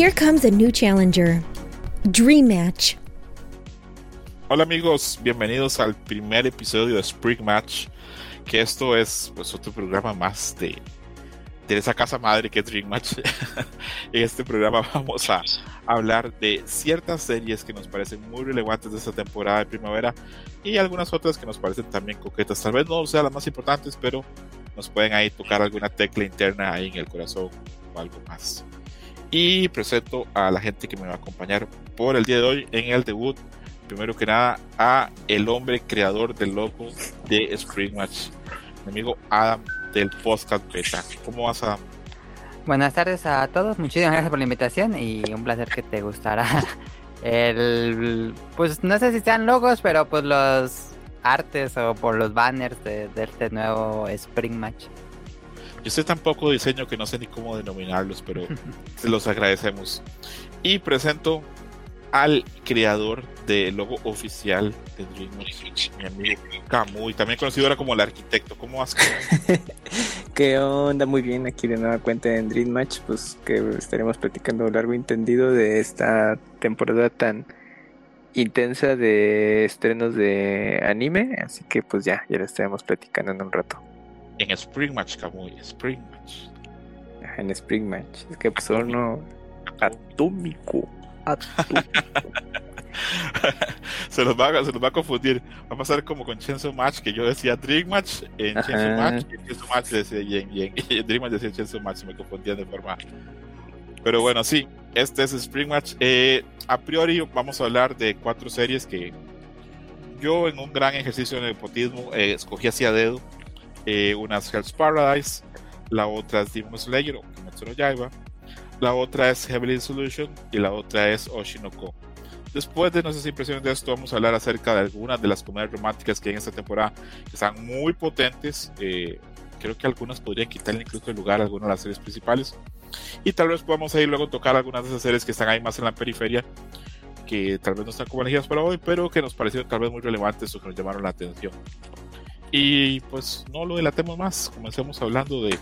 Here comes a new challenger. Dream Match. Hola amigos, bienvenidos al primer episodio de Spring Match, que esto es pues otro programa más de, de esa casa madre que es Dream Match. en este programa vamos a hablar de ciertas series que nos parecen muy relevantes de esta temporada de primavera y algunas otras que nos parecen también coquetas. Tal vez no sean las más importantes, pero nos pueden ahí tocar alguna tecla interna ahí en el corazón o algo más. Y presento a la gente que me va a acompañar por el día de hoy en el debut. Primero que nada, a el hombre creador del logo de Spring Match, mi amigo Adam del podcast Beta. ¿Cómo vas, Adam? Buenas tardes a todos, muchísimas gracias por la invitación y un placer que te gustará el pues no sé si sean logos, pero pues los artes o por los banners de, de este nuevo Spring Match. Yo sé tan poco diseño que no sé ni cómo denominarlos, pero se los agradecemos. Y presento al creador del logo oficial de DreamWorks, mi amigo Camuy, también conocido ahora como el arquitecto. ¿Cómo vas? ¿Qué onda? Muy bien, aquí de nueva cuenta en Dream Match, pues que estaremos platicando largo y entendido de esta temporada tan intensa de estrenos de anime, así que pues ya, ya lo estaremos platicando en un rato. En Spring Match, Camuy, Spring Match. En Spring Match, es que pues atómico. se, los va, se los va a confundir. Va a pasar como con Chenso Match, que yo decía Dream Match en Chenso Match, y en Chenso Match decía Yen Yen. Y en Dream Match decía Chenso Match, me confundían de forma. Pero bueno, sí, este es Spring Match. Eh, a priori, vamos a hablar de cuatro series que yo, en un gran ejercicio de nepotismo, eh, escogí hacia dedo. Eh, una es Hell's Paradise, la otra es Demon Slayer o Kimetsu no Yaiba, la otra es Heavenly Solution y la otra es Oshinoko. Después de nuestras impresiones de esto, vamos a hablar acerca de algunas de las comedias románticas que hay en esta temporada, que están muy potentes. Eh, creo que algunas podrían quitarle incluso el lugar a algunas de las series principales. Y tal vez podamos ahí luego tocar algunas de esas series que están ahí más en la periferia, que tal vez no están como elegidas para hoy, pero que nos parecieron tal vez muy relevantes o que nos llamaron la atención. Y pues no lo delatemos más, comencemos hablando de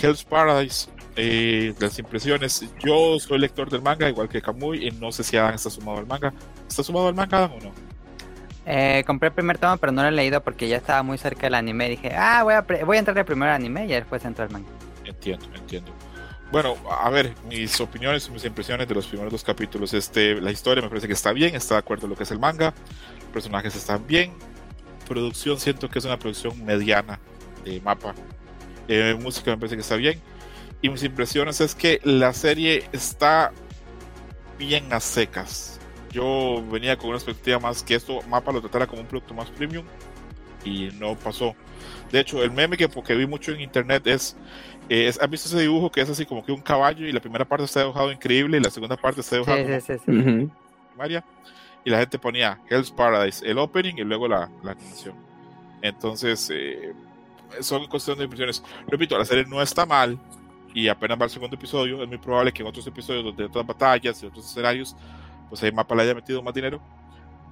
Hell's Paradise, eh, las impresiones. Yo soy lector del manga, igual que Kamui, y no sé si Adam está sumado al manga. ¿Está sumado al manga, Adam, o no? Eh, compré el primer tomo, pero no lo he leído porque ya estaba muy cerca del anime. Dije, ah, voy a, voy a entrar al primer anime y después entro al manga. Entiendo, entiendo. Bueno, a ver, mis opiniones, mis impresiones de los primeros dos capítulos. Este, la historia me parece que está bien, está de acuerdo con lo que es el manga. Los personajes están bien. Producción, siento que es una producción mediana de mapa. Eh, música me parece que está bien. Y mis impresiones es que la serie está bien a secas. Yo venía con una expectativa más que esto mapa lo tratara como un producto más premium y no pasó. De hecho, el meme que, que vi mucho en internet es, es ¿han visto ese dibujo que es así como que un caballo y la primera parte está dibujado increíble y la segunda parte está dibujado Sí, sí, sí, sí. Y la gente ponía Hell's Paradise, el opening y luego la, la animación. Entonces, eh, son cuestión de impresiones. Repito, la serie no está mal y apenas va el segundo episodio. Es muy probable que en otros episodios, donde otras batallas y otros escenarios, pues ahí Mapa le haya metido más dinero.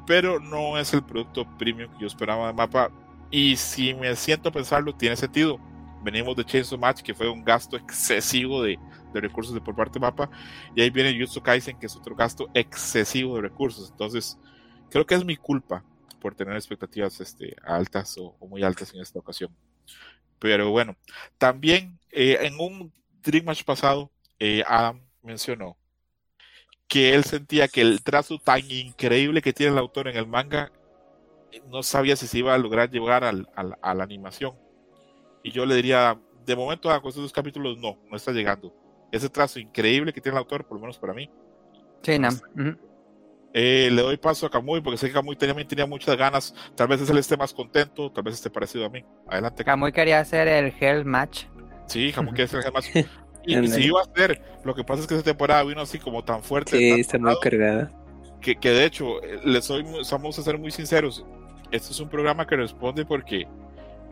Pero no es el producto premium que yo esperaba de Mapa. Y si me siento a pensarlo, tiene sentido. Venimos de Chainsaw Match, que fue un gasto excesivo de, recursos de por parte de Mapa. Y ahí viene Jutsu Kaisen, que es otro gasto excesivo de recursos. Entonces, creo que es mi culpa por tener expectativas este, altas o, muy altas en esta ocasión. Pero bueno, también eh, en un Dream Match pasado, eh, Adam mencionó que él sentía que el trazo tan increíble que tiene el autor en el manga no sabía si se iba a lograr llegar al, al, a la animación. Y yo le diría, de momento, a estos dos capítulos, no, no está llegando. Ese trazo increíble que tiene el autor, por lo menos para mí. Sí, no. Ujú. Eh, le doy paso a Kamui porque sé que Kamui también tenía muchas ganas. Tal vez él esté más contento, tal vez esté parecido a mí. Adelante. Kamui quería hacer el Hell Match. Sí, Kamui quiere ser el más. Y, y si iba a ser, lo que pasa es que esta temporada vino así como tan fuerte. Sí, tan está muy cargada. que, que de hecho, eh, le soy, vamos a ser muy sinceros. Este es un programa que responde porque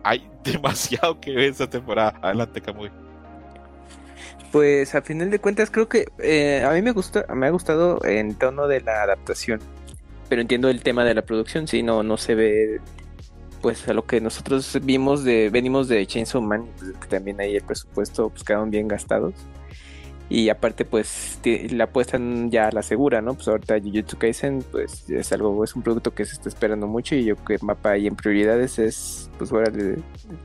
hay demasiado que ver esta temporada. Adelante, Kamui. Pues a final de cuentas creo que eh, a mí me gusta, me ha gustado en tono de la adaptación, pero entiendo el tema de la producción, sí, no, no se ve pues a lo que nosotros vimos de, venimos de Chainsaw Man, pues, que también ahí el presupuesto pues quedaron bien gastados. Y aparte, pues la apuestan ya a la segura, ¿no? Pues ahorita Jujutsu Kaisen, pues es algo, es un producto que se está esperando mucho. Y yo que mapa ahí en prioridades es, pues fuera de,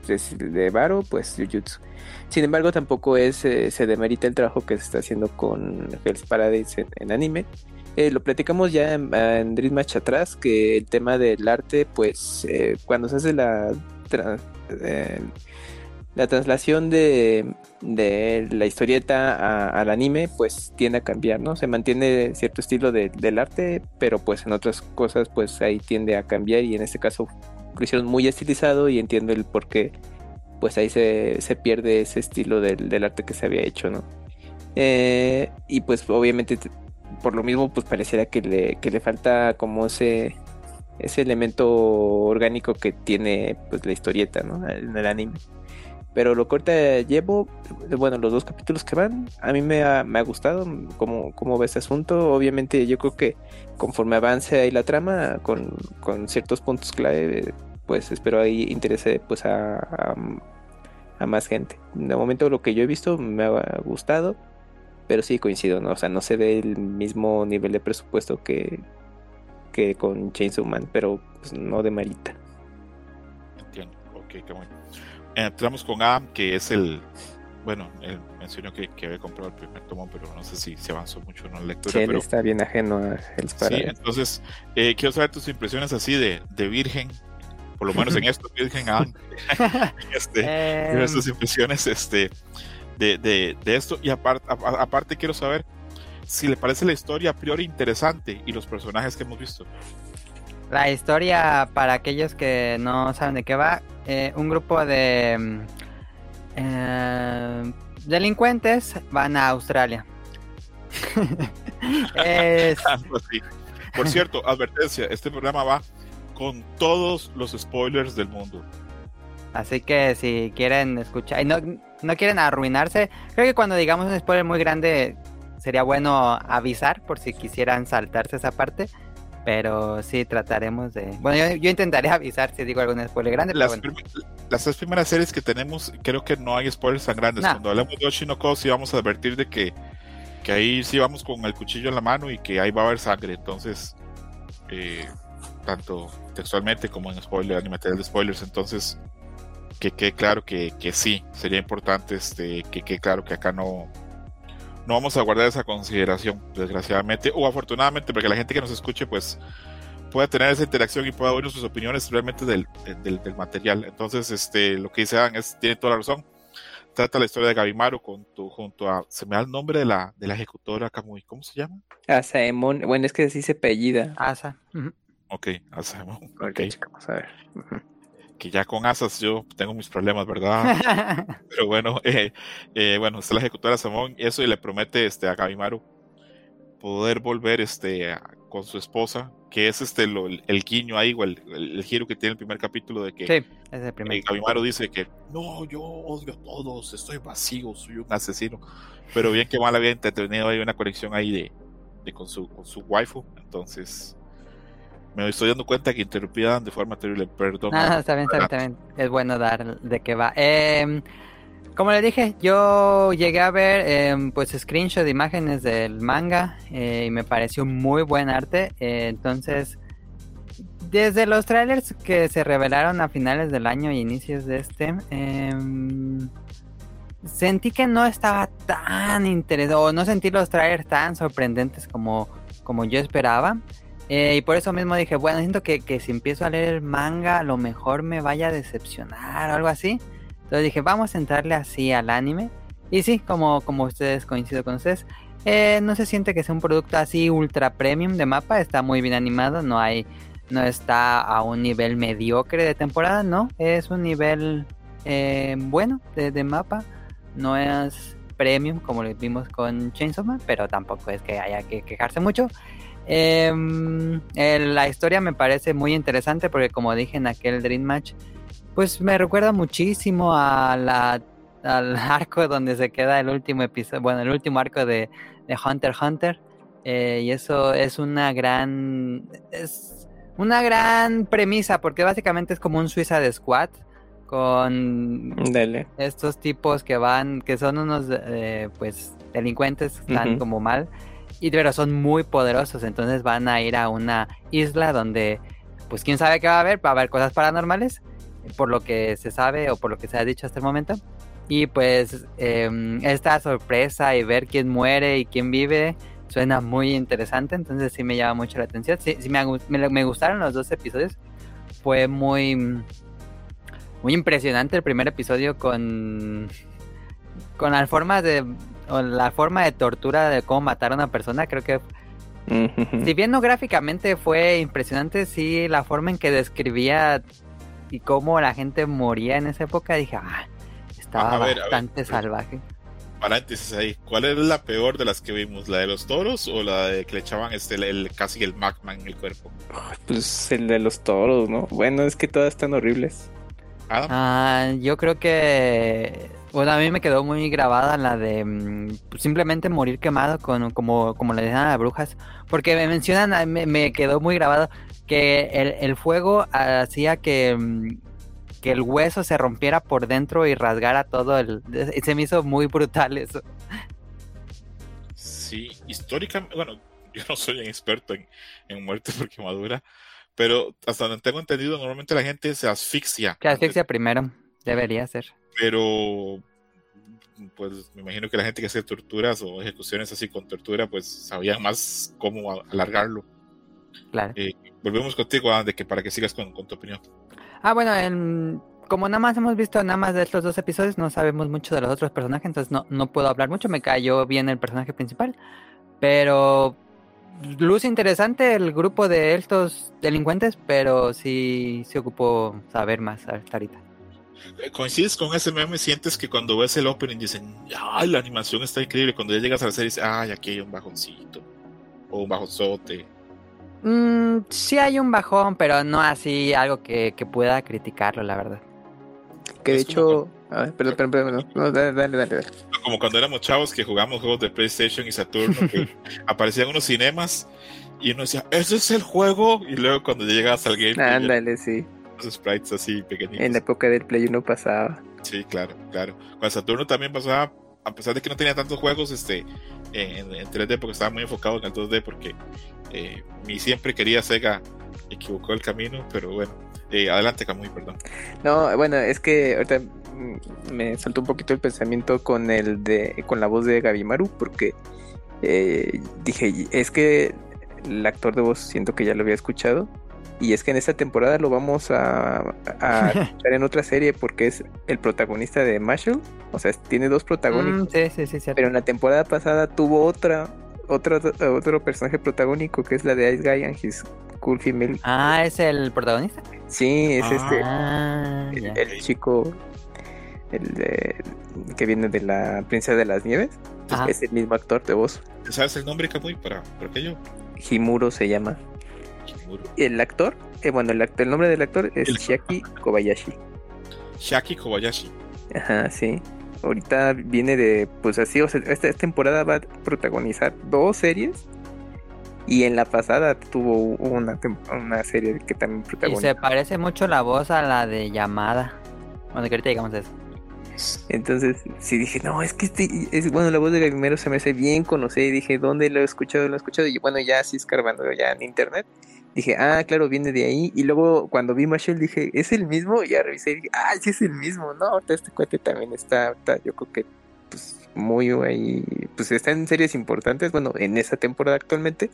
de, de Varo, pues Jujutsu. Sin embargo, tampoco es, eh, se demerita el trabajo que se está haciendo con Hell's Paradise en, anime. Eh, lo platicamos ya en, en, Dream Match atrás, que el tema del arte, pues eh, cuando se hace la, la traslación de, la historieta al anime pues tiende a cambiar, ¿no? Se mantiene cierto estilo del arte, pero pues en otras cosas pues ahí tiende a cambiar y en este caso lo hicieron muy estilizado y entiendo el por qué pues ahí se, pierde ese estilo del, arte que se había hecho, ¿no? Eh, y pues obviamente por lo mismo pues pareciera que le, que le falta como ese, ese elemento orgánico que tiene pues la historieta, ¿no? En el anime. Pero lo corta llevo, bueno, los dos capítulos que van, a mí me ha, me ha gustado cómo, cómo va este asunto. Obviamente yo creo que conforme avance ahí la trama, con, ciertos puntos clave, pues espero ahí interese pues a, a, más gente. De momento lo que yo he visto me ha gustado, pero sí coincido, ¿no? O sea, no se ve el mismo nivel de presupuesto que, que con Chainsaw Man, pero pues, no de Marita. Entiendo, ok, qué bueno entramos con Adam, que es el. Bueno, él mencionó que, que, había comprado el primer tomo, pero no sé si se avanzó mucho en la lectura. Sí, él pero... está bien ajeno a el Sí, entonces, eh, quiero saber tus impresiones así de, de virgen, por lo menos en esto, virgen Adam. este, eh... tus impresiones este, de, de, de esto. Y aparte, aparte, quiero saber si le parece la historia a priori interesante y los personajes que hemos visto. La historia, para aquellos que no saben de qué va, eh, un grupo de mm, eh, delincuentes van a Australia. Ah, pues Por cierto, advertencia, este programa va con todos los spoilers del mundo. Así que si quieren escuchar y no, no quieren arruinarse, creo que cuando digamos un spoiler muy grande sería bueno avisar por si quisieran saltarse esa parte. Pero sí trataremos de. Bueno, yo, intentaré avisar si digo algún spoiler grande. Las, las tres primeras series que tenemos, creo que no hay spoilers tan grandes. Cuando hablamos de Oshinoko, sí vamos a advertir de que, que ahí sí vamos con el cuchillo en la mano y que ahí va a haber sangre. Entonces, eh, tanto textualmente como en spoiler, en material de spoilers. Entonces, que quede claro que, que sí, sería importante este, que quede claro que acá no no vamos a guardar esa consideración, desgraciadamente, o afortunadamente, porque la gente que nos escuche, pues pueda tener esa interacción y pueda oír sus opiniones realmente del, del, material. Entonces, este, lo que dice Adam es, tiene toda la razón. Trata la historia de Gabimaru con tu, junto a, se me da el nombre de la, de la ejecutora Kamui, ¿cómo se llama? Asaemon, bueno, es que así se apellida. Asa. Ok, Asaemon. Okay. Vamos a ver que ya con asas yo tengo mis problemas, ¿verdad? Pero bueno, eh, eh, bueno, está la ejecutora Samón, eso y le promete este, a Gabimaru poder volver este, con su esposa, que es este el, guiño ahí, o el, giro que tiene el primer capítulo de que sí, es el primer. Eh, Gabimaru dice que no, yo odio a todos, estoy vacío, soy un asesino. Pero bien que mal había entretenido hay una conexión ahí de, de con, su, con su waifu, entonces me estoy dando cuenta que interrumpían de forma terrible, perdón. Ah, está bien, está bien, Es bueno dar de qué va. Eh, como le dije, yo llegué a ver eh, pues screenshot de imágenes del manga eh, y me pareció muy buen arte. Eh, entonces, desde los trailers que se revelaron a finales del año y inicios de este, em, sentí que no estaba tan interesado, no sentí los trailers tan sorprendentes como, como yo esperaba. Eh, y por eso mismo dije, bueno, siento que, que, si empiezo a leer el manga, a lo mejor me vaya a decepcionar o algo así. Entonces dije, vamos a entrarle así al anime. Y sí, como, como ustedes coincido con ustedes, eh, no se siente que sea un producto así ultra premium de mapa, está muy bien animado, no hay, no está a un nivel mediocre de temporada, no, es un nivel eh, bueno de, de, mapa, no es premium como lo vimos con Chainsaw Man, pero tampoco es que haya que quejarse mucho. Em, la historia me parece muy interesante porque como dije en aquel Dream Match, pues me recuerda muchísimo a la, al arco donde se queda el último episodio, bueno, el último arco de, de Hunter Hunter. Eh, y eso es una gran, es una gran premisa porque básicamente es como un Suiza de Squad con estos tipos que van, que son unos, eh, pues, delincuentes, están como mal, y pero son muy poderosos, entonces van a ir a una isla donde, pues quién sabe qué va a haber, va a haber cosas paranormales, por lo que se sabe o por lo que se ha dicho hasta el momento. Y pues em, esta sorpresa y ver quién muere y quién vive suena muy interesante, entonces sí me llama mucho la atención. Sí, sí me, me, me gustaron los dos episodios. Fue muy, muy impresionante el primer episodio con, con la forma de o la forma de tortura de cómo matar a una persona. Creo que si bien no gráficamente fue impresionante, sí la forma en que describía y cómo la gente moría en esa época, dije, ah, estaba A ver, a ver, bastante salvaje. Paréntesis ahí. ¿Cuál es la peor de las que vimos? ¿La de los toros o la de que le echaban este, el, el- casi el magma en el cuerpo? Pues el de los toros, ¿no? Bueno, es que todas están horribles. Adam, Ah, yo creo que bueno, a mí me quedó muy grabada la de mm, pues, simplemente morir quemado con como como le decían a las brujas, porque me mencionan me, me quedó muy grabado que el, el fuego hacía que mm, que el hueso se rompiera por dentro y rasgara todo el se me hizo muy brutal eso. sí, históricamente, bueno, yo no soy un experto en, en muerte por quemadura, pero hasta donde tengo entendido, normalmente la gente se asfixia. Antes, asfixia primero debería ser. Pero pues me imagino que la gente que hace torturas o ejecuciones así con tortura, pues sabían más cómo alargarlo. Claro. Eh, volvemos contigo, Adam, de que para que sigas con, con tu opinión. Ah, bueno, en- como nada más hemos visto nada más de estos dos episodios, no sabemos mucho de los otros personajes, entonces no, no puedo hablar mucho. Me cayó bien el personaje principal, pero luce interesante el grupo de estos delincuentes, pero sí se ocupó saber más hasta ahorita. Eh, ¿Coincides con ese meme? ¿Sientes que cuando ves el opening dicen, ay, la animación está increíble? Cuando ya llegas a la serie dices, ay, aquí hay un bajoncito. O un bajonzote. Mm, sí hay un bajón, pero no así algo que, que pueda criticarlo, la verdad. Que de hecho. A ver, perdón, perdón, perdón. No, dale, dale, dale. dale. Como cuando éramos chavos que jugamos juegos de PlayStation y Saturno, que aparecían unos cinemas y uno decía, ese es el juego. Y luego cuando ya llegabas al game, ya Ándale, sí. Los sprites así pequeñitos. En la época del Play 1 pasaba. Sí, claro, claro. Con Saturno también pasaba, a pesar de que no tenía tantos juegos este, en, en 3D, porque estaba muy enfocado en el 2D, porque eh, mi siempre quería Sega equivocó el camino, pero bueno. Eh, adelante, Camuy, perdón. No, bueno, es que ahorita me saltó un poquito el pensamiento con el de con la voz de Gabimaru porque eh, dije, es que el actor de voz siento que ya lo había escuchado y es que en esta temporada lo vamos a, a escuchar en otra serie porque es el protagonista de Marshall, o sea, tiene dos protagónicos, Mm, sí, sí, sí, pero en la temporada pasada tuvo otra otro, otro personaje protagónico que es la de Ice Guy and His Cool Female. Ah, ¿es el protagonista? Sí, es Ah. este Ah, el, chico el de, que viene de la princesa de las nieves Ajá. es el mismo actor de voz ¿Te sabes el nombre, Camuy, para, para aquello? Himuro se llama. El actor eh, bueno el, act- el nombre del actor es El- Shiaki Kobayashi Shaki Kobayashi. ajá sí ahorita viene de pues así o sea esta, esta temporada va a protagonizar dos series y en la pasada tuvo una una serie que también Y protagonizó se parece mucho la voz a la de llamada. Bueno, que ahorita llegamos a eso. Entonces, sí dije, no, es que este, es bueno, la voz de Gabimero se me hace bien conocida y dije, ¿dónde lo he escuchado? Lo he escuchado y bueno, ya así escarbando ya en internet. Dije, ah, claro, viene de ahí. Y luego cuando vi Marshall dije, ¿es el mismo? Y ya revisé y dije, ah, sí es el mismo. No, ahorita este cuate también está, está, yo creo que, pues, muy ahí, pues está en series importantes, bueno, en esa temporada actualmente.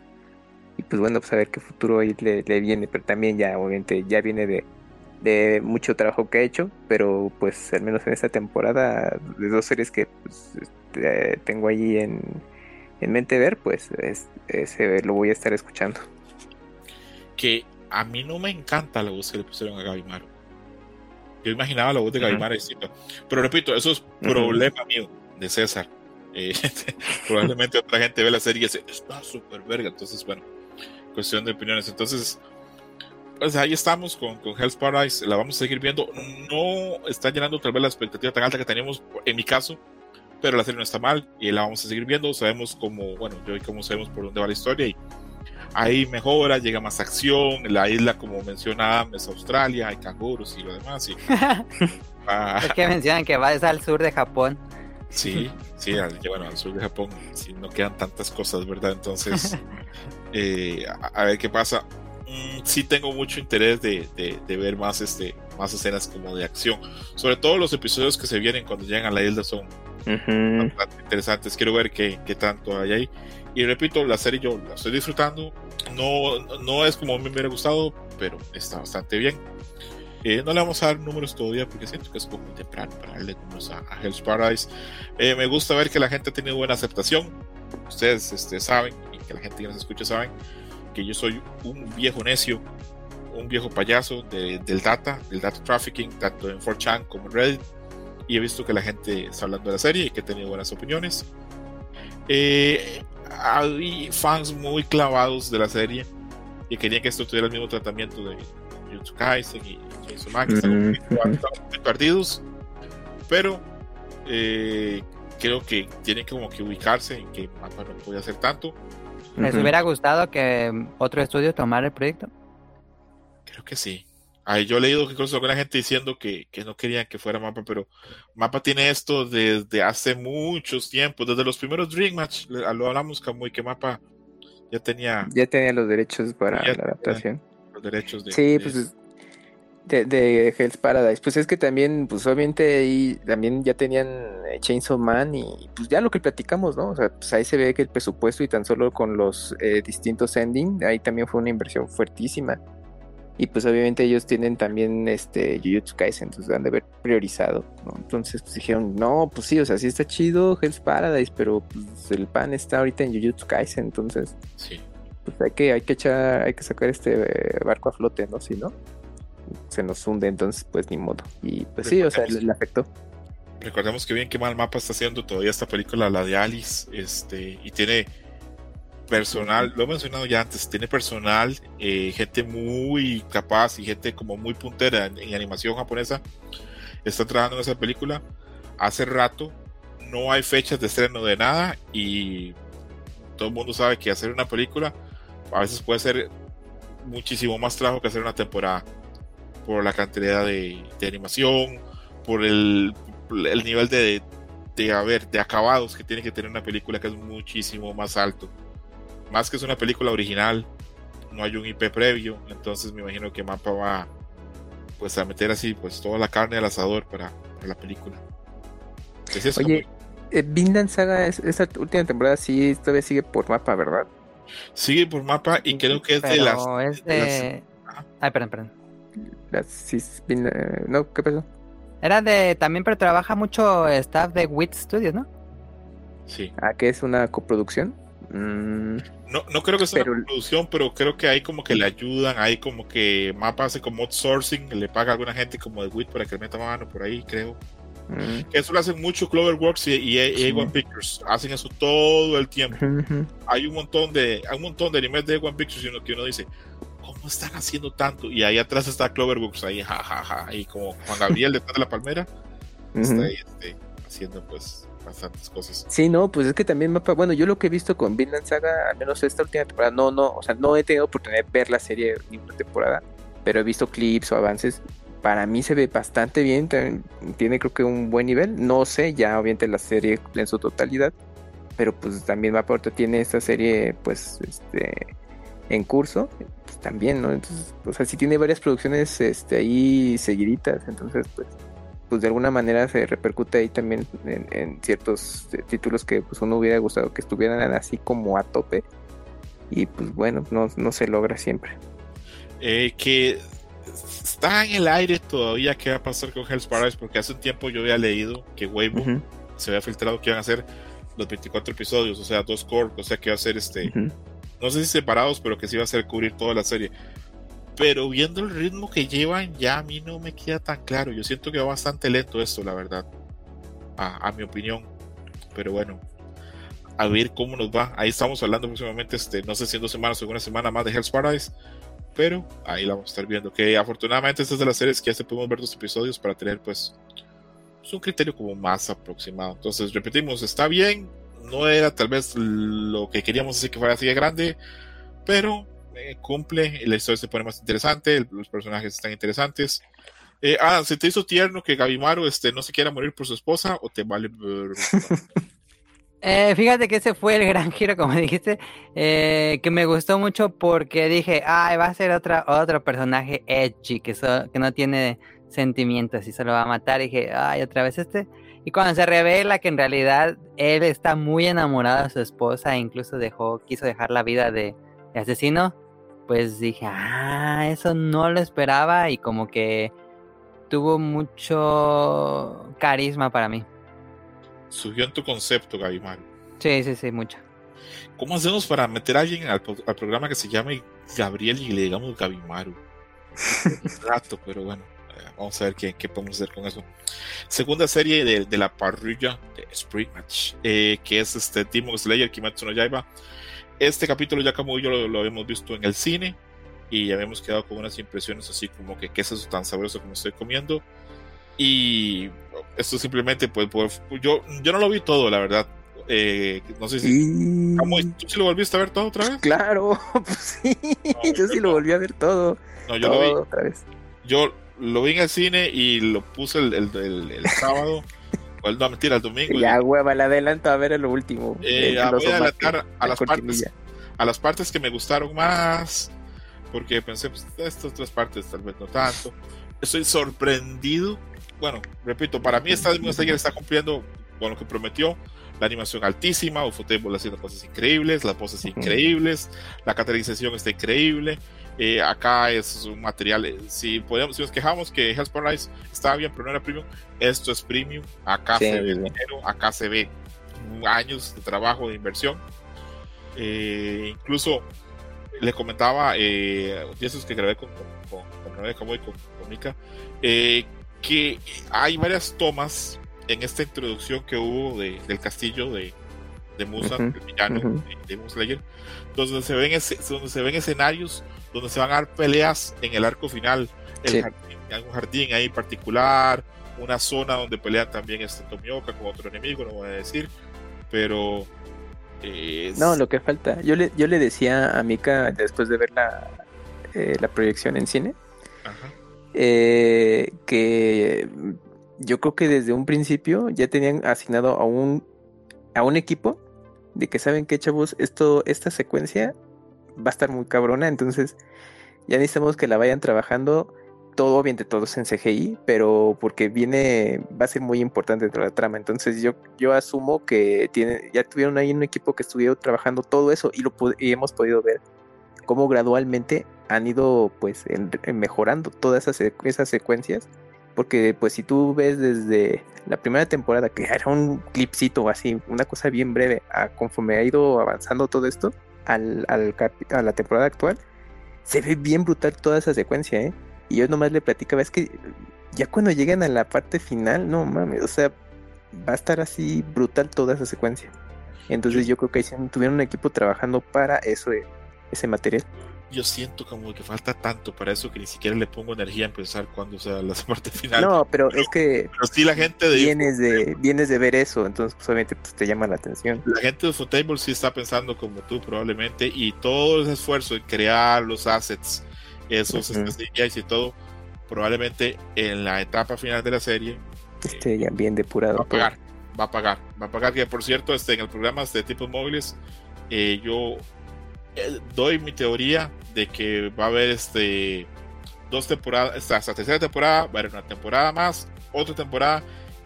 Y pues bueno, pues a ver qué futuro ahí le, le viene, pero también ya, obviamente, ya viene de, de mucho trabajo que ha hecho, pero pues al menos en esta temporada de dos series que pues, este, tengo ahí en, en mente ver, pues es, ese lo voy a estar escuchando. Que a mí no me encanta la voz que le pusieron a Gabimaru. Yo imaginaba la voz de Ujú. Gabimaru distinta. Pero repito, eso es problema mío, de César. Eh, probablemente otra gente ve la serie y dice, está súper verga. Entonces, bueno, cuestión de opiniones. Entonces, pues ahí estamos con, con Hell's Paradise. La vamos a seguir viendo. No está llenando tal vez la expectativa tan alta que teníamos, en mi caso, pero la serie no está mal y la vamos a seguir viendo. Sabemos cómo, bueno, yo y cómo sabemos por dónde va la historia y ahí mejora, llega más acción. La isla, como menciona Adam, es Australia, hay canguros y lo demás. Y, ah, Es que mencionan que va es al sur de Japón. Sí, sí, bueno, al sur de Japón si no quedan tantas cosas, ¿verdad? Entonces, eh, a, ver qué pasa. Mm, sí tengo mucho interés de, de, ver más, este, más escenas como de acción. Sobre todo los episodios que se vienen cuando llegan a la isla son bastante interesantes. Quiero ver qué, qué tanto hay ahí. Y repito, la serie yo la estoy disfrutando. No, no es como a me hubiera gustado, pero está bastante bien. Eh, no le vamos a dar números todavía porque siento que es como muy temprano para darle números a, Hell's Paradise. Eh, me gusta ver que la gente ha tenido buena aceptación. Ustedes este, saben, y que la gente que nos escucha saben, que yo soy un viejo necio, un viejo payaso del data, del data trafficking, tanto en 4chan como en Reddit. Y he visto que la gente está hablando de la serie y que ha tenido buenas opiniones. Eh, hay fans muy clavados de la serie y querían que esto tuviera el mismo tratamiento de Jujutsu Kaisen y Chainsaw Man, que están muy perdidos, pero eh, creo que tienen como que ubicarse en que Mapa no puede hacer tanto. ¿Les hubiera gustado que otro estudio tomara el proyecto? Creo que sí. Ay, yo he leído que incluso alguna gente diciendo que, que, no querían que fuera Mapa, pero Mapa tiene esto desde hace muchos tiempos, desde los primeros Dream Match, lo hablamos como que Mapa ya tenía... Ya tenía los derechos para la adaptación. Los derechos de... Sí, pues de, de, Hell's Paradise. Pues es que también, pues obviamente ahí también ya tenían eh, Chainsaw Man y pues ya lo que platicamos, ¿no? O sea, pues ahí se ve que el presupuesto y tan solo con los eh, distintos ending, ahí también fue una inversión fuertísima. Y pues obviamente ellos tienen también este Jujutsu Kaisen, entonces han de haber priorizado, ¿no? Entonces pues dijeron, no, pues sí, o sea, sí está chido Hell's Paradise, pero pues el pan está ahorita en Jujutsu Kaisen, entonces sí. pues hay que, hay que echar, hay que sacar este eh, barco a flote, ¿no? Si no, se nos hunde, entonces pues ni modo. Y pues sí, o sea, le, afectó. Recordemos que bien que mal mapa está haciendo todavía esta película, la de Alice, este, y tiene personal, lo he mencionado ya antes, tiene personal, eh, gente muy capaz y gente como muy puntera en, animación japonesa. Está trabajando en esa película. Hace rato no hay fechas de estreno de nada y todo el mundo sabe que hacer una película a veces puede ser muchísimo más trabajo que hacer una temporada por la cantidad de, animación, por el, el nivel de, de, a de acabados que tiene que tener una película que es muchísimo más alto más que es una película original, no hay un IP previo, entonces me imagino que Mapa va pues a meter así pues toda la carne al asador para, la película. Oye, eh, Vinland Saga, esa última temporada sí todavía sigue por mapa, ¿verdad? Sigue por mapa y creo que es de las... Es de... Ay, perdón, perdón. no, ¿qué pasó? Era de... También, pero trabaja mucho staff de WIT Studios, ¿no? Sí. Ah, que es una coproducción. Mm, no, no creo que sea una producción, pero creo que hay como que le ayudan, hay como que Mapa hace como outsourcing, le paga a alguna gente como de WIT para que le meta mano por ahí, creo. Mm. Eso lo hacen mucho Cloverworks y, y, A1 Pictures, hacen eso todo el tiempo. Hay un montón de hay un montón de animes de A1 Pictures y uno, que uno dice, ¿cómo están haciendo tanto? Y ahí atrás está Cloverworks, ahí jajaja, ja, y como Juan Gabriel detrás de la palmera, está ahí este, haciendo pues bastantes cosas. Sí, no, pues es que también mapa, bueno, yo lo que he visto con Vinland Saga, al menos esta última temporada, no, no, o sea, no he tenido oportunidad de ver la serie ni una temporada, pero he visto clips o avances. Para mí se ve bastante bien, tiene creo que un buen nivel. No sé, ya obviamente la serie en su totalidad, pero pues también Mapa ahorita tiene esta serie, pues, este, en curso, pues también, ¿no? Entonces, o sea, sí tiene varias producciones, este, ahí seguiditas, entonces, pues, pues de alguna manera se repercute ahí también en, ciertos eh, títulos que pues uno hubiera gustado que estuvieran así como a tope. Y pues bueno, no, no se logra siempre. Eh, que está en el aire todavía qué va a pasar con Hell's Paradise porque hace un tiempo yo había leído que Weibo se había filtrado que iban a hacer los 24 episodios, o sea, dos core, o sea que va a ser este, no sé si separados, pero que sí va a ser cubrir toda la serie pero viendo el ritmo que llevan, ya a mí no me queda tan claro. Yo siento que va bastante lento esto, la verdad, a, mi opinión. Pero bueno, a ver cómo nos va. Ahí estamos hablando próximamente, este, no sé si en dos semanas o una semana más de Hell's Paradise, pero ahí la vamos a estar viendo. Que afortunadamente esta es de las series que ya se podemos ver dos episodios para tener, pues, pues, un criterio como más aproximado. Entonces, repetimos, está bien, no era tal vez lo que queríamos decir que fuera así de grande, pero cumple, la historia se pone más interesante, los personajes están interesantes. Eh, ah, ¿se te hizo tierno que Gabimaru este, no se quiera morir por su esposa o te vale? Eh, fíjate que ese fue el gran giro, como dijiste, eh, que me gustó mucho porque dije, ay, va a ser otra, otro personaje edgy que, so- que no tiene sentimientos y se lo va a matar. Dije, ay, otra vez este. Y cuando se revela que en realidad él está muy enamorado de su esposa e incluso dejó, quiso dejar la vida de asesino, pues dije, ah, eso no lo esperaba y como que tuvo mucho carisma para mí. Subió en tu concepto, Gabimaru. Sí, sí, sí, mucho. ¿Cómo hacemos para meter a alguien al, al programa que se llame Gabriel y le digamos Gabimaru? Rato, pero bueno, eh, vamos a ver qué, qué podemos hacer con eso. Segunda serie de, de la parrilla de Spring Match, eh, que es este Demon Slayer Kimetsu no Yaiba. Este capítulo ya como yo lo, lo habíamos visto en el cine y ya habíamos quedado con unas impresiones así como que qué es eso tan sabroso como estoy comiendo. Y esto simplemente, pues, pues, yo, yo no lo vi todo, la verdad. Eh, no sé si... ¿Cómo? ¿Tú sí lo volviste a ver todo otra vez? Claro, pues sí, No, yo sí yo lo no. volví a ver todo. No, yo todo lo vi. otra vez. Yo lo vi en el cine y lo puse el, el, el- el sábado. O el, no, mentira, el domingo. Ya, hueva, la adelanto a ver lo último. Eh, El ya voy a adelantar a la las cortinilla. partes, a las partes que me gustaron más. Porque pensé, pues, estas otras partes tal vez no tanto. Estoy sorprendido. Bueno, repito, para mí esta Demon Slayer está cumpliendo con lo que prometió. La animación altísima, Ufotable haciendo cosas increíbles, las voces increíbles, la caracterización está increíble. Eh, acá es un material, eh, si podemos, si nos quejamos que Hell's Paradise estaba bien, pero no era premium, esto es premium. Acá Sí, se ve dinero, acá se ve años de trabajo, de inversión. Eh, incluso le comentaba eh, de esos que grabé con, con, con, con con, con Mika, eh, que hay varias tomas en esta introducción que hubo de- del castillo de, de Musa, Ujú, el villano ujú. de Demon Slayer, donde se, ven ese- donde se ven escenarios donde se van a dar peleas en el arco final, el Sí. jardín, un jardín ahí particular, una zona donde pelean también este Tomioka con otro enemigo, no voy a decir, pero eh, No, lo que falta. Yo le, yo le decía a Mika después de ver la, eh, la proyección en cine ajá. eh, que yo creo que desde un principio ya tenían asignado a un a un equipo de que saben que chavos esto esta secuencia va a estar muy cabrona entonces ya necesitamos que la vayan trabajando todo obviamente todo es en CGI pero porque viene va a ser muy importante dentro de la trama. Entonces yo yo asumo que tiene ya tuvieron ahí un equipo que estuvieron trabajando todo eso y lo y hemos podido ver cómo gradualmente han ido pues en- mejorando todas esas, esas secuencias porque pues si tú ves desde la primera temporada que era un clipcito así una cosa bien breve a conforme ha ido avanzando todo esto al, al a la temporada actual se ve bien brutal toda esa secuencia ¿eh? y yo nomás le platicaba es que ya cuando lleguen a la parte final no mames o sea va a estar así brutal toda esa secuencia. Entonces yo creo que ahí tuvieron un equipo trabajando para eso eh, ese material Yo siento como que falta tanto para eso que ni siquiera le pongo energía en pensar cuándo sea la parte final. no pero es que Pero sí la gente de vienes de vienes de ver eso entonces pues, obviamente pues, te llama la atención la gente de Ufotable sí está pensando como tú probablemente y todo ese esfuerzo en crear los assets, esos CGIs y todo, probablemente en la etapa final de la serie este ya bien va depurado a pagar, va a pagar, va a pagar. Que por cierto, este, en el programa de tipos móviles, eh, yo eh, doy mi teoría de que va a haber este dos temporadas, hasta la tercera temporada, va a haber una temporada más, otra temporada,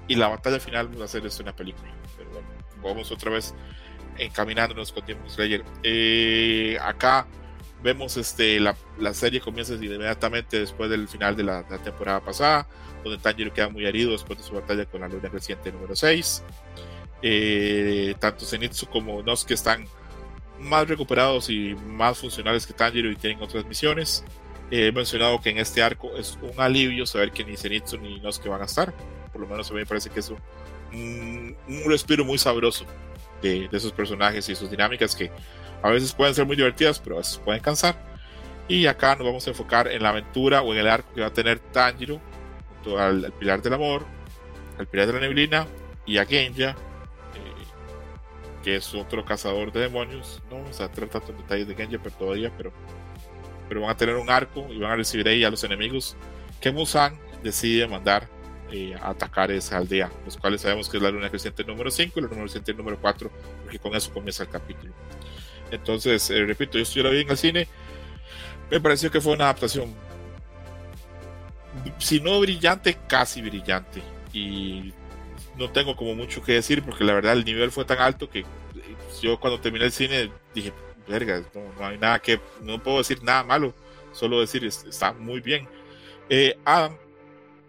y la batalla final va a ser este, una película. Pero bueno, vamos otra vez encaminándonos con Demon Slayer. Eh, acá vemos este la, la serie comienza inmediatamente después del final de la, la temporada pasada, donde Tanjiro queda muy herido después de su batalla con la luna creciente número 6. Eh, tanto Zenitsu como Nosuke están más recuperados y más funcionales que Tanjiro y tienen otras misiones. Eh, he mencionado que en este arco es un alivio saber que ni Zenitsu ni Nosuke van a estar. Por lo menos a mí me parece que es un, un, respiro muy sabroso de, de esos personajes y sus dinámicas que a veces pueden ser muy divertidas, pero a veces pueden cansar. Y acá nos vamos a enfocar en la aventura o en el arco que va a tener Tanjiro junto al, al Pilar del Amor, al Pilar de la Neblina y a Genja, que es otro cazador de demonios. No vamos a entrar tanto en detalles de Genja pero todavía, pero, pero van a tener un arco y van a recibir ahí a los enemigos que Musan decide mandar eh, a atacar esa aldea, los cuales sabemos que es la luna creciente número 5 y la luna creciente número 4, porque con eso comienza el capítulo. Entonces, eh, repito, yo estoy la vi en el cine, me pareció que fue una adaptación, si no brillante, casi brillante. Y no tengo como mucho que decir porque la verdad el nivel fue tan alto que yo cuando terminé el cine dije, verga, no, hay nada que, no puedo decir nada malo, solo decir, está muy bien. Eh, Adam,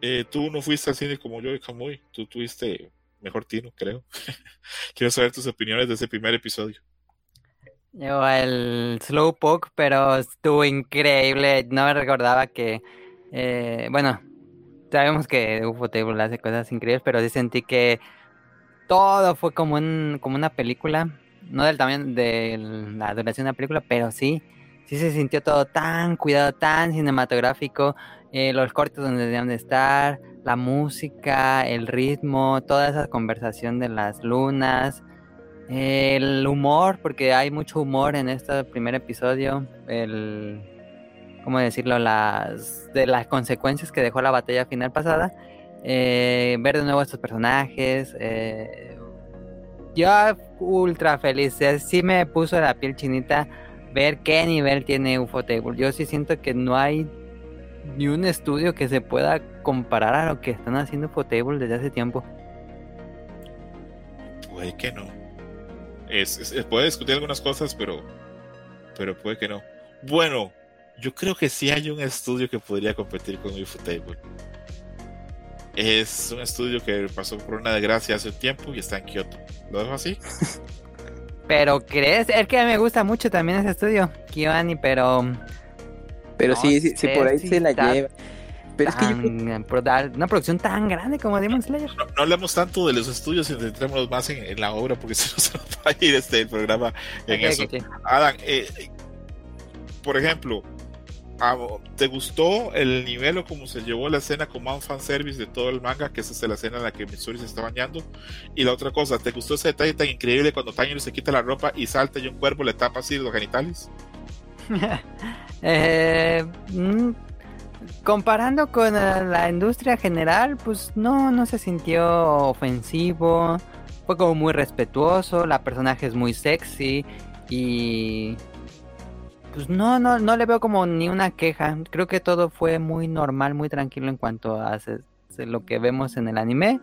eh, tú no fuiste al cine como yo y Camuy, tú tuviste mejor tino, creo. Quiero saber tus opiniones de ese primer episodio. Yo el Slowpoke, pero estuvo increíble. No me recordaba que, eh, bueno, sabemos que Ufotable hace cosas increíbles, pero sí sentí que todo fue como, un, como una película. No del tamaño de la duración de la película, pero sí, sí se sintió todo tan cuidado, tan cinematográfico. Eh, los cortes donde debían de estar, la música, el ritmo, toda esa conversación de las lunas, el humor, porque hay mucho humor en este primer episodio, el ¿cómo decirlo? Las, de las consecuencias que dejó la batalla final pasada. Eh, ver de nuevo a estos personajes. Eh, yo ultra feliz. Sí me puso la piel chinita ver qué nivel tiene Ufotable. Yo sí siento que no hay ni un estudio que se pueda comparar a lo que están haciendo Ufotable desde hace tiempo. Puede que no. Es, puede discutir algunas cosas, pero, pero puede que no. Bueno, yo creo que sí hay un estudio que podría competir con Ufotable. Es un estudio que pasó por una desgracia hace un tiempo y está en Kioto. ¿Lo dejo así? Pero crees, es que me gusta mucho también ese estudio, Kiwani, pero. Pero sí, sí, por ahí se la lleva. Pero es que una producción tan grande como Demon Slayer. No, hablamos tanto de los estudios y centrémonos más en, la obra porque si no se nos va a ir este el programa en eso. Adam, eh, por ejemplo, ¿Te gustó el nivel o cómo se llevó la escena como un fanservice de todo el manga? Que esa es la escena en la que Mitsuri se está bañando. Y la otra cosa, ¿te gustó ese detalle tan increíble cuando Tanjiro se quita la ropa y salta y un cuerpo le tapa así los genitales? Eh, mm, comparando con la industria general, pues no, no se sintió ofensivo. Fue como muy respetuoso. La personaje es muy sexy. Y pues no, no, no le veo como ni una queja. Creo que todo fue muy normal, muy tranquilo en cuanto a lo que vemos en el anime.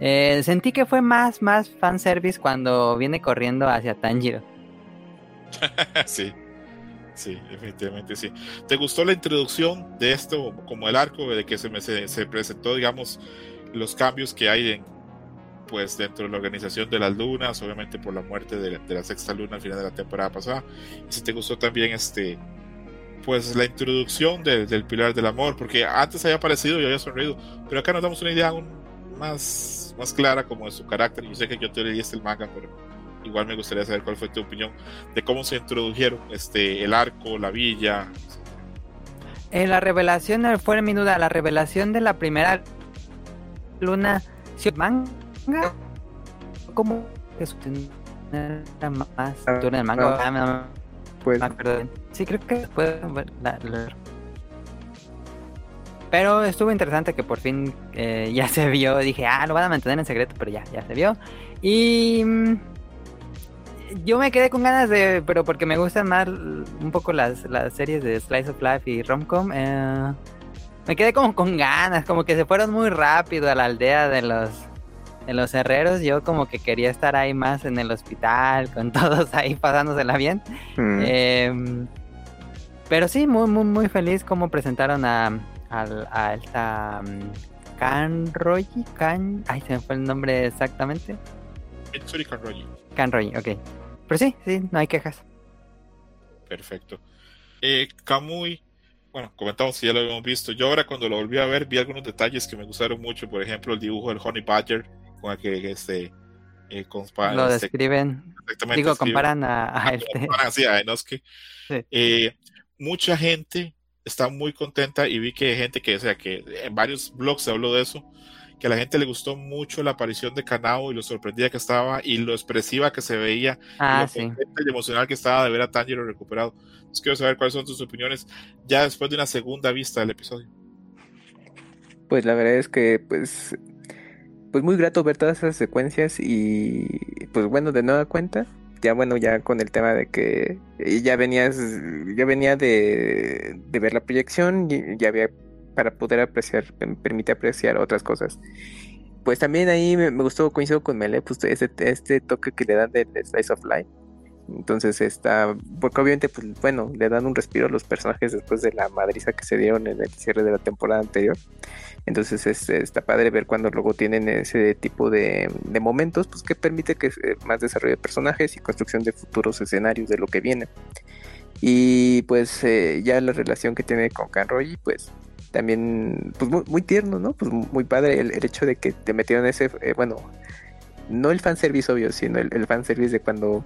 Eh, sentí que fue más, más fanservice cuando viene corriendo hacia Tanjiro. sí, sí, definitivamente sí. ¿Te gustó la introducción de esto, como el arco de que se, se presentó, digamos, los cambios que hay en, pues dentro de la organización de las lunas, obviamente por la muerte de, la sexta luna al final de la temporada pasada. Y si te gustó también este pues la introducción del pilar del amor, porque antes había aparecido y había sonreído, pero acá nos damos una idea aún más, más clara como de su carácter. Yo sé que yo te leíste el manga, pero igual me gustaría saber cuál fue tu opinión de cómo se introdujeron este el arco, la villa. En la revelación fue mi duda, la revelación de la primera luna, si manga ¿Cómo que su era más ah, en el manga? Ah, pues. Sí, creo que puede leer. Pero estuvo interesante que por fin eh, ya se vio. Dije, ah, lo van a mantener en secreto, pero ya, ya se vio. Y mm, yo me quedé con ganas de, pero porque me gustan más un poco las, las series de Slice of Life y Romcom. Eh, me quedé como con ganas, como que se fueron muy rápido a la aldea de los en los herreros yo como que quería estar ahí más en el hospital, con todos ahí pasándosela bien. Mm. Em, pero sí, muy, muy, muy feliz como presentaron a, a, esta um, Can... Ay, se me fue el nombre exactamente. Mitsuri Kanroji. Kanroji, ok. Pero sí, sí, no hay quejas. Perfecto. Eh, Kamui, bueno, comentamos si ya lo habíamos visto. Yo ahora cuando lo volví a ver vi algunos detalles que me gustaron mucho. Por ejemplo, el dibujo del Honey Badger con que este eh, lo este, describen. digo comparan a, a este. a Enoski eh, mucha gente está muy contenta y vi que hay gente que o sea que en varios blogs se habló de eso que a la gente le gustó mucho la aparición de Kanao y lo sorprendida que estaba y lo expresiva que se veía ah, y lo emocional que estaba de ver a Tanjiro recuperado. Entonces quiero saber cuáles son tus opiniones ya después de una segunda vista del episodio. Pues la verdad es que pues pues muy grato ver todas esas secuencias y pues bueno, de nueva cuenta, ya bueno, ya con el tema de que ya venías, ya venía de, de ver la proyección, y ya había para poder apreciar, permite apreciar otras cosas. Pues también ahí me, gustó, coincido con Mele, pues este, este toque que le dan del Slice of Life. Entonces está, porque obviamente, pues bueno, le dan un respiro a los personajes después de la madriza que se dieron en el cierre de la temporada anterior. Entonces es, está padre ver cuando luego tienen ese tipo de, momentos, pues que permite que más desarrollo de personajes y construcción de futuros escenarios de lo que viene. Y pues eh, ya la relación que tiene con Canroy, pues también pues muy, tierno, ¿no? Pues muy padre el, hecho de que te metieron ese, eh, bueno, no el fanservice obvio, sino el, el fanservice de cuando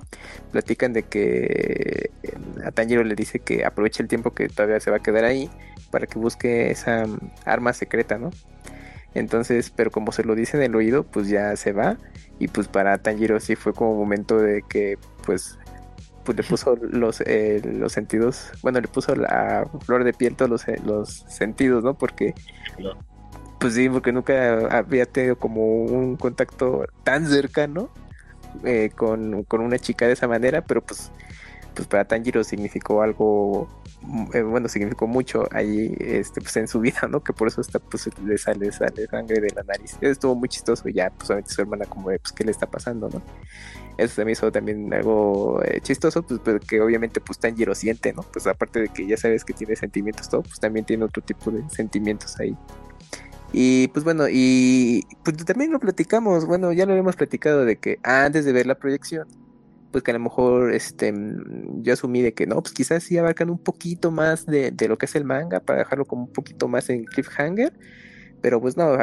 platican de que eh, a Tanjiro le dice que aproveche el tiempo que todavía se va a quedar ahí para que busque esa mm, arma secreta, ¿no? Entonces, pero como se lo dice en el oído, pues ya se va. Y pues para Tanjiro sí fue como momento de que pues pues le puso los, eh, los sentidos, bueno, le puso la flor de piel todos los, eh, los sentidos, ¿no? Porque, pues sí, porque nunca había tenido como un contacto tan cercano eh, con, con, una chica de esa manera, pero pues, pues para Tanjiro significó algo, bueno, significó mucho ahí este, pues en su vida, ¿no? Que por eso está, pues le sale, sale sangre de la nariz. Estuvo muy chistoso ya, pues obviamente su hermana como de, pues, ¿qué le está pasando, no? eso se me hizo también algo eh, chistoso, pues, pues, que obviamente pues Tanjiro siente, ¿no? Pues aparte de que ya sabes que tiene sentimientos todo, pues también tiene otro tipo de sentimientos ahí. Y pues bueno, y pues también lo platicamos, bueno, ya lo habíamos platicado de que antes de ver la proyección, pues que a lo mejor este yo asumí de que no, pues quizás sí abarcan un poquito más de, de lo que es el manga para dejarlo como un poquito más en cliffhanger, pero pues no,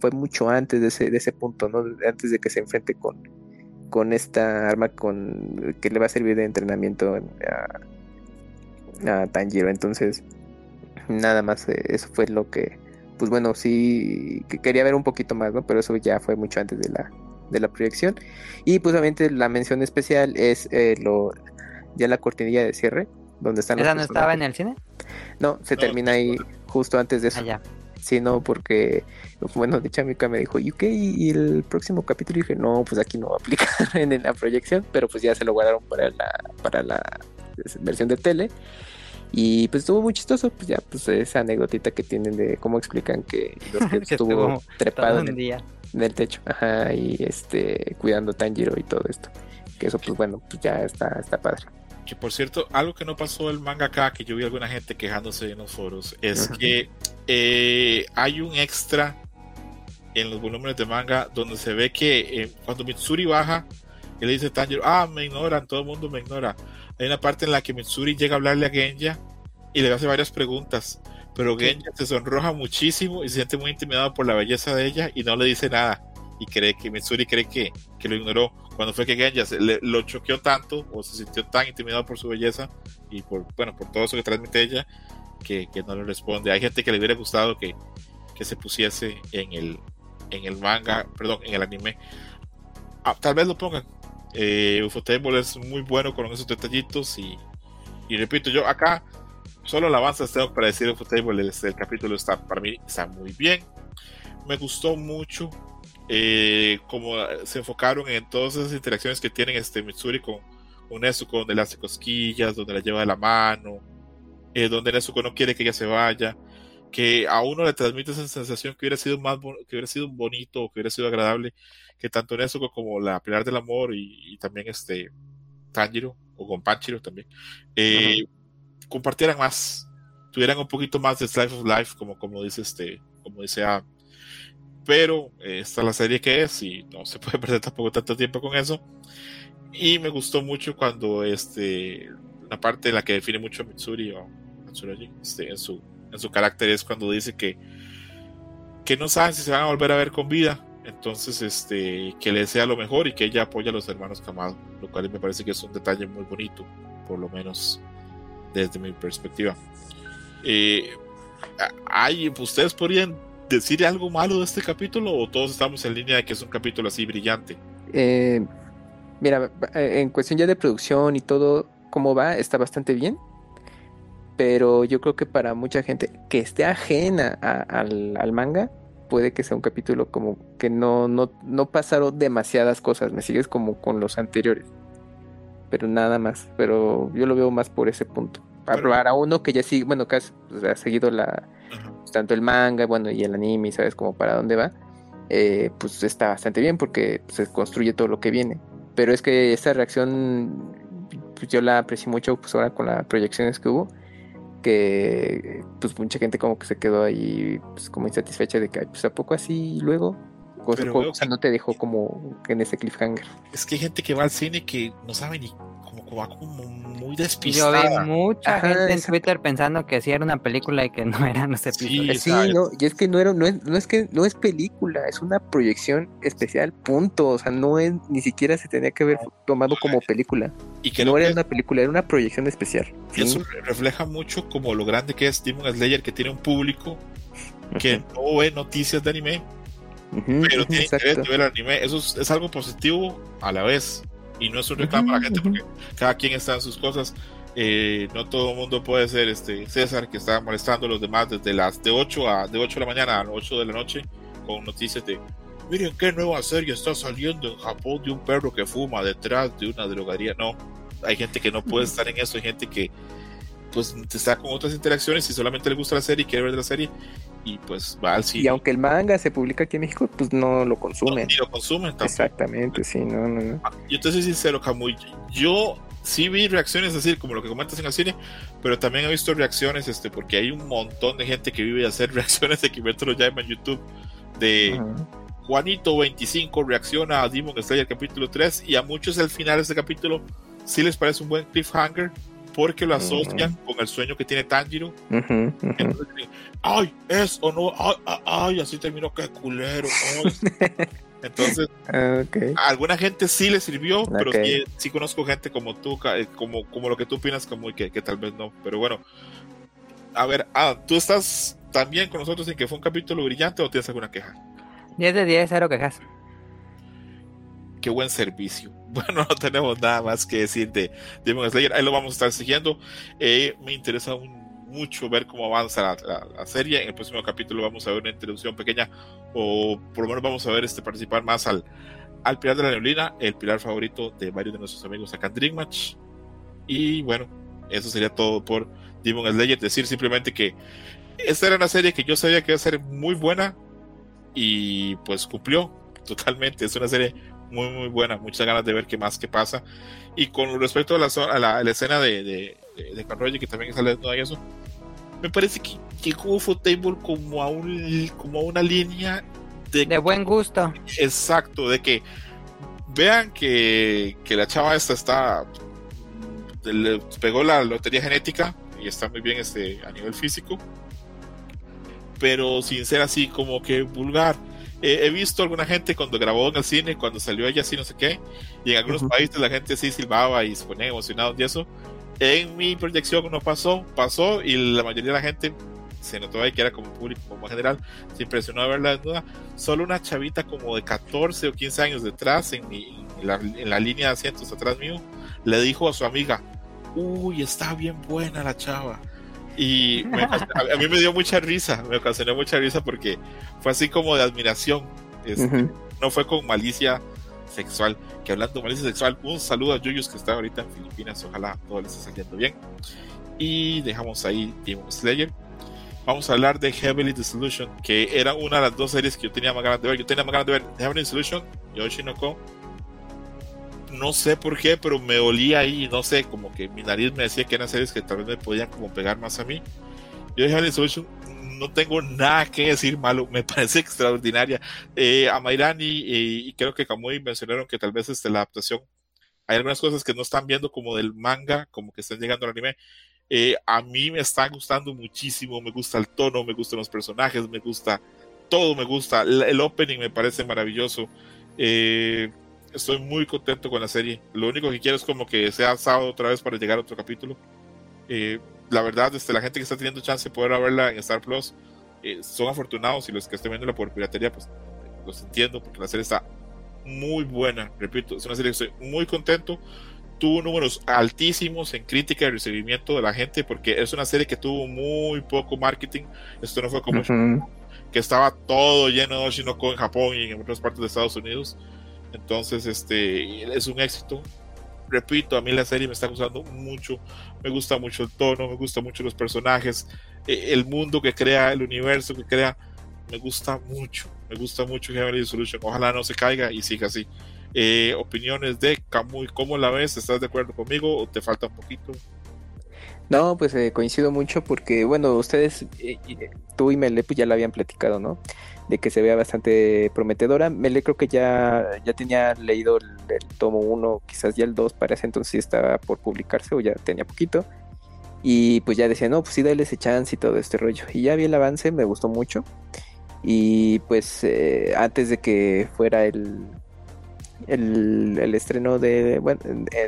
fue mucho antes de ese, de ese punto, ¿no? Antes de que se enfrente con, con esta arma con que le va a servir de entrenamiento a, a Tanjiro. Entonces, nada más eh, eso fue lo que, pues bueno, sí que quería ver un poquito más, ¿no? Pero eso ya fue mucho antes de la, de la proyección. Y pues obviamente la mención especial es eh, lo ya la cortinilla de cierre, donde están ¿Esa no estaba en el cine? No, se termina ahí justo antes de eso. Ah, sino porque, bueno, de Chamika me dijo, ¿y qué? ¿Y el próximo capítulo? Y dije, no, pues aquí no va a aplicar en la proyección, pero pues ya se lo guardaron para la, para la versión de tele. Y pues estuvo muy chistoso, pues ya, pues esa anécdotita que tienen de cómo explican que, estuvo, trepado en el, techo, ajá, y este, cuidando Tanjiro y todo esto. Que eso, pues bueno, pues ya está, está padre. Que por cierto, algo que no pasó el manga acá, que yo vi alguna gente quejándose en los foros, es que eh, hay un extra en los volúmenes de manga donde se ve que eh, cuando Mitsuri baja, él dice Tanjiro, ah, me ignoran, todo el mundo me ignora. Hay una parte en la que Mitsuri llega a hablarle a Genja y le hace varias preguntas, pero Genja se sonroja muchísimo y se siente muy intimidado por la belleza de ella y no le dice nada. Y cree que Mitsuri cree que, que lo ignoró cuando fue que Genja le, lo choqueó tanto o se sintió tan intimidado por su belleza y por, bueno, por todo eso que transmite ella, que, que no le responde. Hay gente que le hubiera gustado que, que se pusiese en el, en el manga, perdón, en el anime. Ah, tal vez lo pongan. Eh, Ufotable es muy bueno con esos detallitos y, y repito, yo acá solo alabanzas tengo para decir Ufotable, el, el capítulo está para mí está muy bien. Me gustó mucho eh, como se enfocaron en todas esas interacciones que tienen este Mitsuri con, con Nezuko, donde le hace cosquillas, donde la lleva de la mano, eh, donde Nezuko no quiere que ella se vaya, que a uno le transmite esa sensación que hubiera sido más que hubiera sido bonito, que hubiera sido agradable, que tanto Nezuko como la Pilar del Amor y, también este Tanjiro o con Panchiro también eh, compartieran más, tuvieran un poquito más de Slice of Life, como, como dice este, como dice pero eh, esta es la serie que es y no se puede perder tampoco tanto tiempo con eso. Y me gustó mucho cuando este, la parte en la que define mucho a Mitsuri o este, en, su, en su carácter es cuando dice que, que no saben si se van a volver a ver con vida. Entonces, este, que le desea lo mejor y que ella apoya a los hermanos Kamado, lo cual me parece que es un detalle muy bonito, por lo menos desde mi perspectiva. Eh, hay, ustedes podrían decir algo malo de este capítulo o todos estamos en línea de que es un capítulo así brillante? Eh, mira, en cuestión ya de producción y todo, cómo va, está bastante bien. pero yo creo que para mucha gente que esté ajena al manga, puede que sea un capítulo como que no, no, no pasaron demasiadas cosas, me sigues como con los anteriores. Pero nada más, pero yo lo veo más por ese punto. Para, Pero- para uno que ya sigue, bueno, que has, sea, ha seguido la, pues, tanto el manga, bueno, y el anime, sabes como para dónde va, eh, pues está bastante bien porque se construye todo lo que viene. Pero es que esta reacción, pues yo la aprecié mucho, pues ahora con las proyecciones que hubo, que pues mucha gente como que se quedó ahí, pues como insatisfecha de que, pues a poco así luego, o sea, Pero o no te dejó como en ese cliffhanger. Es que hay gente que va al cine que no sabe ni va como muy Yo despistada. vi mucha Ajá, gente en. Twitter pensando que sí era una película y que no eran los Sí, episodios. Sí, no, y es que no era, no es, no es que no es película, es una proyección especial, punto. O sea, no es, ni siquiera se tenía que haber tomado como película. y que no era una película, era una proyección especial. Sí. eso refleja mucho como lo grande que es Demon Slayer que tiene un público que no ve noticias de anime pero tiene exacto. interés de ver anime. Eso es, es algo positivo a la vez. Y no es un reclamo a la gente porque cada quien está en sus cosas. Eh, no todo el mundo puede ser este César que está molestando a los demás desde las de 8 a de 8 de la mañana a las 8 de la noche con noticias de miren qué nueva serie está saliendo en Japón de un perro que fuma detrás de una drogaría. No, hay gente que no puede estar en eso, hay gente que pues está con otras interacciones y solamente le gusta la serie y quiere ver la serie y pues va al cine. Y aunque el manga se publica aquí en México, pues no lo no, consumen. ni lo consumen tampoco. Exactamente, sí, no, no, no. Yo te soy sincero, Camuy. Yo sí vi reacciones así, como lo que comentas en el cine, pero también he visto reacciones, este, porque hay un montón de gente que vive de hacer reacciones de Kimetsu no Yaiba en YouTube. De Ajá. Juanito25 reacciona a Demon Slayer capítulo 3 y a muchos el final de este capítulo sí les parece un buen cliffhanger porque lo asocian con el sueño que tiene Tanjiro. Ujú, ujú. Entonces, dicen, ay, es o no, ay, ay, ay, así terminó, qué culero. ay". Entonces, a alguna gente sí le sirvió, pero sí, sí conozco gente como tú, eh, como, como lo que tú opinas, como que, que tal vez no. Pero bueno, a ver, ah, ¿tú estás también con nosotros en que fue un capítulo brillante o tienes alguna queja? 10 de 10, cero quejas. Qué buen servicio. Bueno, no tenemos nada más que decir de Demon Slayer. Ahí lo vamos a estar siguiendo. Eh, me interesa un- mucho ver cómo avanza la, la- la serie. En el próximo capítulo vamos a ver una introducción pequeña, o por lo menos vamos a ver este participar más al, al Pilar de la Neblina, el pilar favorito de varios de nuestros amigos acá en Dream Match. Y bueno, eso sería todo por Demon Slayer. Decir simplemente que esta era una serie que yo sabía que iba a ser muy buena y pues cumplió totalmente. Es una serie muy muy buena, muchas ganas de ver qué más que pasa. Y con respecto a la, a la, a la escena de, de, de, de Conroy, que también sale y eso, me parece que llegó Table como a, un, como a una línea de, De buen gusto. exacto, de que vean que, que la chava esta está le pegó la lotería genética y está muy bien este, a nivel físico, pero sin ser así como que vulgar. Eh, he visto alguna gente cuando grabó en el cine, cuando salió ella así no sé qué, y en algunos Ujú. países la gente sí silbaba y se ponía emocionados y eso. En mi proyección no pasó, pasó y la mayoría de la gente se notó ahí que era como público, como en general, se impresionó de verla desnuda. Solo una chavita como de 14 o 15 años detrás, en, mi- en la, en la línea de asientos atrás mío, le dijo a su amiga, uy, está bien buena la chava. Y me- a, a mí me dio mucha risa, me ocasionó mucha risa porque fue así como de admiración. Este, Ujú. no fue con malicia sexual. Que hablando de malicia sexual, un saludo a Yuyos que está ahorita en Filipinas. Ojalá todo le esté saliendo bien. Y dejamos ahí Demon Slayer. Vamos a hablar de Heavenly Dissolution, que era una de las dos series que yo tenía más ganas de ver. Yo tenía más ganas de ver Heavenly Dissolution, Yoshinoko. No sé por qué, pero me olía ahí, no sé, como que mi nariz me decía que eran series que tal vez me podían como pegar más a mí. Yo de Heavenly Dissolution no tengo nada que decir malo, me parece extraordinaria. Eh, a Mairani y, y creo que Kamui mencionaron que tal vez este, la adaptación, hay algunas cosas que no están viendo como del manga, como que están llegando al anime. Eh, a mí me está gustando muchísimo, me gusta el tono, me gustan los personajes, me gusta todo, me gusta. El, el opening me parece maravilloso. Eh, estoy muy contento con la serie. Lo único que quiero es como que sea sábado otra vez para llegar a otro capítulo. Eh, la verdad, este, la gente que está teniendo chance de poder verla en Star Plus eh, son afortunados y los que estén viéndola por piratería, pues los entiendo porque la serie está muy buena. Repito, es una serie que estoy muy contento. tuvo números altísimos en crítica y recibimiento de la gente porque es una serie que tuvo muy poco marketing. Esto no fue como que estaba todo lleno de Oshinoko en Japón y en otras partes de Estados Unidos. Entonces, este es un éxito. Repito, a mí la serie me está gustando mucho. Me gusta mucho el tono, me gusta mucho los personajes, e, el mundo que crea, el universo que crea. Me gusta mucho, me gusta mucho Heavenly Solution. Ojalá no se caiga y siga así. Eh, opiniones de Kamui, ¿cómo la ves? ¿Estás de acuerdo conmigo o te falta un poquito? No, pues eh, coincido mucho porque, bueno, ustedes, eh, tú y Mele, ya la habían platicado, ¿no? De que se vea bastante prometedora. Mele creo que ya, ya tenía leído el, tomo 1, quizás ya el 2, para ese entonces estaba por publicarse o ya tenía poquito. Y pues ya decía, no, pues sí, dale ese chance y todo este rollo. Y ya vi el avance, me gustó mucho. Y pues eh, antes de que fuera el, el, estreno de, bueno,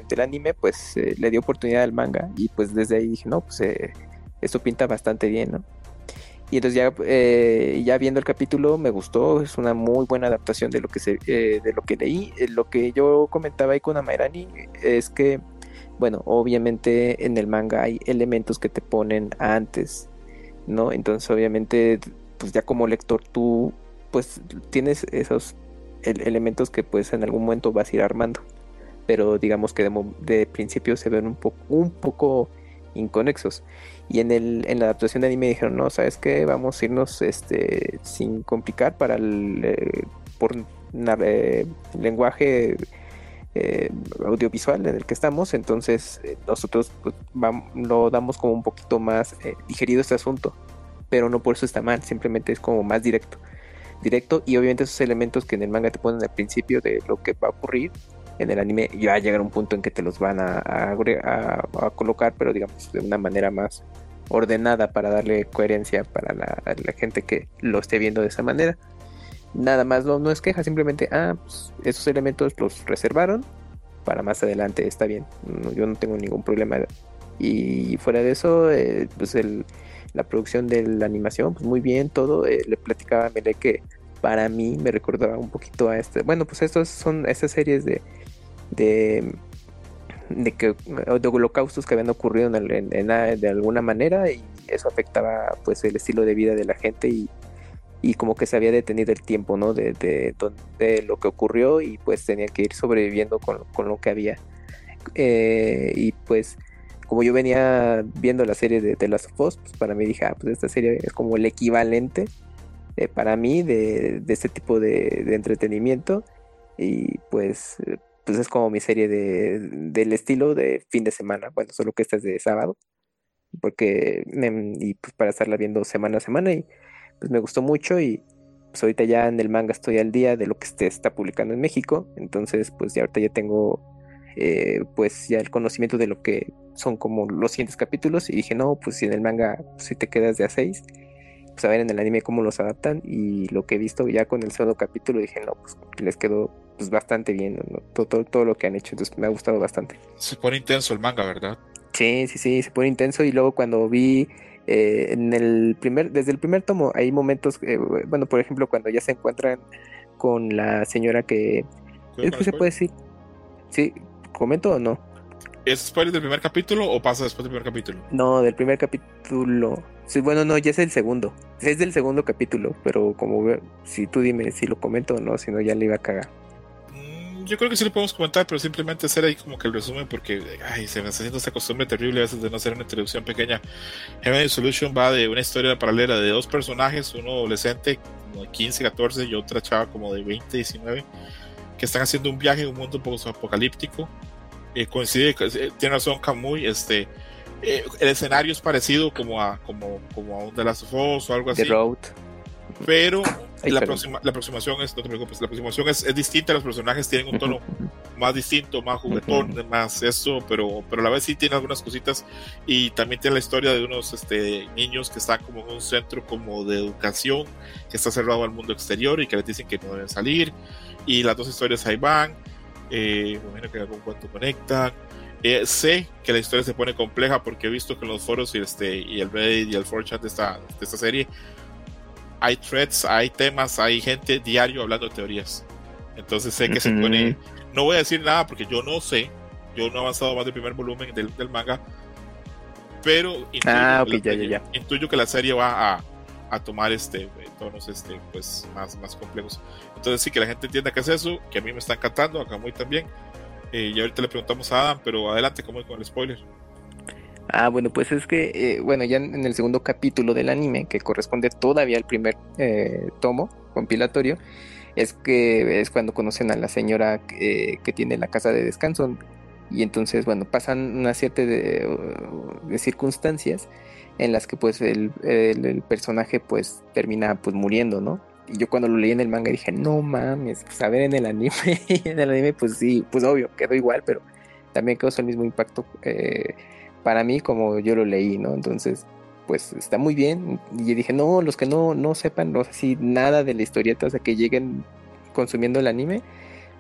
del anime, pues eh, le dio oportunidad al manga y pues desde ahí dije, no, pues eh, esto pinta bastante bien, ¿no? Y entonces ya, eh, ya viendo el capítulo me gustó, es una muy buena adaptación de lo que, se, de lo que leí. lo que yo comentaba ahí con Amairani es que, bueno, obviamente en el manga hay elementos que te ponen antes, ¿no? Entonces obviamente, pues ya como lector tú, pues tienes esos elementos que pues en algún momento vas a ir armando. Pero digamos que de, principio se ven un, un poco inconexos. Y en, el, en la adaptación de anime dijeron, no, ¿sabes qué? Vamos a irnos este, sin complicar para el eh, por eh, lenguaje eh, audiovisual en el que estamos. Entonces nosotros pues, lo damos como un poquito más digerido este asunto. Pero no por eso está mal, simplemente es como más directo directo y obviamente esos elementos que en el manga te ponen al principio de lo que va a ocurrir en el anime ya va a llegar un punto en que te los van a, a, colocar pero digamos de una manera más ordenada para darle coherencia para la, gente que lo esté viendo de esa manera nada más no, no es queja simplemente ah pues, esos elementos los reservaron para más adelante está bien yo no tengo ningún problema y fuera de eso eh, pues el la producción de la animación, pues muy bien, todo. Eh, le platicaba a Mele que para mí me recordaba un poquito a este. Bueno, pues estos son estas series de. de de que de holocaustos que habían ocurrido en, de alguna manera y eso afectaba pues el estilo de vida de la gente y, y como que se había detenido el tiempo no de, de, lo que ocurrió y pues tenían que ir sobreviviendo con, con lo que había. Eh, y pues como yo venía viendo la serie de The Last of Us, pues para mí dije, ah, pues esta serie es como el equivalente eh, para mí de, este tipo de, entretenimiento y pues, pues es como mi serie de, del estilo de fin de semana, bueno, solo que esta es de sábado, porque, em, y pues para estarla viendo semana a semana y pues me gustó mucho y pues ahorita ya en el manga estoy al día de lo que se está publicando en México, entonces pues ya ahorita ya tengo eh, pues ya el conocimiento de lo que son como los siguientes capítulos y dije, no, pues si en el manga si te quedas de a seis, pues a ver en el anime cómo los adaptan y lo que he visto ya con el segundo capítulo dije, no, pues les quedó pues bastante bien todo, todo, lo que han hecho, entonces me ha gustado bastante. Se pone intenso el manga, ¿verdad? Sí, sí, sí, se pone intenso y luego cuando vi eh, en el primer, desde el primer tomo hay momentos, eh, bueno, por ejemplo, cuando ya se encuentran con la señora que... Es que se puede decir, sí, ¿Comento o no? ¿Es spoiler del primer capítulo o pasa después del primer capítulo? No, del primer capítulo. Sí, bueno, no, ya es el segundo. Es del segundo capítulo, pero como si tú dime si lo comento o no, si no ya le iba a cagar. Mm, yo creo que sí lo podemos comentar, pero simplemente hacer ahí como que el resumen porque ay, se me está haciendo esta costumbre terrible a veces de no hacer una introducción pequeña. Heaven Solution va de una historia paralela de dos personajes, uno adolescente como de 15, 14 y otra chava como de 20, 19 que están haciendo un viaje en un mundo post apocalíptico. Eh, coincide, eh, tiene razón Camuy, este, eh, el escenario es parecido como a, como, como a un The Last of Us o algo así. The Road. Pero la, próxima, la aproximación es, no te preocupes, la aproximación es, es, distinta, los personajes tienen un tono más distinto, más juguetón, más eso, pero, pero a la vez sí tiene algunas cositas y también tiene la historia de unos este, niños que están como en un centro como de educación que está cerrado al mundo exterior y que les dicen que no deben salir y las dos historias ahí van. Eh, imagino que en algún punto conectan. Eh, sé que la historia se pone compleja porque he visto que en los foros y, este, y el Reddit y el 4chan de esta, de esta serie hay threads, hay temas, hay gente diario hablando de teorías. Entonces sé que se pone. No voy a decir nada porque yo no sé. Yo no he avanzado más del primer volumen del, del manga, pero intuyo, Ah, que ok, la, ya, ya, intuyo que la serie va a, a tomar este tonos este pues más, más complejos. Entonces sí que la gente entienda que es eso, que a mí me está encantando, acá muy también. Eh, y ahorita le preguntamos a Adam, pero adelante, ¿cómo es con el spoiler? Ah, bueno, pues es que, eh, bueno, ya en el segundo capítulo del anime, que corresponde todavía al primer eh, tomo compilatorio, es que es cuando conocen a la señora eh, que tiene la casa de descanso. Y entonces, bueno, pasan una serie de, circunstancias en las que pues el- el personaje pues termina pues muriendo, ¿no? Y yo cuando lo leí en el manga dije, no mames, pues a ver en el anime, en el anime pues sí, pues obvio, quedó igual, pero también causó el mismo impacto eh, para mí como yo lo leí, ¿no? Entonces, pues está muy bien. Y dije, no, los que no, no sepan, no sé si nada de la historieta, o sea, que lleguen consumiendo el anime,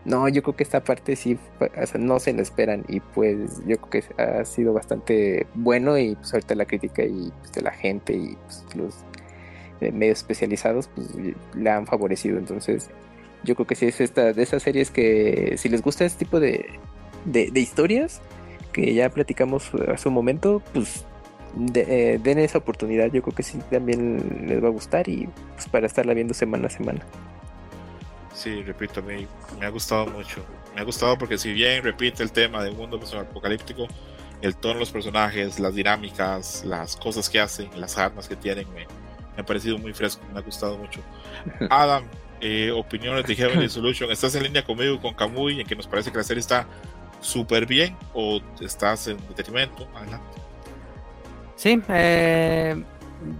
no, yo creo que esta parte sí, o sea, no se la esperan. Y pues yo creo que ha sido bastante bueno y pues ahorita la crítica y pues, de la gente y pues, los medios especializados pues la han favorecido. Entonces, yo creo que sí es esta de esas series que si les gusta este tipo de, de, de historias, que ya platicamos hace un momento, pues de- eh, den esa oportunidad. Yo creo que sí también les va a gustar y pues para estarla viendo semana a semana. Sí, repito, me, ha gustado mucho. Me ha gustado porque si bien repite el tema del mundo apocalíptico, el tono de los personajes, las dinámicas, las cosas que hacen, las armas que tienen, me, me ha parecido muy fresco, me ha gustado mucho. Adam, eh, opiniones de Heavenly Solution. ¿Estás en línea conmigo con Kamui en que nos parece que la serie está súper bien o estás en detrimento? Adelante. Sí, eh,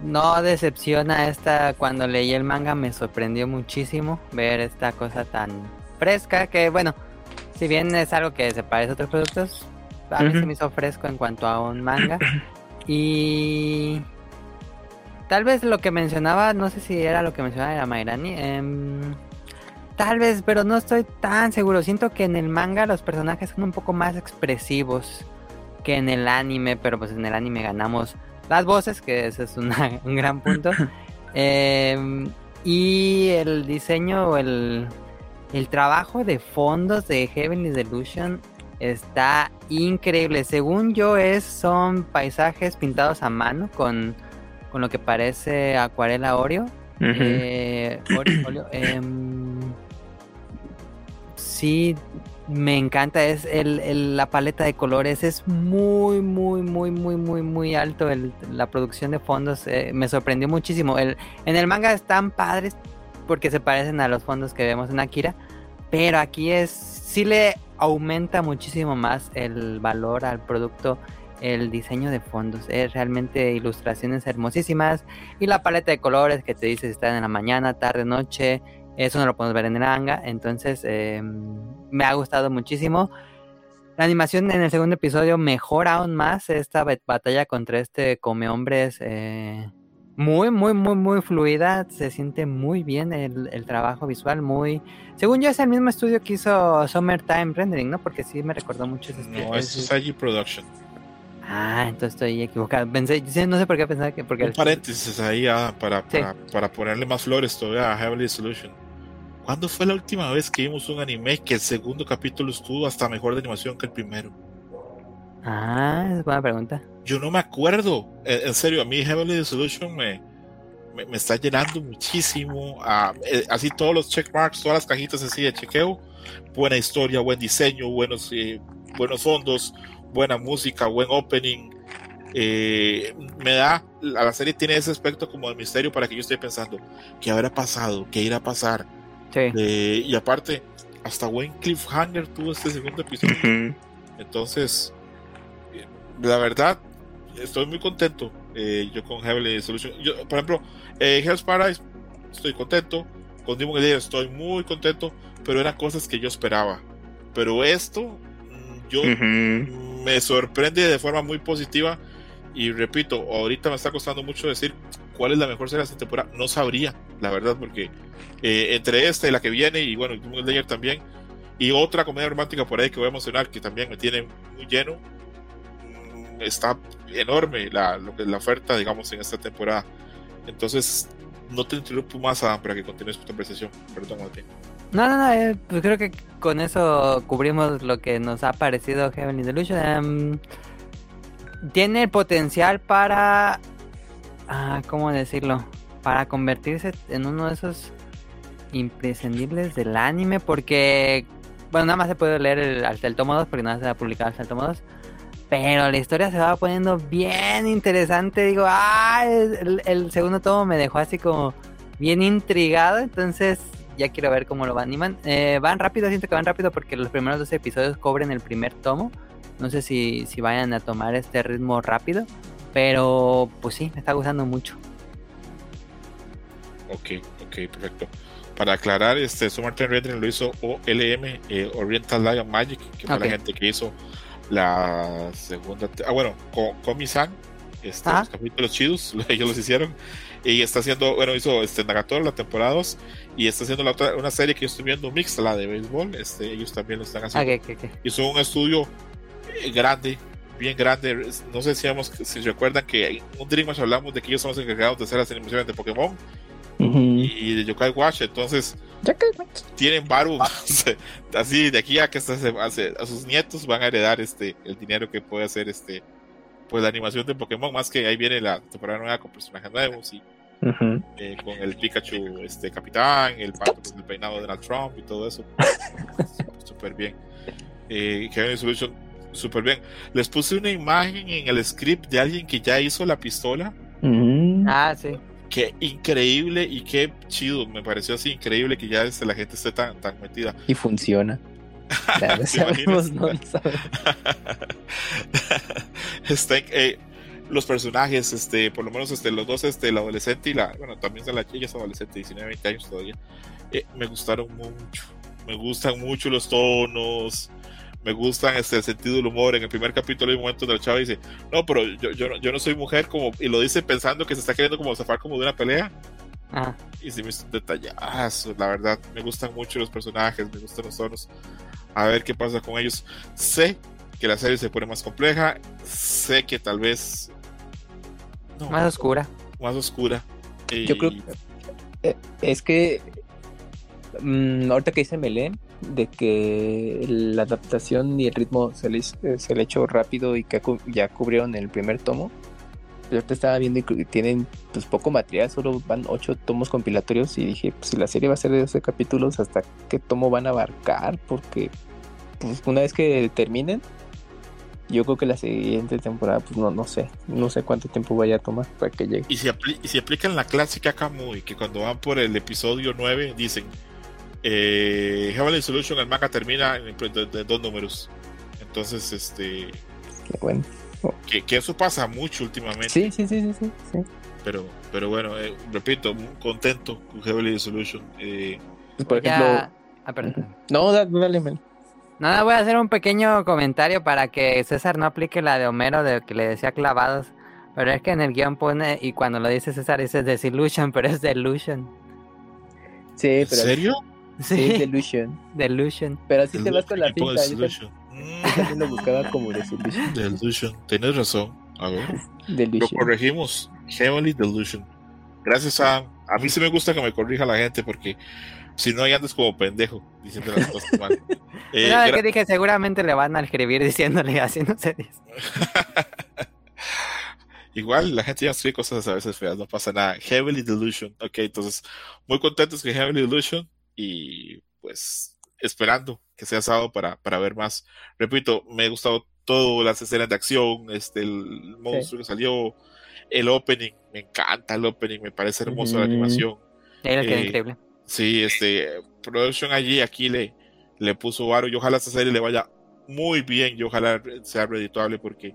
no decepciona esta. Cuando leí el manga me sorprendió muchísimo ver esta cosa tan fresca. Que bueno, si bien es algo que se parece a otros productos, a mí Ujú. se me hizo fresco en cuanto a un manga. Y tal vez lo que mencionaba, no sé si era lo que mencionaba era Mairani. em, tal vez, pero no estoy tan seguro. Siento que en el manga los personajes son un poco más expresivos que en el anime, pero pues en el anime ganamos las voces, que ese es una- un gran punto. Em, y el diseño o el, el trabajo de fondos de Heavenly Delusion está increíble. Según yo, es, son paisajes pintados a mano con, con lo que parece acuarela Oreo. Eh, em, sí, me encanta. Es el, el- la paleta de colores. Es muy, muy, muy, muy, muy, muy alto. el- la producción de fondos eh, me sorprendió muchísimo. El, en el manga están padres porque se parecen a los fondos que vemos en Akira. Pero aquí es. Sí le aumenta muchísimo más el valor al producto. El diseño de fondos. Es realmente ilustraciones hermosísimas. Y la paleta de colores que te dice si están en la mañana, tarde, noche. Eso no lo podemos ver en el manga. Entonces eh, me ha gustado muchísimo. La animación en el segundo episodio mejora aún más esta bat- batalla contra este come hombres. eh, muy, muy, muy, muy fluida. Se siente muy bien el, el trabajo visual. Muy. Según yo, es el mismo estudio que hizo Summertime Rendering, ¿no? Porque sí me recordó mucho ese estudio. No, es Sagi Production. Ah, entonces estoy equivocado. Pensé, sí, no sé por qué pensaba que. Porque Un paréntesis ahí Adam, para, Sí. para, para ponerle más flores todavía a Heavenly Solution. ¿Cuándo fue la última vez que vimos un anime que el segundo capítulo estuvo hasta mejor de animación que el primero? Ah, es buena pregunta. Yo no me acuerdo. En, en serio, a mí Heavenly Solution me, me, me está llenando muchísimo. Ah, eh, así todos los checkmarks, todas las cajitas así de chequeo. Buena historia, buen diseño, buenos, eh, buenos fondos, buena música, buen opening. Eh, me da, a la serie tiene ese aspecto como de misterio para que yo esté pensando, ¿qué habrá pasado? ¿Qué irá a pasar? Sí. Eh, y aparte, hasta buen cliffhanger tuvo este segundo episodio. Entonces, la verdad, estoy muy contento eh, yo con Heavenly Solution. Yo, por ejemplo, eh, Hell's Paradise, estoy contento. Con Demon Slayer estoy muy contento, pero eran cosas que yo esperaba. Pero esto, mm, yo. Me sorprende de forma muy positiva. Y repito, ahorita me está costando mucho decir cuál es la mejor serie de esta temporada. No sabría, la verdad, porque eh, entre esta y la que viene, y bueno, Demon Slayer también, y otra comedia romántica por ahí que voy a mencionar, que también me tiene muy lleno, mm, está enorme la, lo que es la oferta, digamos, en esta temporada. Entonces, no te interrumpo más, Adam, para que continúes tu conversación. Perdón, Martín. No, no, no, eh, pues creo que con eso cubrimos lo que nos ha parecido Heavenly Delusion. Em, tiene el potencial para... Ah, ¿Cómo decirlo? Para convertirse en uno de esos imprescindibles del anime porque... Bueno, nada más se puede leer el, hasta el tomo 2 porque nada se va a publicar hasta el tomo 2. Pero la historia se va poniendo bien interesante. Digo, ah, el segundo tomo me dejó así como bien intrigado. Entonces ya quiero ver cómo lo van animan. Eh, van rápido, siento que van rápido porque los primeros dos episodios cobren el primer tomo. No sé si, si vayan a tomar este ritmo rápido. Pero pues sí, me está gustando mucho. Ok, ok, perfecto. Para aclarar, este Summer Time Rendering lo hizo OLM, eh, Oriental Light Magic, que fue la gente que hizo la segunda. Ah, bueno, Komi-san, este, los capítulos chidos, ellos los hicieron. Y está haciendo, bueno, hizo este Nagatora la temporada 2 y está haciendo la otra, una serie que yo estoy viendo mix, la de béisbol. Este, ellos también lo están haciendo. Okay, okay, okay. Hizo un estudio eh, grande, bien grande. No sé si, si recuerdan que en un Dreamwatch hablamos de que ellos son los encargados de hacer las animaciones de Pokémon uh -huh. y de Yokai Watch. Entonces, Yokai Watch. tienen Baru. así, de aquí a que se hace, a sus nietos van a heredar este el dinero que puede hacer este pues la animación de Pokémon, más que ahí viene la temporada nueva con personajes nuevos y uh -huh. eh, con el Pikachu este capitán, el pato con el peinado de Donald Trump y todo eso. Súper bien. Eh, Kevin Solution, súper bien. Les puse una imagen en el script de alguien que ya hizo la pistola. Uh -huh. Ah, sí. Qué increíble y qué chido. Me pareció así increíble que ya este, la gente esté tan, tan metida. Y funciona. Claro, sabemos, no sabemos. Está, eh, los personajes, este, por lo menos este, los dos, este, el adolescente y la, bueno, también la ella es adolescente, 19, 20 años todavía, eh, me gustaron mucho, me gustan mucho los tonos, me gustan este, el sentido del humor, en el primer capítulo hay un momento donde la chava dice, no, pero yo, yo, yo no soy mujer, como, y lo dice pensando que se está queriendo como zafar como de una pelea, Ah. y se me hizo un detallazo, la verdad, me gustan mucho los personajes, me gustan los tonos, a ver qué pasa con ellos, sé que la serie se pone más compleja, sé que tal vez no, más oscura. Más oscura. Y... Yo creo que es que mmm, ahorita que dice Melén de que la adaptación y el ritmo se le, se le echó rápido y que ya cubrieron el primer tomo. Yo te estaba viendo y tienen pues poco material, solo van ocho tomos compilatorios y dije, pues si la serie va a ser de 12 capítulos, ¿hasta qué tomo van a abarcar? Porque pues una vez que terminen, yo creo que la siguiente temporada, pues no, no sé, no sé cuánto tiempo vaya a tomar para que llegue. Y si, apli y si aplican la clásica Kamui, que cuando van por el episodio 9 dicen, eh, Heavenly Solution, el manga termina en, dos números. Entonces, este... Qué bueno. Que, que, eso pasa mucho últimamente. Sí, sí, sí, sí, sí. sí. Pero, pero bueno, eh, repito, muy contento con Heavenly Solution. Eh, pues por ejemplo... Ya... Ah, perdón. No, dale, dale. Nada, voy a hacer un pequeño comentario para que César no aplique la de Homero de que le decía clavados. Pero es que en el guion pone, y cuando lo dice César, dice Desillusion, pero es Delusion. Sí, pero. ¿En serio? Sí. Es Delusion. Delusion. Pero así te vas con la pinta. También lo buscaba como Desillusion. Delusion. Tienes razón. A ver. Delusion. Lo corregimos. Heavenly Delusion. Gracias a. A mí sí me gusta que me corrija la gente porque si no, ahí andas como pendejo diciendo las cosas mal. Eh, que dije, seguramente le van a escribir diciéndole así, no se dice. Igual la gente ya escribe cosas a veces feas, no pasa nada. Heavily Delusion. Ok, entonces, muy contentos que Heavily Delusion y pues esperando que sea sábado para, para ver más. Repito, me ha gustado todo, las escenas de acción, este, el monstruo sí. que salió, el opening, me encanta el opening, me parece hermoso mm. la animación. Era eh, increíble. Sí, este, Production allí, aquí le, le puso varo y ojalá esta serie le vaya muy bien y ojalá sea redituable porque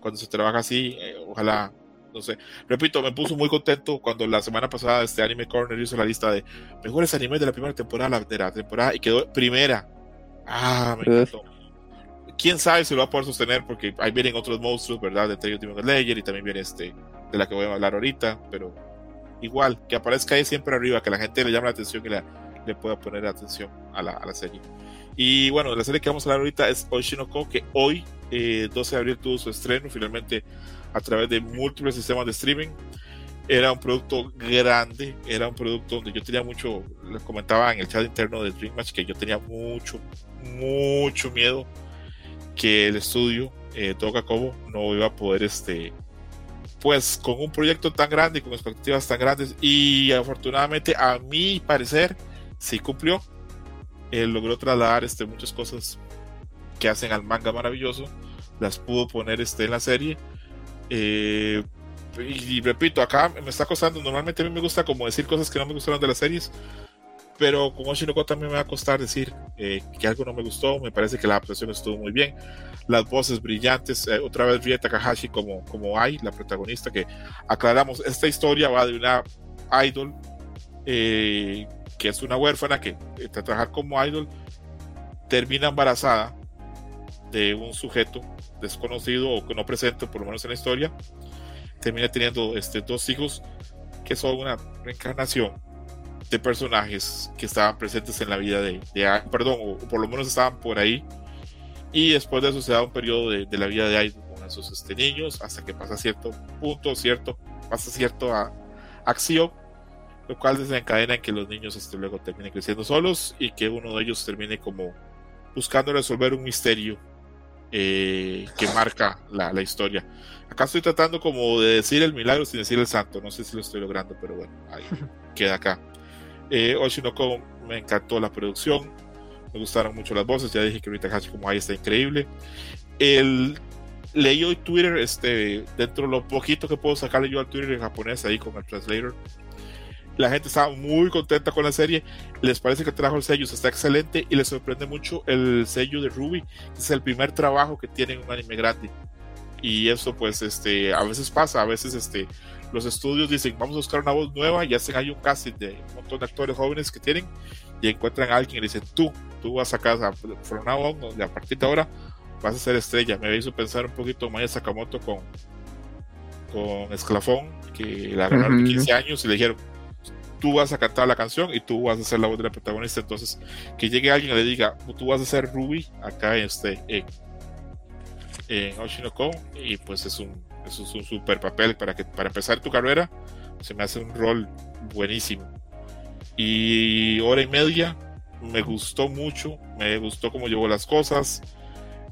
cuando se trabaja así, eh, ojalá, no sé. Repito, me puso muy contento cuando la semana pasada este Anime Corner hizo la lista de mejores animes de la primera temporada de la temporada y quedó primera. Ah, me encantó. Quién sabe si lo va a poder sostener porque ahí vienen otros monstruos, ¿verdad? De Taylor Demon Slayer y también viene este de la que voy a hablar ahorita, pero igual, que aparezca ahí siempre arriba, que la gente le llame la atención y la, le pueda poner atención a la, a la, serie. Y bueno, la serie que vamos a hablar ahorita es Oshinoko, que hoy, eh, 12 de abril, tuvo su estreno finalmente a través de múltiples sistemas de streaming. era un producto grande, era un producto donde yo tenía mucho, les comentaba en el chat interno de Dream Match que yo tenía mucho, mucho miedo que el estudio eh, Toca como no iba a poder este pues con un proyecto tan grande y con expectativas tan grandes. Y afortunadamente a mi parecer sí cumplió. Él logró trasladar este, muchas cosas que hacen al manga maravilloso. Las pudo poner este, en la serie. Eh, y, repito acá me está costando. Normalmente a mí me gusta como decir cosas que no me gustaron de las series pero con Oshinoko también me va a costar decir eh, que algo no me gustó me parece que la adaptación estuvo muy bien. Las voces brillantes, eh, otra vez Rie Takahashi como, como Ai, la protagonista, que aclaramos, esta historia va de una idol eh, que es una huérfana que eh, trabajar como idol termina embarazada de un sujeto desconocido o que no presente, por lo menos en la historia, termina teniendo este, dos hijos que son una reencarnación de personajes que estaban presentes en la vida de, de perdón, o por lo menos estaban por ahí y después de eso se da un periodo de, la vida de Aido con esos este, niños hasta que pasa cierto punto, cierto, pasa cierta acción, lo cual desencadena en que los niños este, luego terminen creciendo solos y que uno de ellos termine como buscando resolver un misterio eh, que marca la, la, historia. Acá estoy tratando como de decir el milagro sin decir el santo, no sé si lo estoy logrando, pero bueno, ahí queda acá. Eh, Oshinoko me encantó la producción, me gustaron mucho las voces, ya dije que ahorita Hachi como ahí está increíble. El, leí hoy Twitter, este, dentro de lo poquito que puedo sacarle yo al Twitter en japonés ahí con el translator. La gente estaba muy contenta con la serie. Les parece que trajo el sello, está excelente y les sorprende mucho el sello de Ruby, que es el primer trabajo que tiene un anime grande. Y eso, pues, este, a veces pasa, a veces, este, los estudios dicen, vamos a buscar una voz nueva y hacen ahí un casting de un montón de actores jóvenes que tienen y encuentran a alguien y le dicen, tú, tú vas a casa, from now on, a partir de ahora vas a ser estrella. Me hizo pensar un poquito Maya Sakamoto con, con Esclafón, que la ganaron 15 años y le dijeron, tú vas a cantar la canción y tú vas a ser la voz de la protagonista. Entonces, que llegue alguien y le diga, tú vas a ser Ruby acá en, este, en, en Oshinoko, y pues es un, es un super papel para, que, para empezar tu carrera. Se me hace un rol buenísimo y hora y media. Me gustó mucho, me gustó cómo llevó las cosas.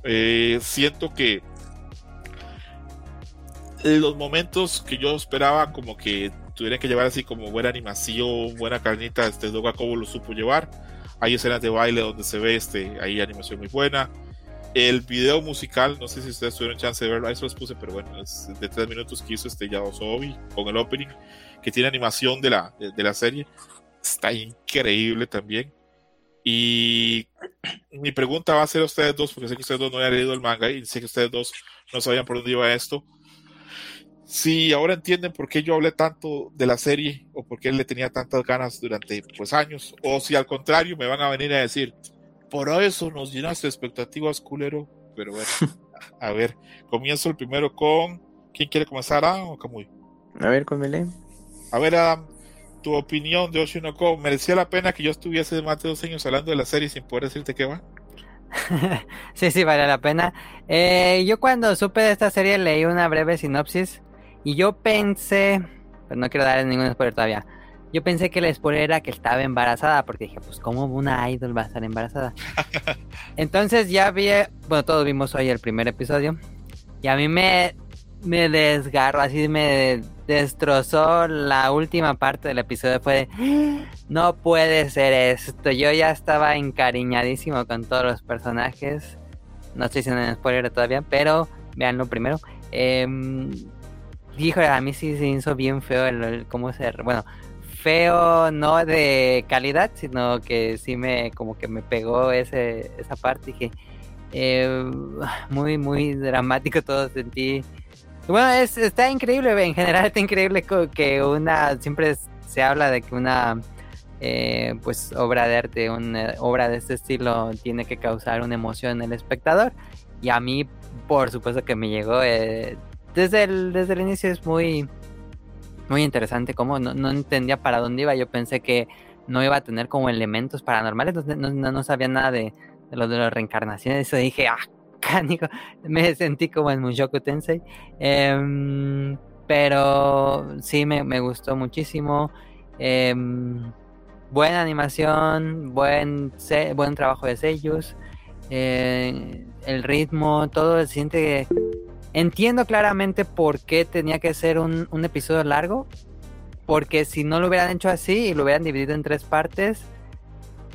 Eh, siento que los momentos que yo esperaba como que tuvieran que llevar así como buena animación, buena carnita, este Doga Kobo lo supo llevar. Hay escenas de baile donde se ve este, hay animación muy buena. El video musical, no sé si ustedes tuvieron chance de verlo, ahí se los puse, pero bueno, es de tres minutos que hizo este Yaosobi con el opening, que tiene animación de la, de la serie está increíble también. Y mi pregunta va a ser a ustedes dos, porque sé que ustedes dos no habían leído el manga y sé que ustedes dos no sabían por dónde iba esto. Si ahora entienden por qué yo hablé tanto de la serie o por qué le tenía tantas ganas durante pues años, o si al contrario me van a venir a decir, por eso nos llenaste de expectativas, culero. Pero bueno, a ver, comienzo el primero con. ¿Quién quiere comenzar, Adam o Camuy? A ver, con A ver, Adam, tu opinión de Oshinoko, ¿merecía la pena que yo estuviese más de dos años hablando de la serie sin poder decirte qué va? sí, sí, vale la pena. Eh, yo cuando supe de esta serie leí una breve sinopsis y yo pensé, pero no quiero dar ningún spoiler todavía, yo pensé que el spoiler era que estaba embarazada, porque dije, pues ¿cómo una idol va a estar embarazada? Entonces ya vi, bueno, todos vimos hoy el primer episodio y a mí me, me desgarro, así me destrozó la última parte del episodio. Fue no puede ser esto. Yo ya estaba encariñadísimo con todos los personajes. No estoy haciendo un spoiler todavía, pero veanlo primero. Eh, a mí sí se hizo bien feo el, cómo ser. Bueno, feo no de calidad, sino que sí me como que me pegó ese, esa parte. Dije, eh, muy, muy dramático todo sentí bueno, es, está increíble, en general está increíble que una, siempre se habla de que una eh, pues obra de arte, una obra de este estilo tiene que causar una emoción en el espectador. Y a mí, por supuesto que me llegó, eh, desde, el, desde el inicio es muy, muy interesante, como no, entendía para dónde iba, yo pensé que no iba a tener como elementos paranormales, no, no, sabía nada de, de lo de las reencarnaciones, eso dije, ah, me sentí como en Mushoku Tensei. Em, Pero sí me, me gustó muchísimo. Em, buena animación, buen, buen trabajo de sellos. Eh, el ritmo, todo se siente... Entiendo claramente por qué tenía que ser un, un episodio largo. Porque si no lo hubieran hecho así y lo hubieran dividido en tres partes,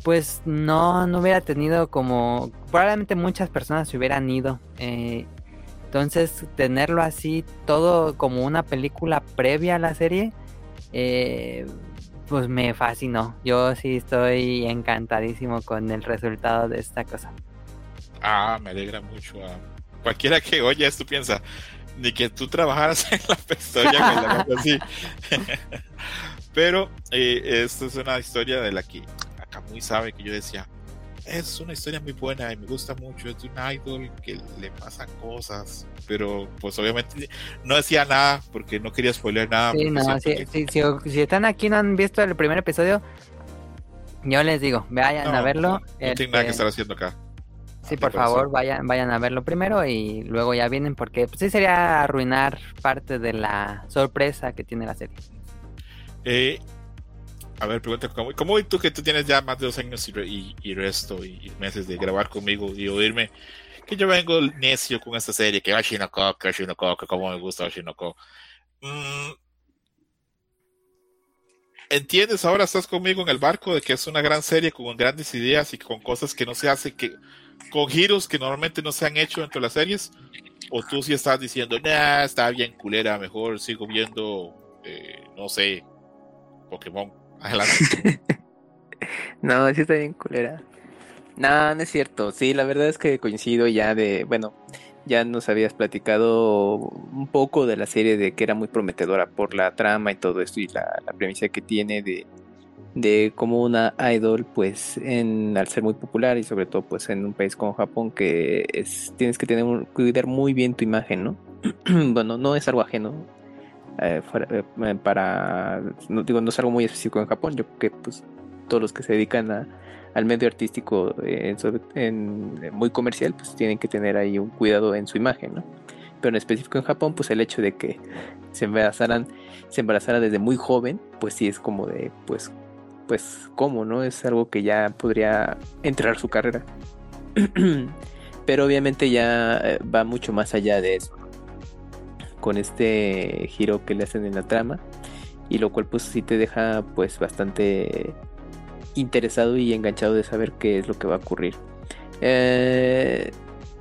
pues no, no hubiera tenido como... Probablemente muchas personas se hubieran ido. Eh, entonces, tenerlo así, todo como una película previa a la serie, eh, pues me fascinó. Yo sí estoy encantadísimo con el resultado de esta cosa. Ah, me alegra mucho. Cualquiera que oye esto piensa, ni que tú trabajaras en la historia así. Pero eh, esto es una historia de la que muy sabe que yo decía, es una historia muy buena y me gusta mucho, es de un idol que le pasan cosas, pero pues obviamente no decía nada porque no quería spoiler nada. si, están aquí y no han visto el primer episodio, yo les digo, vayan a verlo. No, tiene nada que este, estar haciendo acá. Sí, por favor, vayan, vayan a verlo primero y luego ya vienen porque pues, sí sería arruinar parte de la sorpresa que tiene la serie. Eh, a ver, pregunta, ¿cómo, ¿cómo tú que tú tienes ya más de dos años y, y, resto y, meses de grabar conmigo y oírme que yo vengo necio con esta serie, que va Shinoko, que Shinoko, que como me gusta Shinoko? Mm, ¿Entiendes? Ahora estás conmigo en el barco de que es una gran serie con grandes ideas y con cosas que no se hacen, que, con giros que normalmente no se han hecho dentro de las series. O tú sí estás diciendo, nah, está bien culera, mejor sigo viendo, eh, no sé, Pokémon. no, sí está bien culera. No, no es cierto. Sí, la verdad es que coincido ya de, bueno, ya nos habías platicado un poco de la serie de que era muy prometedora por la trama y todo esto y la, premisa que tiene de, de como una idol pues en al ser muy popular y sobre todo pues en un país como Japón que es tienes que tener cuidar muy bien tu imagen, ¿no? bueno, no es algo ajeno eh, eh, para, no digo, no es algo muy específico en Japón, yo creo que pues todos los que se dedican a, al medio artístico eh, muy comercial, pues tienen que tener ahí un cuidado en su imagen, ¿no? Pero en específico en Japón, pues el hecho de que se embarazaran, se embarazara desde muy joven, pues sí es como de, pues, pues, ¿cómo, no? Es algo que ya podría entrar su carrera. Pero obviamente ya va mucho más allá de eso, con este giro que le hacen en la trama y lo cual pues sí te deja pues bastante interesado y enganchado de saber qué es lo que va a ocurrir. Eh,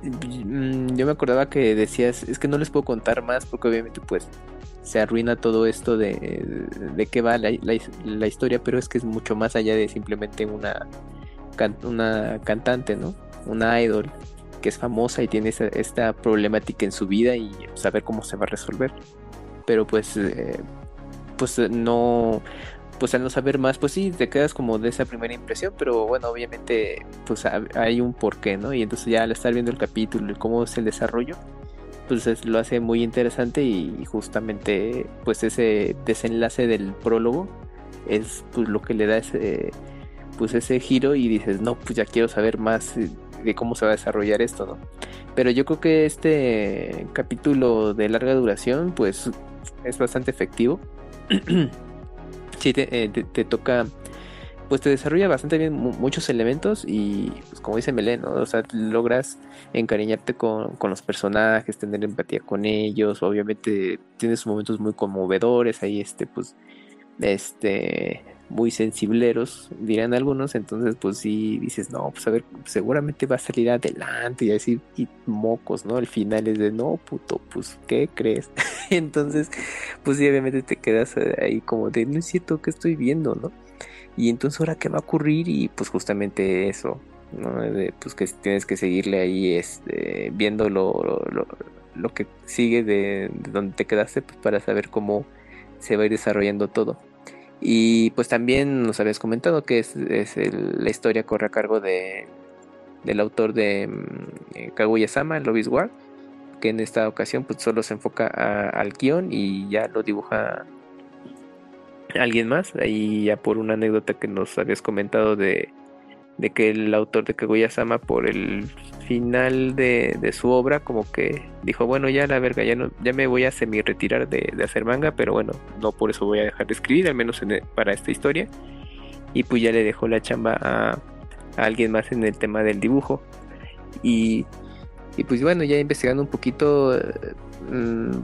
mm, yo me acordaba que decías, es que no les puedo contar más porque obviamente pues se arruina todo esto de, de qué va la, la, historia, pero es que es mucho más allá de simplemente una, una cantante, ¿no? Una idol que es famosa y tiene esta, problemática en su vida y saber cómo se va a resolver. Pero pues, eh, pues no, pues al no saber más, pues sí, te quedas como de esa primera impresión, pero bueno, obviamente pues hay un porqué, ¿no? Y entonces ya al estar viendo el capítulo y cómo es el desarrollo, pues lo hace muy interesante y justamente pues ese desenlace del prólogo es pues lo que le da ese pues ese giro y dices, no, pues ya quiero saber más de cómo se va a desarrollar esto, ¿no? Pero yo creo que este capítulo de larga duración, pues es bastante efectivo. sí, eh, te, toca, pues te desarrolla bastante bien muchos elementos y, pues como dice Melén, ¿no? O sea, logras encariñarte con, con, los personajes, tener empatía con ellos, obviamente tienes momentos muy conmovedores, ahí este, pues, este muy sensibleros, dirán algunos, entonces pues sí dices, no, pues a ver, seguramente va a salir adelante y decir, y mocos, ¿no? Al final es de, no, puto, pues, ¿qué crees? entonces, pues sí, obviamente te quedas ahí como de, no es cierto que estoy viendo, ¿no? Y entonces ahora qué va a ocurrir y pues justamente eso, ¿no? pues que tienes que seguirle ahí este, viendo lo, lo, que sigue de, de donde te quedaste pues, para saber cómo se va a ir desarrollando todo. Y pues también nos habías comentado que es, la historia corre a cargo de, del autor de mm, eh, Kaguya-sama, Lobby's War, que en esta ocasión pues solo se enfoca al guion y ya lo dibuja alguien más. Ahí ya por una anécdota que nos habías comentado de, de que el autor de Kaguya-sama por el final de, de, su obra como que dijo bueno ya la verga ya no ya me voy a semi retirar de, de hacer manga pero bueno no por eso voy a dejar de escribir al menos en, para esta historia y pues ya le dejó la chamba a, a alguien más en el tema del dibujo y, y pues bueno ya investigando un poquito mm,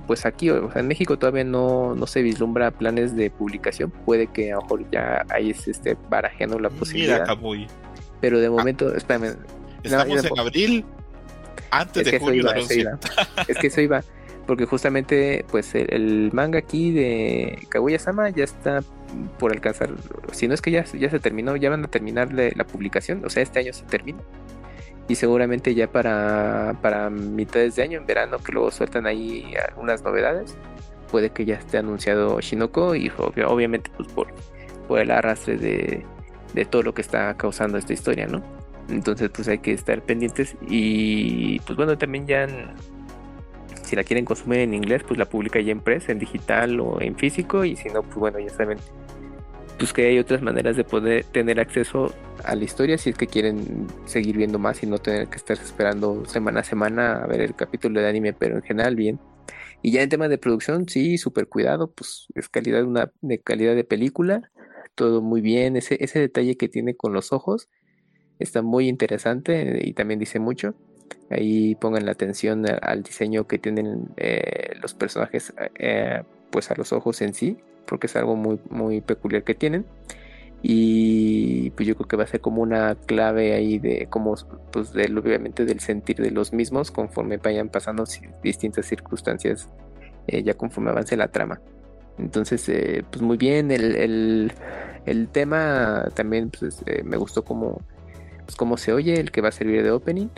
pues aquí o sea, en México todavía no, no se vislumbra planes de publicación puede que a lo mejor ya hay este barajeando la posibilidad Mira, pero de momento espérame Estamos en abril, antes es de junio iba, de eso iba. Es que eso iba. Porque justamente, pues el, el manga aquí de Kaguya-sama ya está por alcanzar. Si no es que ya, ya se terminó, ya van a terminar la, la publicación. O sea, este año se termina. Y seguramente ya para, para mitades de año, en verano, que luego sueltan ahí algunas novedades, puede que ya esté anunciado Shinoko. Y obviamente, pues por, por el arrastre de, de todo lo que está causando esta historia, ¿no? Entonces pues hay que estar pendientes y pues bueno también ya si la quieren consumir en inglés pues la publica ya en press, en digital o en físico y si no pues bueno ya saben pues que hay otras maneras de poder tener acceso a la historia si es que quieren seguir viendo más y no tener que estar esperando semana a semana a ver el capítulo de anime pero en general bien y ya en tema de producción sí súper cuidado pues es calidad una de calidad de película todo muy bien ese ese detalle que tiene con los ojos está muy interesante y también dice mucho. Ahí pongan la atención al diseño que tienen eh, los personajes, eh, pues a los ojos en sí, porque es algo muy, muy peculiar que tienen. Y pues yo creo que va a ser como una clave ahí de cómo, pues del, obviamente del sentir de los mismos conforme vayan pasando distintas circunstancias, eh, ya conforme avance la trama. Entonces, eh, pues muy bien, el, el, el tema también pues, eh, me gustó como pues, cómo se oye, el que va a servir de opening.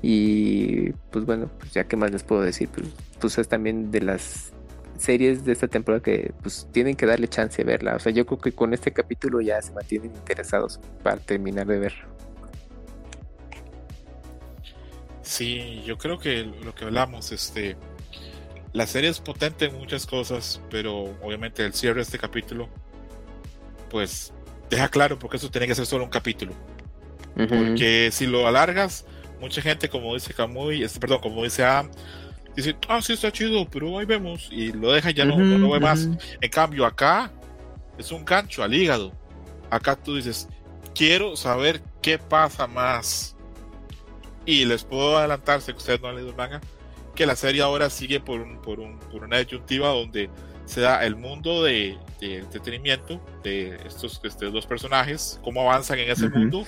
Y pues bueno, pues ya que más les puedo decir, pues, pues es también de las series de esta temporada que pues tienen que darle chance de verla. O sea, yo creo que con este capítulo ya se mantienen interesados para terminar de ver. Sí, yo creo que lo que hablamos, este, la serie es potente en muchas cosas, pero obviamente el cierre de este capítulo, pues deja claro porque eso tiene que ser solo un capítulo. Uh -huh. Porque si lo alargas, mucha gente, como dice Camuy, este, perdón, como dice Adam, dice, ah, sí está chido, pero ahí vemos, y lo deja ya uh -huh, no, no, ve uh -huh. más. En cambio, acá es un gancho al hígado. Acá tú dices, quiero saber qué pasa más. Y les puedo adelantar, que ustedes no han leído el manga, que la serie ahora sigue por, un, por, un, por una disyuntiva donde se da el mundo de, de entretenimiento de estos este, dos personajes, cómo avanzan en ese uh -huh. mundo,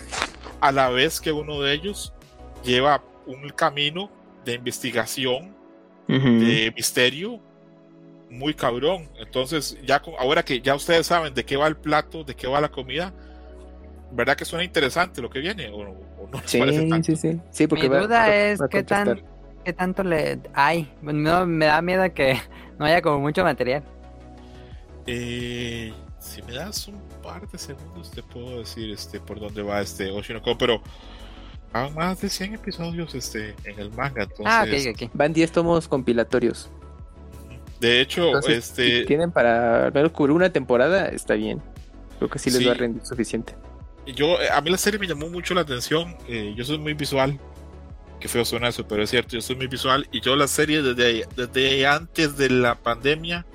a la vez que uno de ellos lleva un camino de investigación, uh -huh. de misterio, muy cabrón. Entonces, ya ahora que ya ustedes saben de qué va el plato, de qué va la comida, ¿verdad que suena interesante lo que viene? ¿O, o no sí, tanto? sí, sí, sí. porque Mi duda va, es qué, tan, qué tanto le hay. No, me da miedo que no haya como mucho material. Eh, si me das un par de segundos te puedo decir este por dónde va este Oshinoko, pero van más de 100 episodios este en el manga, entonces ah, okay, okay. van 10 tomos compilatorios. De hecho, entonces, este si tienen para al menos cubrir una temporada, está bien. Creo que sí les sí. va a rendir suficiente. Yo a mí la serie me llamó mucho la atención, eh, yo soy muy visual. Que feo suena eso, pero es cierto, yo soy muy visual y yo la serie desde, desde antes de la pandemia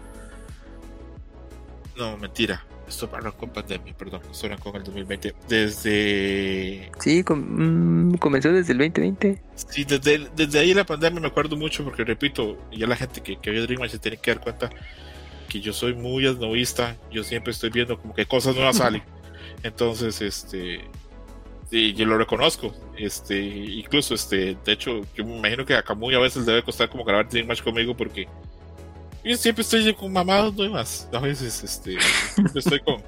no, mentira. Esto arrancó con pandemia, perdón. Esto arrancó en el 2020. Desde. Sí, com mm, comenzó desde el 2020. Sí, desde, desde ahí la pandemia me acuerdo mucho porque, repito, ya la gente que, que ve Dream se tiene que dar cuenta que yo soy muy esnovista. Yo siempre estoy viendo como que cosas nuevas salen. Entonces, este. Y yo lo reconozco. Este, incluso, este, de hecho, yo me imagino que a Camuy a veces debe costar como grabar Dream Match conmigo porque yo siempre estoy con mamados nuevas. A veces, este, estoy con.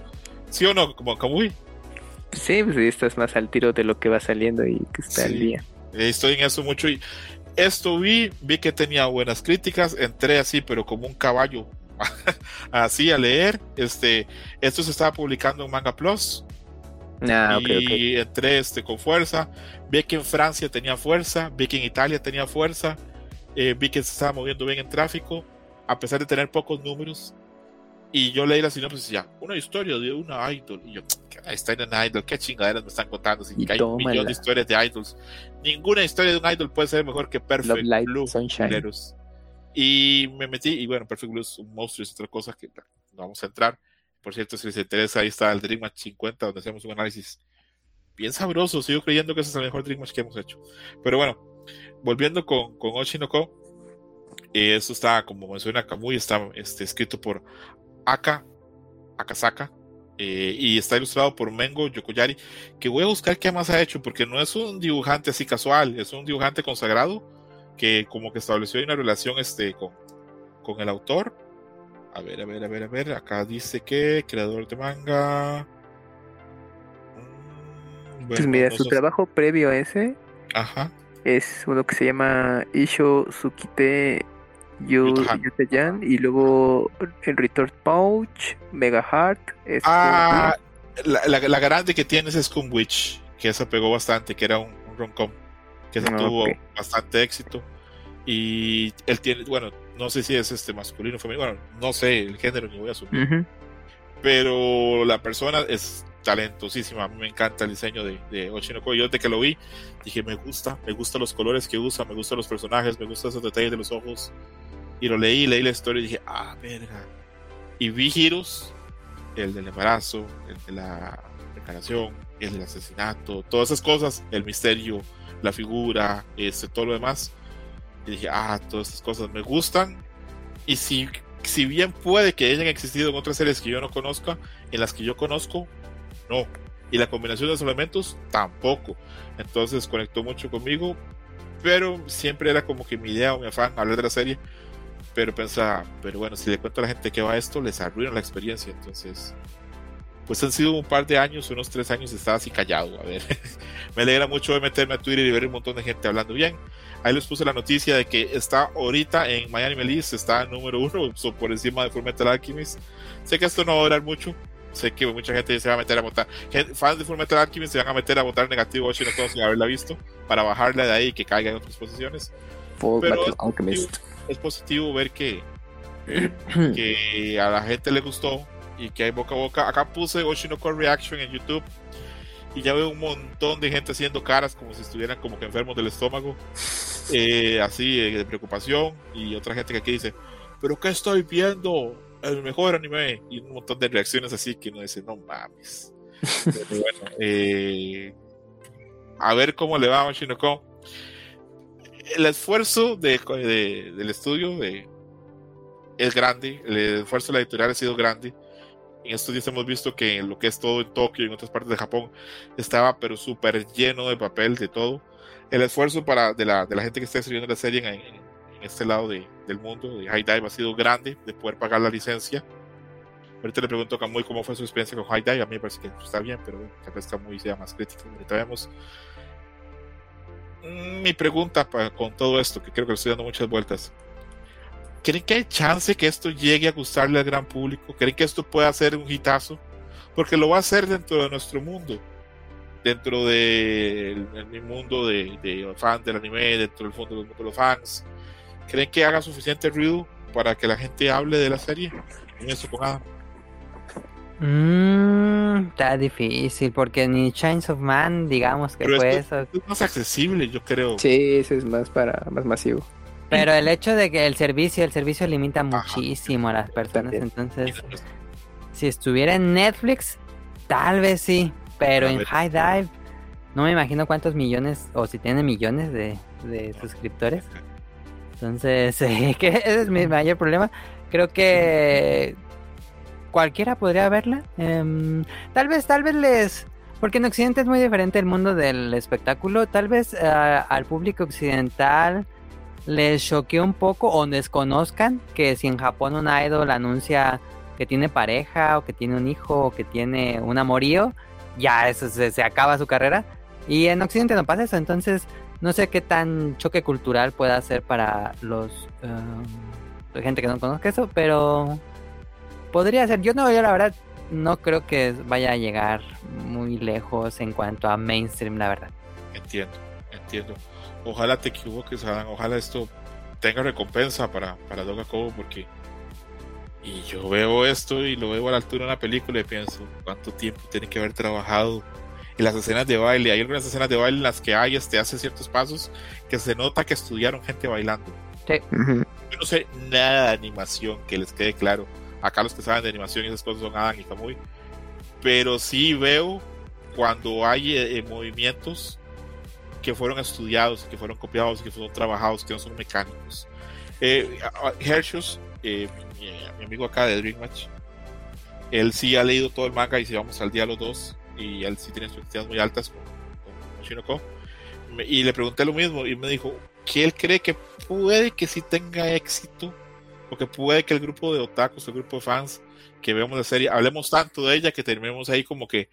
¿Sí o no? Como Kamui. Sí, pues estás más al tiro de lo que va saliendo y que está sí, al día. Estoy en eso mucho y esto vi, vi que tenía buenas críticas, entré así, pero como un caballo, así a leer. Este, esto se estaba publicando en Manga Plus. Ah, y okay, okay. entré este, con fuerza. Vi que en Francia tenía fuerza, vi que en Italia tenía fuerza, eh, vi que se estaba moviendo bien en tráfico a pesar de tener pocos números. Y yo leí la sinopsis y decía, una historia de una idol. Y yo, está en una idol, qué chingaderas me están contando. Si hay un millón de historias de idols. Ninguna historia de un idol puede ser mejor que Perfect Light, Blue. Sunshine. Y me metí, y bueno, Perfect Blue es un monstruo, es otra cosa que no vamos a entrar. Por cierto, si les interesa, ahí está el Dream Match 50, donde hacemos un análisis bien sabroso. Sigo creyendo que ese es el mejor Dream Match que hemos hecho. Pero bueno, volviendo con, con Oshinoko, eh, esto está, como menciona Kamui, está este, escrito por Aka Akasaka. Eh, y está ilustrado por Mengo Yokoyari, que voy a buscar qué más ha hecho, porque no es un dibujante así casual, es un dibujante consagrado que como que estableció una relación este, con, con el autor. A ver, a ver, a ver, a ver, acá dice que creador de manga. Mm, pues mira, su trabajo previo a ese Ajá. es uno que se llama Isho Tsukite Yutayan y luego el Retort Pouch, Mega Heart. Ah, la, la, grande que tienes es con Witch, que se pegó bastante, que era un, un rom-com que se ah, tuvo bastante éxito. Y él tiene, bueno, no sé si es este masculino o femenino, bueno, no sé el género ni voy a asumir. Pero la persona es talentosísima, a mí me encanta el diseño de, de Oshinoko. Yo de que lo vi, dije, me gusta, me gustan los colores que usa, me gustan los personajes, me gustan esos detalles de los ojos. Y lo leí, leí la historia y dije, ah, verga. Y vi giros, el del embarazo, el de la reencarnación, el del asesinato, todas esas cosas, el misterio, la figura, este, todo lo demás. Y dije, ah, todas estas cosas me gustan. Y si, si bien puede que hayan existido en otras series que yo no conozca, en las que yo conozco, no. Y la combinación de los elementos, tampoco. Entonces conectó mucho conmigo, pero siempre era como que mi idea o mi afán hablar de la serie. Pero pensaba, pero bueno, si le cuento a la gente que va esto, les arruina la experiencia. Entonces, pues han sido un par de años, unos tres años, estaba así callado. A ver, me alegra mucho de meterme a Twitter y ver un montón de gente hablando bien. Ahí les puse la noticia de que está ahorita en Miami Melis, está número uno, por encima de Fullmetal Alchemist. Sé que esto no va a durar mucho, sé que mucha gente se va a meter a votar. Fans de Fullmetal Alchemist se van a meter a votar negativo no todos sin haberla visto, para bajarla de ahí y que caiga en otras posiciones. Pero es positivo, es positivo ver que, que a la gente le gustó y que hay boca a boca. Acá puse Oshinoko Reaction en YouTube y ya veo un montón de gente haciendo caras como si estuvieran como que enfermos del estómago, eh, así eh, de preocupación y otra gente que aquí dice, pero ¿qué estoy viendo? El mejor anime y un montón de reacciones así que uno dice, no mames. bueno, eh, a ver cómo le va a Oshinoko. El esfuerzo de, del estudio de, es grande, el esfuerzo de la editorial ha sido grande en estos días hemos visto que lo que es todo en Tokio y en otras partes de Japón estaba pero súper lleno de papel, de todo. El esfuerzo para, de, la, de la gente que está escribiendo la serie en, en, este lado de, del mundo, de High Dive, ha sido grande de poder pagar la licencia. Ahorita le pregunto a Kamui cómo fue su experiencia con High Dive. A mí me parece que está bien, pero tal vez Kamui sea más crítico. Ahorita vemos. Mm, mi pregunta para, con todo esto, que creo que estoy dando muchas vueltas. ¿Creen que hay chance que esto llegue a gustarle al gran público? ¿Creen que esto pueda ser un hitazo? Porque lo va a hacer dentro de nuestro mundo, dentro del de mundo de, de fans del anime, dentro del mundo, de los fans. ¿Creen que haga suficiente ruido para que la gente hable de la serie? Mm, está difícil porque ni Chains of Man, digamos que fue eso. Es más accesible, yo creo. Sí, eso es más para más masivo. Pero el hecho de que el servicio, el servicio limita muchísimo a las personas, entonces si estuviera en Netflix, tal vez sí, pero en High Dive no me imagino cuántos millones o si tiene millones de, suscriptores. Entonces, que ese es mi mayor problema. Creo que cualquiera podría verla. Em, tal vez, tal vez les... Porque en Occidente es muy diferente el mundo del espectáculo. Tal vez eh, al público occidental les choqueó un poco o desconozcan que si en Japón un idol anuncia que tiene pareja o que tiene un hijo o que tiene un amorío, ya eso se, acaba su carrera. Y en Occidente no pasa eso, entonces no sé qué tan choque cultural pueda ser para los um, gente que no conozca eso, pero podría ser. Yo no, yo la verdad no creo que vaya a llegar muy lejos en cuanto a mainstream, la verdad. Entiendo, entiendo ojalá te equivoques, Adam, ojalá esto tenga recompensa para, para Doga Kobo, porque Y yo veo esto y lo veo a la altura de una película y pienso, ¿cuánto tiempo tiene que haber trabajado? Y las escenas de baile, hay algunas escenas de baile en las que hay, este, hace ciertos pasos que se nota que estudiaron gente bailando. Sí. Yo no sé nada de animación, que les quede claro. Acá los que saben de animación y esas cosas son Adam y Kamui. Pero sí veo cuando hay eh, movimientos que fueron estudiados, que fueron copiados, que fueron trabajados, que no son mecánicos. Eh, Hershus, eh, mi, amigo acá de Dream Match, él sí ha leído todo el manga y si vamos al día los dos, y él sí tiene expectativas muy altas con, con Shinoko. Y le pregunté lo mismo y me dijo que él cree que puede que sí tenga éxito, o que puede que el grupo de otakus, el grupo de fans que vemos la serie, hablemos tanto de ella que terminemos ahí como que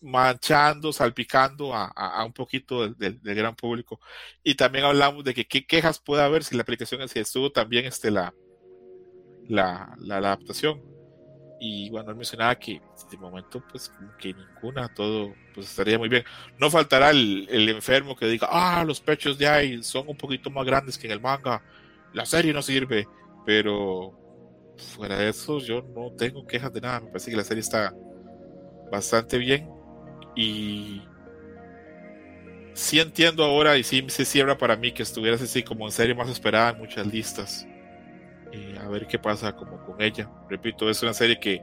manchando, salpicando a, a, un poquito del, del, gran público. Y también hablamos de que qué quejas puede haber si la aplicación si estuvo también este, la, la, la, adaptación. Y bueno, él mencionaba que de momento, pues que ninguna, todo pues estaría muy bien. No faltará el, el enfermo que diga, ah, los pechos de ahí son un poquito más grandes que en el manga, la serie no sirve, pero fuera de eso, yo no tengo quejas de nada. Me parece que la serie está bastante bien y sí entiendo ahora y sí se cierra para mí que estuvieras así como en serie más esperada en muchas listas. Eh, a ver qué pasa como con ella. Repito, es una serie que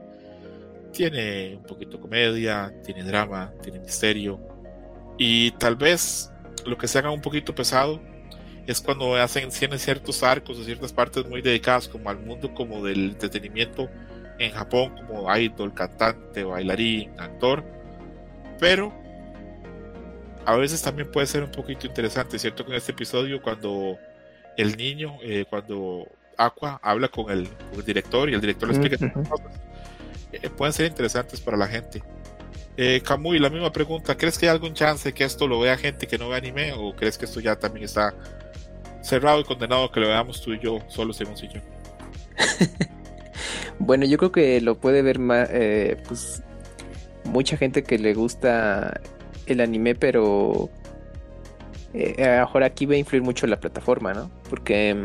tiene un poquito comedia, tiene drama, tiene misterio. Y tal vez lo que se haga un poquito pesado es cuando hacen tienen ciertos arcos o ciertas partes muy dedicadas como al mundo como del entretenimiento en Japón como idol, cantante, bailarín, actor pero a veces también puede ser un poquito interesante, ¿cierto? Con este episodio, cuando el niño, eh, cuando Aqua habla con el, director y el director le explica cosas, eh, pueden ser interesantes para la gente. Eh, Kamui, la misma pregunta, ¿crees que hay algún chance que esto lo vea gente que no ve anime o crees que esto ya también está cerrado y condenado que lo veamos tú y yo, solo Simón y yo? bueno, yo creo que lo puede ver más, eh, pues mucha gente que le gusta el anime, pero eh, ahora aquí va a influir mucho la plataforma, ¿no? Porque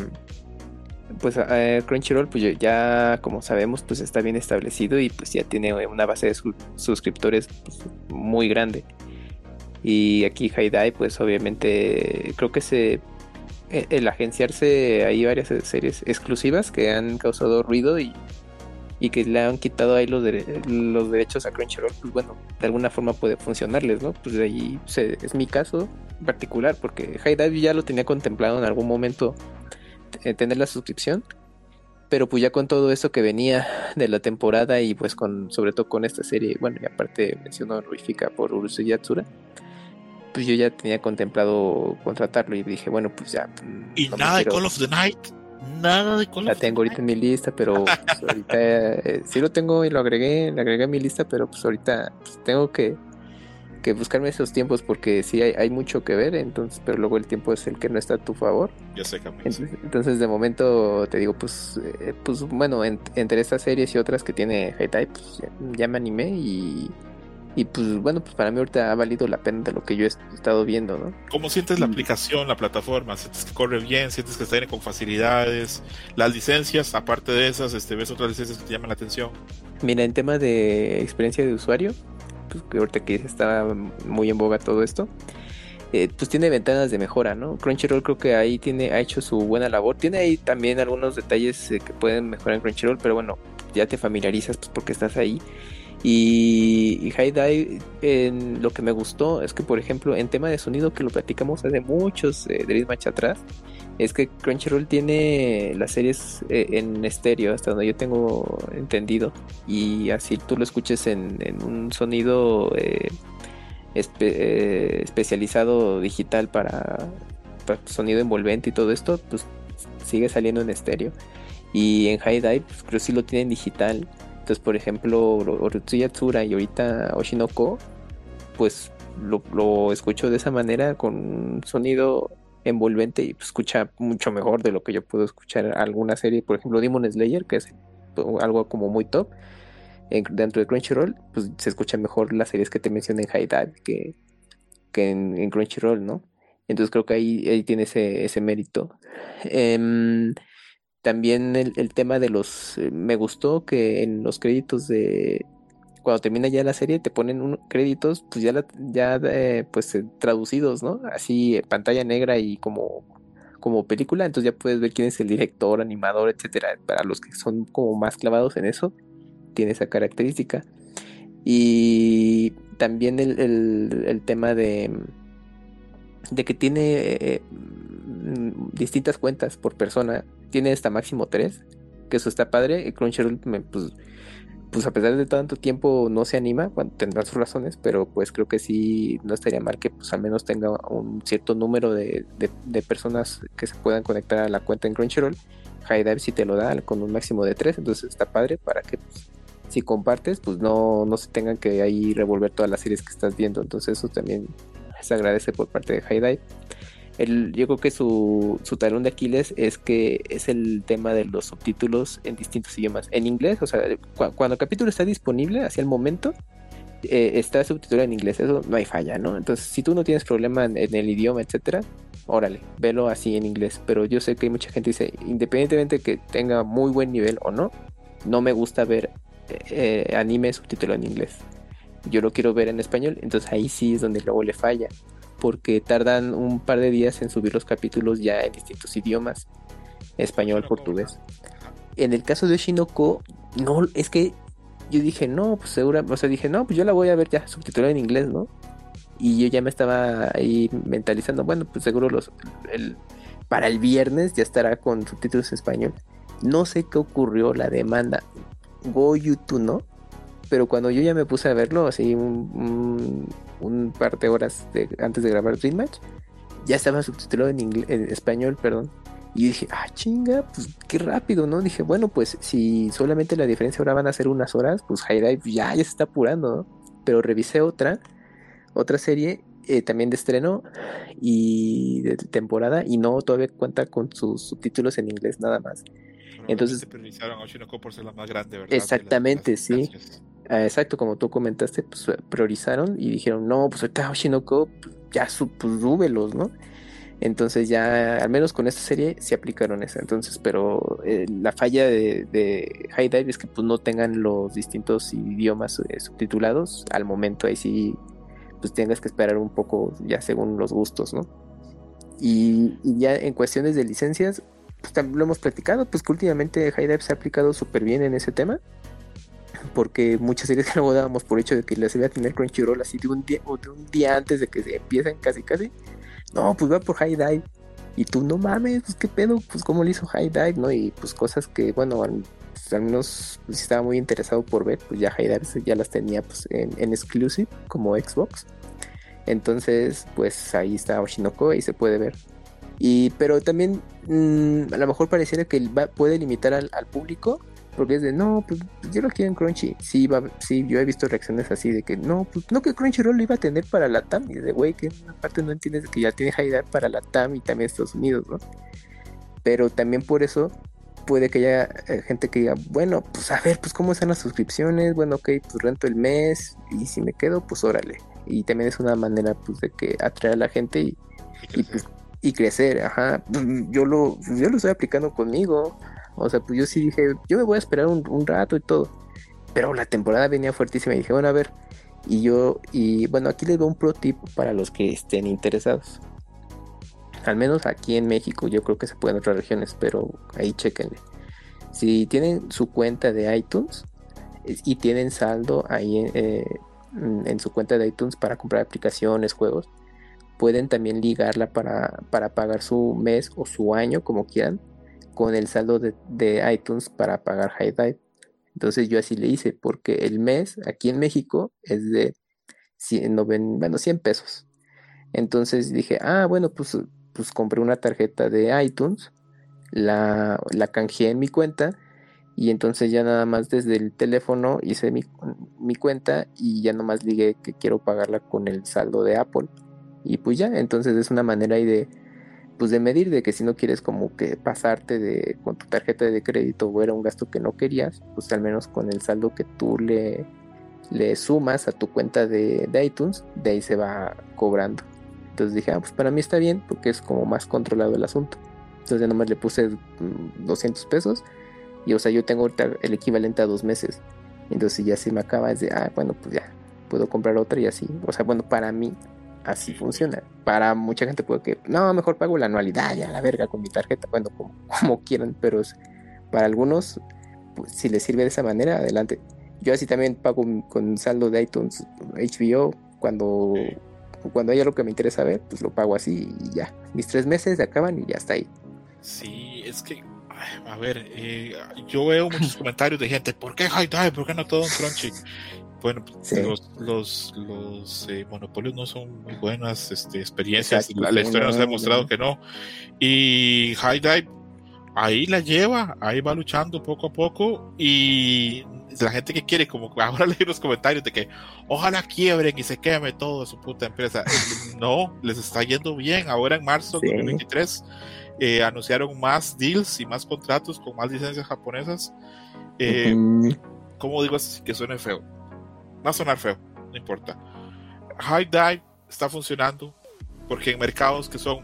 pues eh, Crunchyroll pues ya como sabemos pues está bien establecido y pues ya tiene una base de suscriptores pues, muy grande y aquí Haidai pues obviamente creo que se e, el agenciarse hay varias series exclusivas que han causado ruido y y que le han quitado ahí los, los derechos a Crunchyroll, pues bueno, de alguna forma puede funcionarles, ¿no? Pues de ahí es mi caso particular, porque High ya lo tenía contemplado en algún momento tener la suscripción, pero pues ya con todo eso que venía de la temporada y pues con sobre todo con esta serie, bueno, y aparte mencionó honorífica por Urusei Yatsura, pues yo ya tenía contemplado contratarlo y dije, bueno, pues ya. Y nada de Call of the Night. Nada de Call La tengo ahorita en mi lista, pero pues, ahorita eh, sí lo tengo y lo agregué, le agregué a mi lista, pero pues ahorita pues, tengo que, que, buscarme esos tiempos porque sí hay, hay, mucho que ver, entonces, pero luego el tiempo es el que no está a tu favor. Ya sé, entonces, entonces, de momento te digo, pues, eh, pues bueno, entre estas series y otras que tiene High pues ya me animé y y pues bueno, pues para mí ahorita ha valido la pena de lo que yo he estado viendo, ¿no? ¿Cómo sientes la aplicación, la plataforma? ¿Sientes que corre bien? ¿Sientes que está bien con facilidades? Las licencias, aparte de esas, este, ¿ves otras licencias que te llaman la atención? Mira, en tema de experiencia de usuario, pues que ahorita que está muy en boga todo esto, eh, pues tiene ventanas de mejora, ¿no? Crunchyroll creo que ahí tiene, ha hecho su buena labor. Tiene ahí también algunos detalles eh, que pueden mejorar en Crunchyroll, pero bueno, ya te familiarizas pues porque estás ahí. Y, y High en lo que me gustó es que, por ejemplo, en tema de sonido, que lo platicamos hace muchos eh, Match atrás, es que Crunchyroll tiene las series eh, en estéreo, hasta donde yo tengo entendido, y así tú lo escuches en, un sonido eh, eh, especializado digital para, sonido envolvente y todo esto, pues sigue saliendo en estéreo. Y en High Dive, pues, creo que sí lo tienen digital entonces, por ejemplo, Orutsuya Yatsura y ahorita Oshinoko, pues lo, escucho de esa manera con un sonido envolvente y pues, escucha mucho mejor de lo que yo puedo escuchar alguna serie, por ejemplo Demon Slayer, que es algo como muy top. dentro de Crunchyroll, pues se escucha mejor las series que te mencioné en High Dive que, que en, Crunchyroll, ¿no? Entonces creo que ahí, ahí tiene ese, ese mérito. Em, también el, el tema de los... eh, me gustó que en los créditos de... Cuando termina ya la serie te ponen un, créditos pues ya, la- ya eh, pues eh, traducidos, ¿no? Así eh, pantalla negra y como, como película, entonces ya puedes ver quién es el director, animador, etcétera. Para los que son como más clavados en eso, tiene esa característica. Y también el, el- el tema de, de que tiene mm, distintas cuentas por persona. Tiene hasta máximo tres, que eso está padre. Y Crunchyroll, pues, pues a pesar de tanto tiempo no se anima, bueno, tendrá sus razones, pero pues creo que sí no estaría mal que pues al menos tenga un cierto número de, personas que se puedan conectar a la cuenta en Crunchyroll. High Dive si te lo da con un máximo de tres, entonces está padre para que pues, si compartes, pues no, no se tengan que ahí revolver todas las series que estás viendo. Entonces eso también se agradece por parte de High Dive. El, yo creo que su, talón de Aquiles es que es el tema de los subtítulos en distintos idiomas. En inglés, o sea, cu- cuando el capítulo está disponible hacia el momento, eh, está subtitulado en inglés, eso no hay falla, ¿no? Entonces, si tú no tienes problema en, el idioma, etcétera, órale, velo así en inglés. Pero yo sé que hay mucha gente que dice, independientemente de que tenga muy buen nivel o no, no me gusta ver eh, anime subtitulado en inglés. Yo lo quiero ver en español, entonces ahí sí es donde luego le falla porque tardan un par de días en subir los capítulos ya en distintos idiomas, español, portugués. En el caso de Shinoko, no, es que yo dije, no, pues segura, o sea, dije, no, pues yo la voy a ver ya subtitulada en inglés, ¿no? Y yo ya me estaba ahí mentalizando, bueno, pues seguro los, el, para el viernes ya estará con subtítulos en español. No sé qué ocurrió, la demanda. Go YouTube, ¿no? Pero cuando yo ya me puse a verlo, así un, un, un par de horas de- antes de grabar Dream Match, ya estaba subtitulado en, español, perdón. Y dije, ah, chinga, pues qué rápido, ¿no? Dije, bueno, pues si solamente la diferencia ahora van a ser unas horas, pues High Dive ya, ya se está apurando, ¿no? Pero revisé otra, otra serie eh, también de estreno y de temporada, y no todavía cuenta con sus subtítulos en inglés nada más. Entonces- a Oshinoko por ser la más grande, ¿verdad? de las- Exactamente, las sí. Ah, exacto, como tú comentaste, pues priorizaron y dijeron, no, pues ahorita Oshinoko, ya su, pues súbelos, ¿no? Entonces ya, al menos con esta serie, se aplicaron esa. Entonces, pero eh, la falla de, High Dive es que pues no tengan los distintos idiomas eh, subtitulados al momento. Ahí sí, pues tengas que esperar un poco ya según los gustos, ¿no? Y, ya en cuestiones de licencias, pues lo hemos platicado, pues que últimamente High Dive se ha aplicado súper bien en ese tema porque muchas series que luego dábamos por hecho de que las iba a tener Crunchyroll así de un día o de un día antes de que se empiecen casi casi. No, pues va por High Dive. Y tú no mames, pues qué pedo, pues cómo lo hizo High Dive, ¿no? Y pues cosas que, bueno, al, pues, al menos pues, estaba muy interesado por ver, pues ya High Dive ya las tenía pues en, en exclusive como Xbox. Entonces, pues ahí está Oshinoko y se puede ver. Y, pero también mm, a lo mejor pareciera que va- puede limitar al, al público porque es de, no, pues yo lo quiero en Crunchy. Sí, va, sí, yo he visto reacciones así de que, no, pues no que Crunchyroll lo iba a tener para la TAM. Y de, güey, que en una parte no entiendes que ya tiene Dive para la TAM y también Estados Unidos, ¿no? Pero también por eso puede que haya eh, gente que diga, bueno, pues a ver, pues cómo están las suscripciones. Bueno, ok, pues rento el mes y si me quedo, pues órale. Y también es una manera, pues, de que atraer a la gente y, Y y, crecer. pues, y crecer, ajá. Yo lo, yo lo estoy aplicando conmigo. O sea, pues yo sí dije, yo me voy a esperar un, un rato y todo. Pero la temporada venía fuertísima y dije, bueno, a ver. Y yo, y bueno, aquí les doy un pro tip para los que estén interesados. Al menos aquí en México, yo creo que se puede en otras regiones, pero ahí chequenle. Si tienen su cuenta de iTunes eh, y tienen saldo ahí eh, en, su cuenta de iTunes para comprar aplicaciones, juegos, pueden también ligarla para, para pagar su mes o su año, como quieran, con el saldo de, iTunes para pagar High Dive. Entonces yo así le hice, porque el mes aquí en México es de 100, noven- bueno, 100 pesos. Entonces dije, ah, bueno, pues, pues compré una tarjeta de iTunes, la, la canjeé en mi cuenta y entonces ya nada más desde el teléfono hice mi, mi cuenta y ya nomás ligué que quiero pagarla con el saldo de Apple. Y pues ya, entonces es una manera ahí de, pues de medir de que si no quieres como que pasarte de con tu tarjeta de crédito o era un gasto que no querías, pues al menos con el saldo que tú le, le sumas a tu cuenta de, de iTunes, de ahí se va cobrando. Entonces dije, ah, pues para mí está bien porque es como más controlado el asunto. Entonces nomás le puse 200 mm, pesos y o sea, yo tengo ahorita el equivalente a dos meses. Entonces ya se me acaba, es de, ah, bueno, pues ya, puedo comprar otra y así. O sea, bueno, para mí así funciona. Para mucha gente puede que, no, mejor pago la anualidad, ya la verga con mi tarjeta, bueno, como, como quieran, pero para algunos, pues, si les sirve de esa manera, adelante. Yo así también pago con saldo de iTunes HBO cuando, cuando hay algo que me interesa ver, pues lo pago así y ya. Mis tres meses se acaban y ya está ahí. Sí, es que, a ver, eh, yo veo muchos comentarios de gente, ¿por qué? ¿Por qué no todo un Crunchy? Bueno, los, los, los eh, monopolios no son muy buenas este, experiencias. la, historia nos ha demostrado que no. Y High Dive ahí la lleva, ahí va luchando poco a poco. Y la gente que quiere, como ahora leí los comentarios de que ojalá quiebren y se queme todo su puta empresa. no, les está yendo bien. Ahora en marzo de 2023 eh, anunciaron más deals y más contratos con más licencias japonesas. Eh, ¿Cómo digo así que suene feo? Va a sonar feo, no importa. High Dive está funcionando porque en mercados que son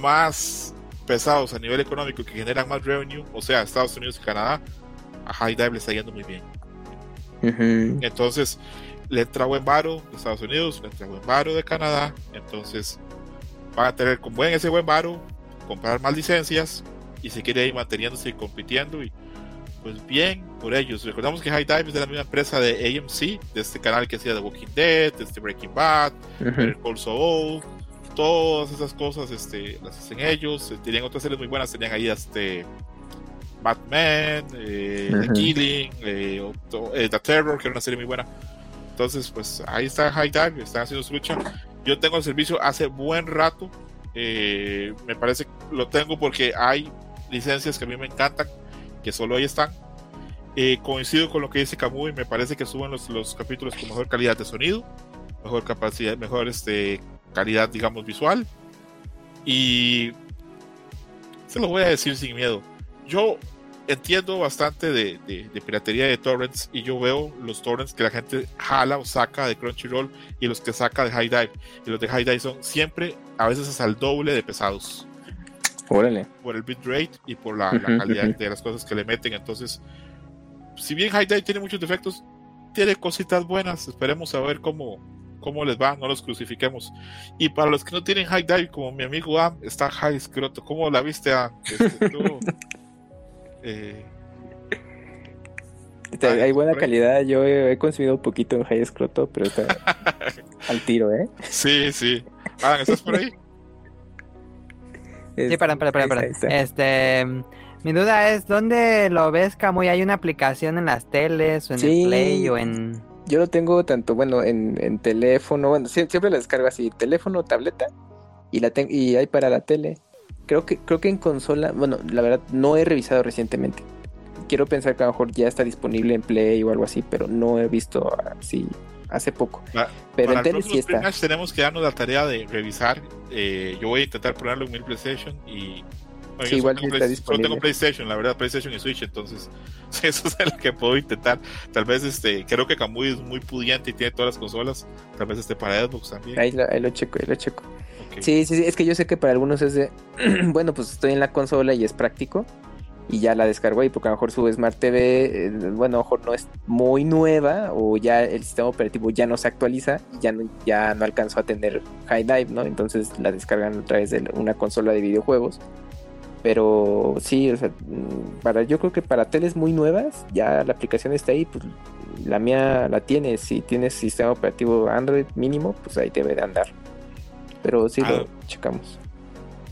más pesados a nivel económico que generan más revenue, o sea, Estados Unidos y Canadá, a High Dive le está yendo muy bien. Entonces, le entra buen varo de Estados Unidos, le entra buen varo de Canadá, entonces van a tener con buen ese buen varo, comprar más licencias y se quiere ir manteniéndose y compitiendo y pues bien por ellos. Recordamos que High Dive es de la misma empresa de AMC, de este canal que hacía The Walking Dead, de este Breaking Bad, el uh todas esas cosas este, las hacen ellos. Eh, tenían otras series muy buenas, tenían ahí este Batman, eh, The Killing, eh, The Terror, que era una serie muy buena. Entonces, pues ahí está High Dive, están haciendo su lucha. Yo tengo el servicio hace buen rato. me parece que lo tengo porque hay licencias que a mí me encantan que solo ahí están. Eh, coincido con lo que dice Camus y me parece que suben los, los capítulos con mejor calidad de sonido, mejor capacidad, mejor este, calidad, digamos, visual. Y se lo voy a decir sin miedo. Yo entiendo bastante de, de, piratería de torrents y yo veo los torrents que la gente jala o saca de Crunchyroll y los que saca de High Dive. Y los de High Dive son siempre, a veces hasta el doble de pesados. Por el bitrate y por la, calidad de las cosas que le meten. Entonces, si bien High Dive tiene muchos defectos, tiene cositas buenas. Esperemos a ver cómo, cómo les va, no los crucifiquemos. Y para los que no tienen High Dive, como mi amigo Am, está High Scroto. ¿Cómo la viste a este, eh, hay buena calidad. Yo he, consumido un poquito en High Scroto, pero está al tiro, ¿eh? Sí, sí. ¿estás por ahí? Sí, para, para, para, Este, mi duda es, ¿dónde lo ves, Camuy? ¿Hay una aplicación en las teles o en el Play o en...? Yo lo tengo tanto, bueno, en, teléfono, bueno, siempre lo descargo así, teléfono, tableta, y la tengo, y hay para la tele. Creo que, creo que en consola, bueno, la verdad, no he revisado recientemente. Quiero pensar que a lo mejor ya está disponible en Play o algo así, pero no he visto así hace poco. pero en tele sí está. Tenemos que darnos la tarea de revisar. Eh, yo voy a intentar ponerlo en mi PlayStation y. sí, igual tengo, está disponible. tengo PlayStation, la verdad, PlayStation y Switch, entonces eso es lo que puedo intentar. Tal vez este, creo que Kamui es muy pudiente y tiene todas las consolas. Tal vez esté para Xbox también. Ahí, lo checo, ahí lo checo. Sí, sí, sí, es que yo sé que para algunos es de, bueno, pues estoy en la consola y es práctico y ya la descargó ahí porque a lo mejor su Smart TV, eh, bueno, a lo mejor no es muy nueva o ya el sistema operativo ya no se actualiza y ya no, ya no alcanzó a tener High Dive, ¿no? Entonces la descargan a través de una consola de videojuegos. Pero sí, o sea, mm, para, yo creo que para teles muy nuevas, ya la aplicación está ahí, pues la mía la tiene, si tienes sistema operativo Android mínimo, pues ahí debe de andar. Pero sí lo ah. checamos.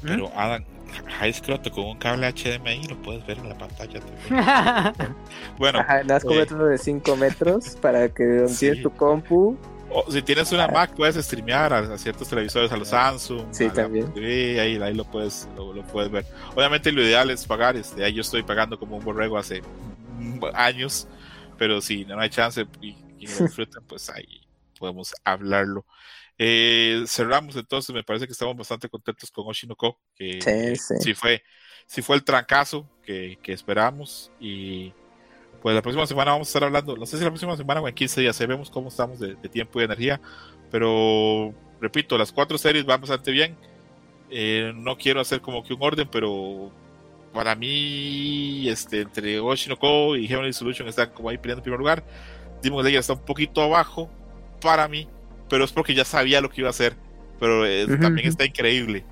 Pero Adam, High Scroto con un cable HDMI lo puedes ver en la pantalla también. bueno, Ajá, das eh, de 5 metros para que donde tienes tu compu. O si tienes una Mac, puedes streamear a, ciertos televisores, a los Samsung. Sí, también. ahí, ahí lo, puedes, lo, puedes ver. Obviamente, lo ideal es pagar. Este, ahí yo estoy pagando como un borrego hace años. Pero si no hay chance y, y lo disfrutan, pues ahí podemos hablarlo. Eh, cerramos entonces, me parece que estamos bastante contentos con Oshinoko, que sí, fue, sí fue el trancazo que, que, esperamos y pues la próxima semana vamos a estar hablando, no sé si la próxima semana o en 15 días, vemos cómo estamos de, tiempo y energía, pero repito, las cuatro series van bastante bien. Eh, no quiero hacer como que un orden, pero para mí, este, entre Oshinoko y Heavenly Solution están como ahí peleando en primer lugar. Demon Slayer está un poquito abajo para mí, pero es porque ya sabía lo que iba a hacer. Pero también está increíble.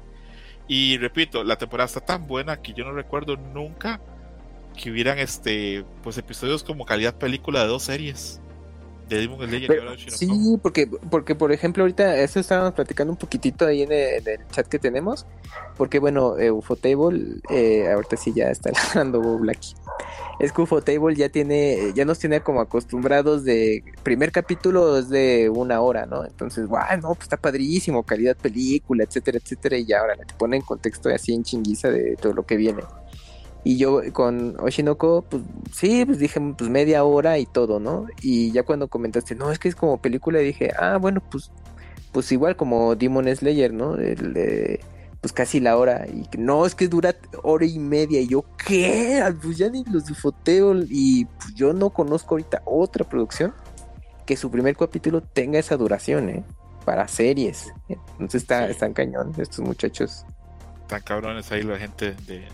Y repito, la temporada está tan buena que yo no recuerdo nunca que hubieran este pues episodios como calidad película de dos series de Demon Slayer Sí, porque, porque por ejemplo ahorita eso estábamos platicando un poquitito ahí en el, chat que tenemos, porque bueno, eh, Ufotable, eh, ahorita sí ya está hablando Blacky. Es que Ufotable ya tiene, ya nos tiene como acostumbrados de primer capítulo es de una hora, ¿no? Entonces, wow, no, pues está padrísimo, calidad película, etcétera, etcétera, y ya ahora te pone en contexto así en chinguiza de todo lo que viene. Y yo con Oshinoko, pues sí, pues dije, pues media hora y todo, ¿no? Y ya cuando comentaste, no, es que es como película, dije, ah, bueno, pues, pues igual como Demon Slayer, ¿no? El, pues casi la hora. Y no, es que dura hora y media. Y yo, ¿qué? Ah, pues ya ni los difoteo. Y pues yo no conozco ahorita otra producción que su primer capítulo tenga esa duración, ¿eh? Para series. Entonces está, están cañón estos muchachos. Están cabrones ahí la gente de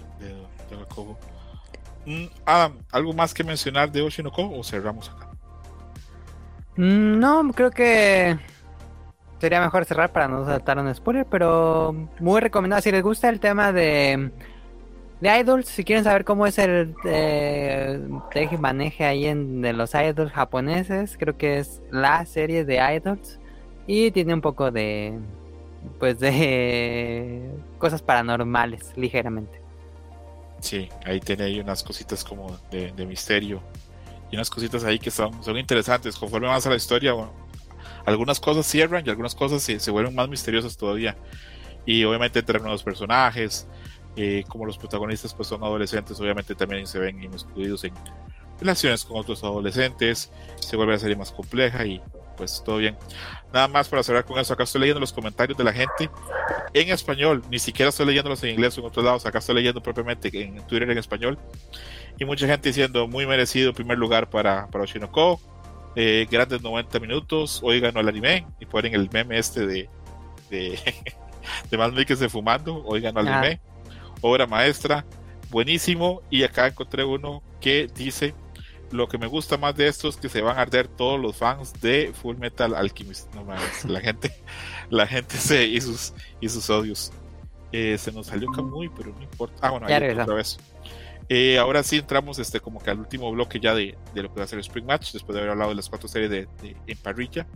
Mm, Adam, ¿algo más que mencionar de Oshinoko o cerramos acá? Mm, no, creo que sería mejor cerrar para no saltar un spoiler, pero muy recomendado. Si les gusta el tema de, de idols, si quieren saber cómo es el eh, maneje ahí en, de los idols japoneses, creo que es la serie de idols y tiene un poco de pues de cosas paranormales ligeramente. Sí, ahí tiene ahí unas cositas como de, misterio y unas cositas ahí que son, son interesantes. Conforme a la historia, algunas cosas cierran y algunas cosas se, se vuelven más misteriosas todavía. Y obviamente traen nuevos personajes, eh, como los protagonistas pues son adolescentes, obviamente también se ven incluidos en relaciones con otros adolescentes, se vuelve a serie más compleja y pues todo bien. Nada más para cerrar con eso, acá estoy leyendo los comentarios de la gente en español, ni siquiera estoy leyéndolos en inglés o en otros lados, acá estoy leyendo propiamente en Twitter en español. Y mucha gente diciendo muy merecido primer lugar para, para Oshinoko, eh, grandes 90 minutos, hoy ganó el anime y ponen el meme este de, de, de más de fumando, hoy ganó el ah. anime, obra maestra, buenísimo. Y acá encontré uno que dice lo que me gusta más de esto es que se van a arder todos los fans de Full Metal Alchemist. No mames, la gente, la gente se y sus y sus odios. Eh, se nos salió muy pero no importa. Ah, bueno, ahí otra vez. Eh, ahora sí entramos este como que al último bloque ya de, de, lo que va a ser el Spring Match, después de haber hablado de las cuatro series de, de en parrilla.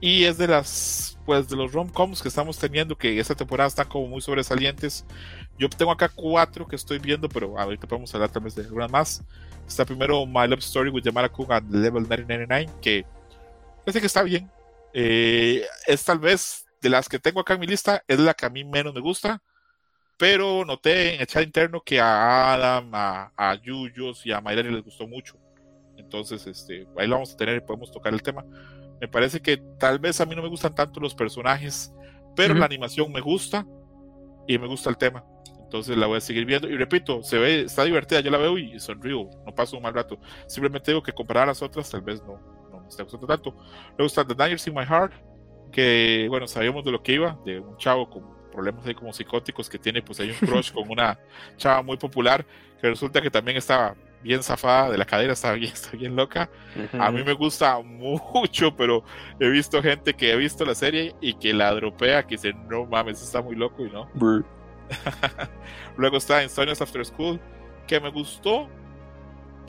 Y es de las, pues, de los rom-coms que estamos teniendo, que esta temporada están como muy sobresalientes. Yo tengo acá cuatro que estoy viendo, pero ahorita podemos hablar tal vez de alguna más. Está primero My Love Story with Yamara Kun at Level 999, que parece que está bien. Eh, es tal vez de las que tengo acá en mi lista, es la que a mí menos me gusta. Pero noté en el chat interno que a Adam, a, a Yuyos y a Mayrani les gustó mucho. Entonces, este, ahí lo vamos a tener y podemos tocar el tema. Me parece que tal vez a mí no me gustan tanto los personajes, pero la animación me gusta y me gusta el tema. Entonces la voy a seguir viendo. Y repito, se ve, está divertida, yo la veo y sonrío, no paso un mal rato. Simplemente digo que comparar a las otras, tal vez no, no me está gustando tanto. Me gusta The Niners in My Heart, que bueno, sabíamos de lo que iba, de un chavo con problemas ahí como psicóticos que tiene pues hay un crush con una chava muy popular, que resulta que también estaba bien zafada de la cadera, está bien, está bien loca. A mí me gusta mucho, pero he visto gente que ha visto la serie y que la dropea, que dice, no mames, está muy loco y no. Luego está Insomniacs After School, que me gustó,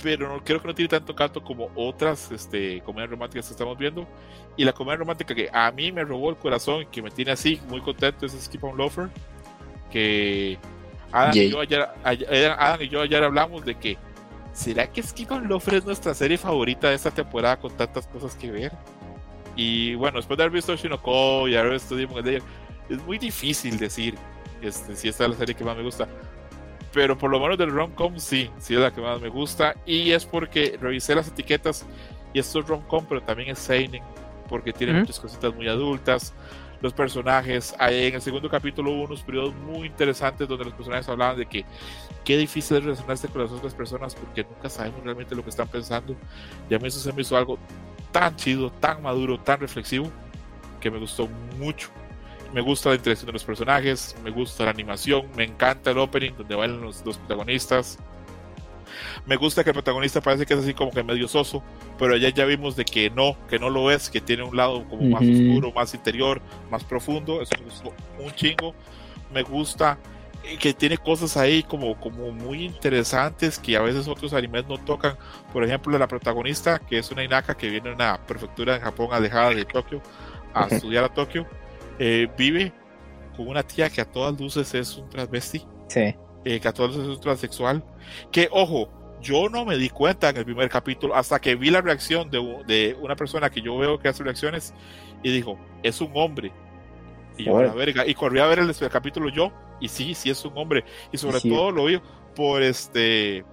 pero no, creo que no tiene tanto canto como otras este, comedias románticas que estamos viendo. Y la comedia romántica que a mí me robó el corazón y que me tiene así muy contento es Skip on Lover. Que Adam y, yo ayer, Adam y yo ayer hablamos de que ¿será que Skip on Lover es nuestra serie favorita de esta temporada con tantas cosas que ver? Y bueno, después de haber visto Shinoko y haber visto Demon Slayer, es muy difícil decir este, si esta es la serie que más me gusta. Pero por lo menos del rom-com sí, sí es la que más me gusta. Y es porque revisé las etiquetas y esto es rom-com, pero también es seinen, porque tiene muchas cositas muy adultas. Los personajes, en el segundo capítulo hubo unos periodos muy interesantes donde los personajes hablaban de que qué difícil es relacionarse con las otras personas porque nunca sabemos realmente lo que están pensando. Y a mí eso se me hizo algo tan chido, tan maduro, tan reflexivo, que me gustó mucho Me gusta la interacción de los personajes, me gusta la animación, me encanta el opening donde bailan los dos protagonistas. Me gusta que el protagonista parece que es así como que medio soso, pero ya ya vimos de que no, que no lo es, que tiene un lado como más oscuro, más interior, más profundo. Eso me gustó un chingo. Me gusta eh, que tiene cosas ahí como, como muy interesantes que a veces otros animes no tocan. Por ejemplo, la protagonista, que es una Inaka que viene de una prefectura en Japón alejada de Tokio a estudiar a Tokio, eh, vive con una tía que a todas luces es un transvesti Sí. Eh, que a todos es un transexual. Que, ojo, yo no me di cuenta en el primer capítulo hasta que vi la reacción de, de una persona que yo veo que hace reacciones y dijo, es un hombre. Y yo, a la verga, y corrí a ver el, el capítulo yo, y sí, sí es un hombre. Y sobre Sí. todo lo vi por este,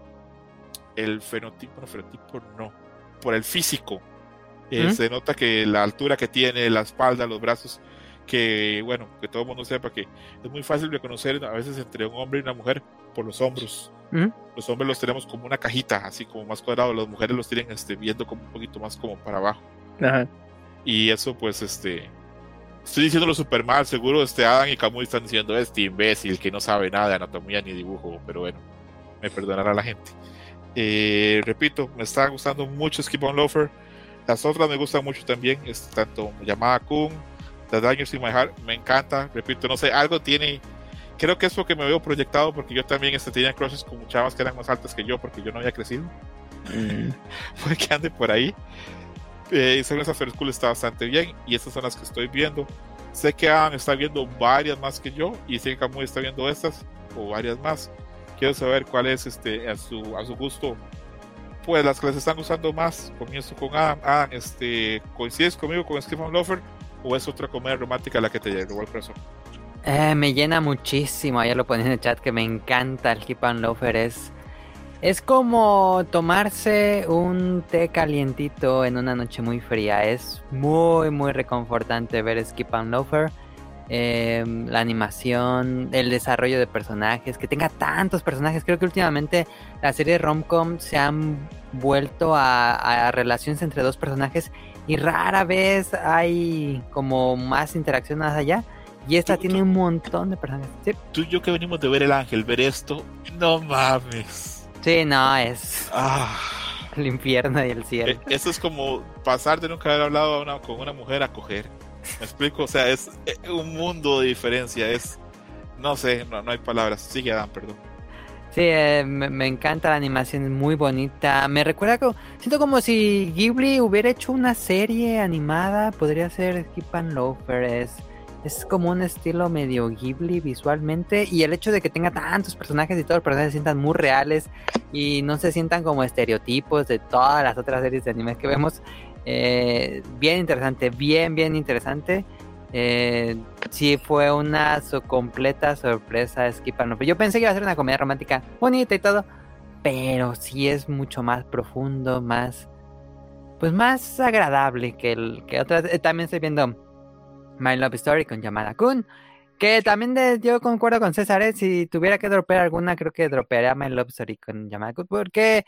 el fenotipo, no, fenotipo no, por el físico. Eh, ¿Mm? Se nota que la altura que tiene, la espalda, los brazos, que bueno, que todo el mundo sepa que es muy fácil reconocer a veces entre un hombre y una mujer por los hombros. ¿Mm? Los hombres los tenemos como una cajita, así como más cuadrado, las mujeres los tienen este, viendo como un poquito más como para abajo. Ajá. Y eso pues este... Estoy diciéndolo súper mal, seguro este Adam y Camus están diciendo este imbécil que no sabe nada de anatomía ni dibujo, pero bueno, me perdonará la gente. Eh, repito, me está gustando mucho Skip on Loafer. Las otras me gustan mucho también, es tanto Yamada Kun, The Dangers in My Heart, me encanta. Repito, no sé, algo tiene. Creo que es porque me veo proyectado, porque yo también este, tenía crushes con chavas que eran más altas que yo, porque yo no había crecido. Mm. Puede que ande por ahí. Eh, Sailor After School está bastante bien, y estas son las que estoy viendo. Sé que Adam está viendo varias más que yo, y sé que Camuy está viendo estas, o varias más. Quiero saber cuál es este, a, su, a su gusto pues las que les están gustando más. Comienzo con Adam. Adam, este, ¿coincides conmigo con Stephen Lover o es otra comedia romántica la que te robó el corazón? Eh, me llena muchísimo, ayer lo ponía en el chat que me encanta el Keep on Loafer, es, como tomarse un té calientito en una noche muy fría, es muy muy reconfortante ver Skip on Loafer, eh, la animación, el desarrollo de personajes, que tenga tantos personajes, creo que últimamente las series romcom se han vuelto a relaciones entre dos personajes y rara vez hay como más interacción más allá. Y esta Tú- tiene tú- un montón de personajes. Sí, Tú y yo que venimos de ver el ángel, ver esto, no mames. sí, no, es Ah, el infierno y el cielo. eso es como pasar de nunca haber hablado una- con una mujer a coger. ¿Me explico? O sea, es eh, un mundo de diferencia. Es, no sé, no, no hay palabras. Sigue Adam, perdón. Sí, eh, me, encanta la animación, es muy bonita. Me recuerda como, siento como si Ghibli hubiera hecho una serie animada, podría ser Keep and Loafer, es, es como un estilo medio Ghibli visualmente y el hecho de que tenga tantos personajes y todos los personajes se sientan muy reales y no se sientan como estereotipos de todas las otras series de anime que vemos. eh, bien interesante, bien, bien interesante. Eh, sí fue una so- completa sorpresa Skip and Loafer. Yo pensé que iba a ser una comedia romántica bonita y todo, pero sí es mucho más profundo, más pues más agradable que el que otras. Eh, también estoy viendo My Love Story con Yamada Kun, que también de- yo concuerdo con César, eh, si tuviera que dropear alguna, creo que dropearía My Love Story con Yamada Kun, porque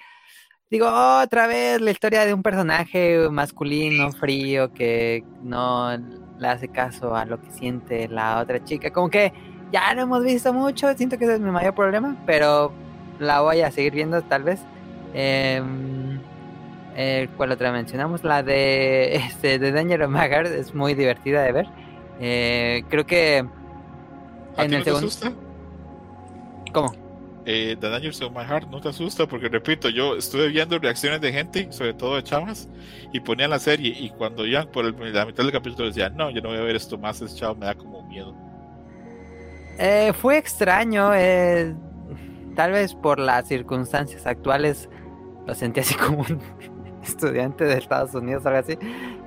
digo, otra vez la historia de un personaje masculino, frío, que no le hace caso a lo que siente la otra chica. Como que ya lo hemos visto mucho, siento que ese es mi mayor problema, pero la voy a seguir viendo tal vez. Em, eh, ¿Cuál otra mencionamos? La de este, de Danger of Heart es muy divertida de ver. Eh, creo que ¿A en ti el no te segundo... asusta? ¿Cómo? Eh, The Dangers of My Heart no te asusta porque repito, yo estuve viendo reacciones de gente, sobre todo de chavas, y ponían la serie y cuando iban por el- la mitad del capítulo decían, no, yo no voy a ver esto más, es chavo, me da como miedo. Eh, fue extraño, eh, tal vez por las circunstancias actuales lo sentí así como un estudiante de Estados Unidos algo así.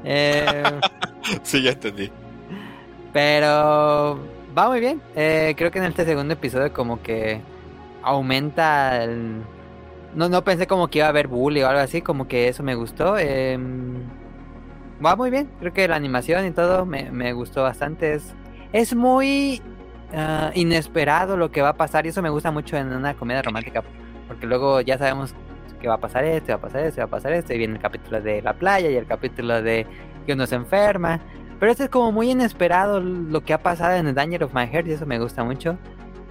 Eh, sí, ya entendí. pero va muy bien. Creo que en este segundo episodio como que aumenta el... No, no pensé como que iba a haber bully o algo así, como que eso me gustó. eh, va muy bien, creo que la animación y todo me, me gustó bastante. Es, es muy ah, inesperado lo que va a pasar y eso me gusta mucho en una comedia romántica, porque luego ya sabemos que va a pasar esto, va a pasar esto, va a pasar esto, y viene el capítulo de la playa y el capítulo de que uno se enferma. Pero este es como muy inesperado lo que ha pasado en The Danger of My Heart y eso me gusta mucho.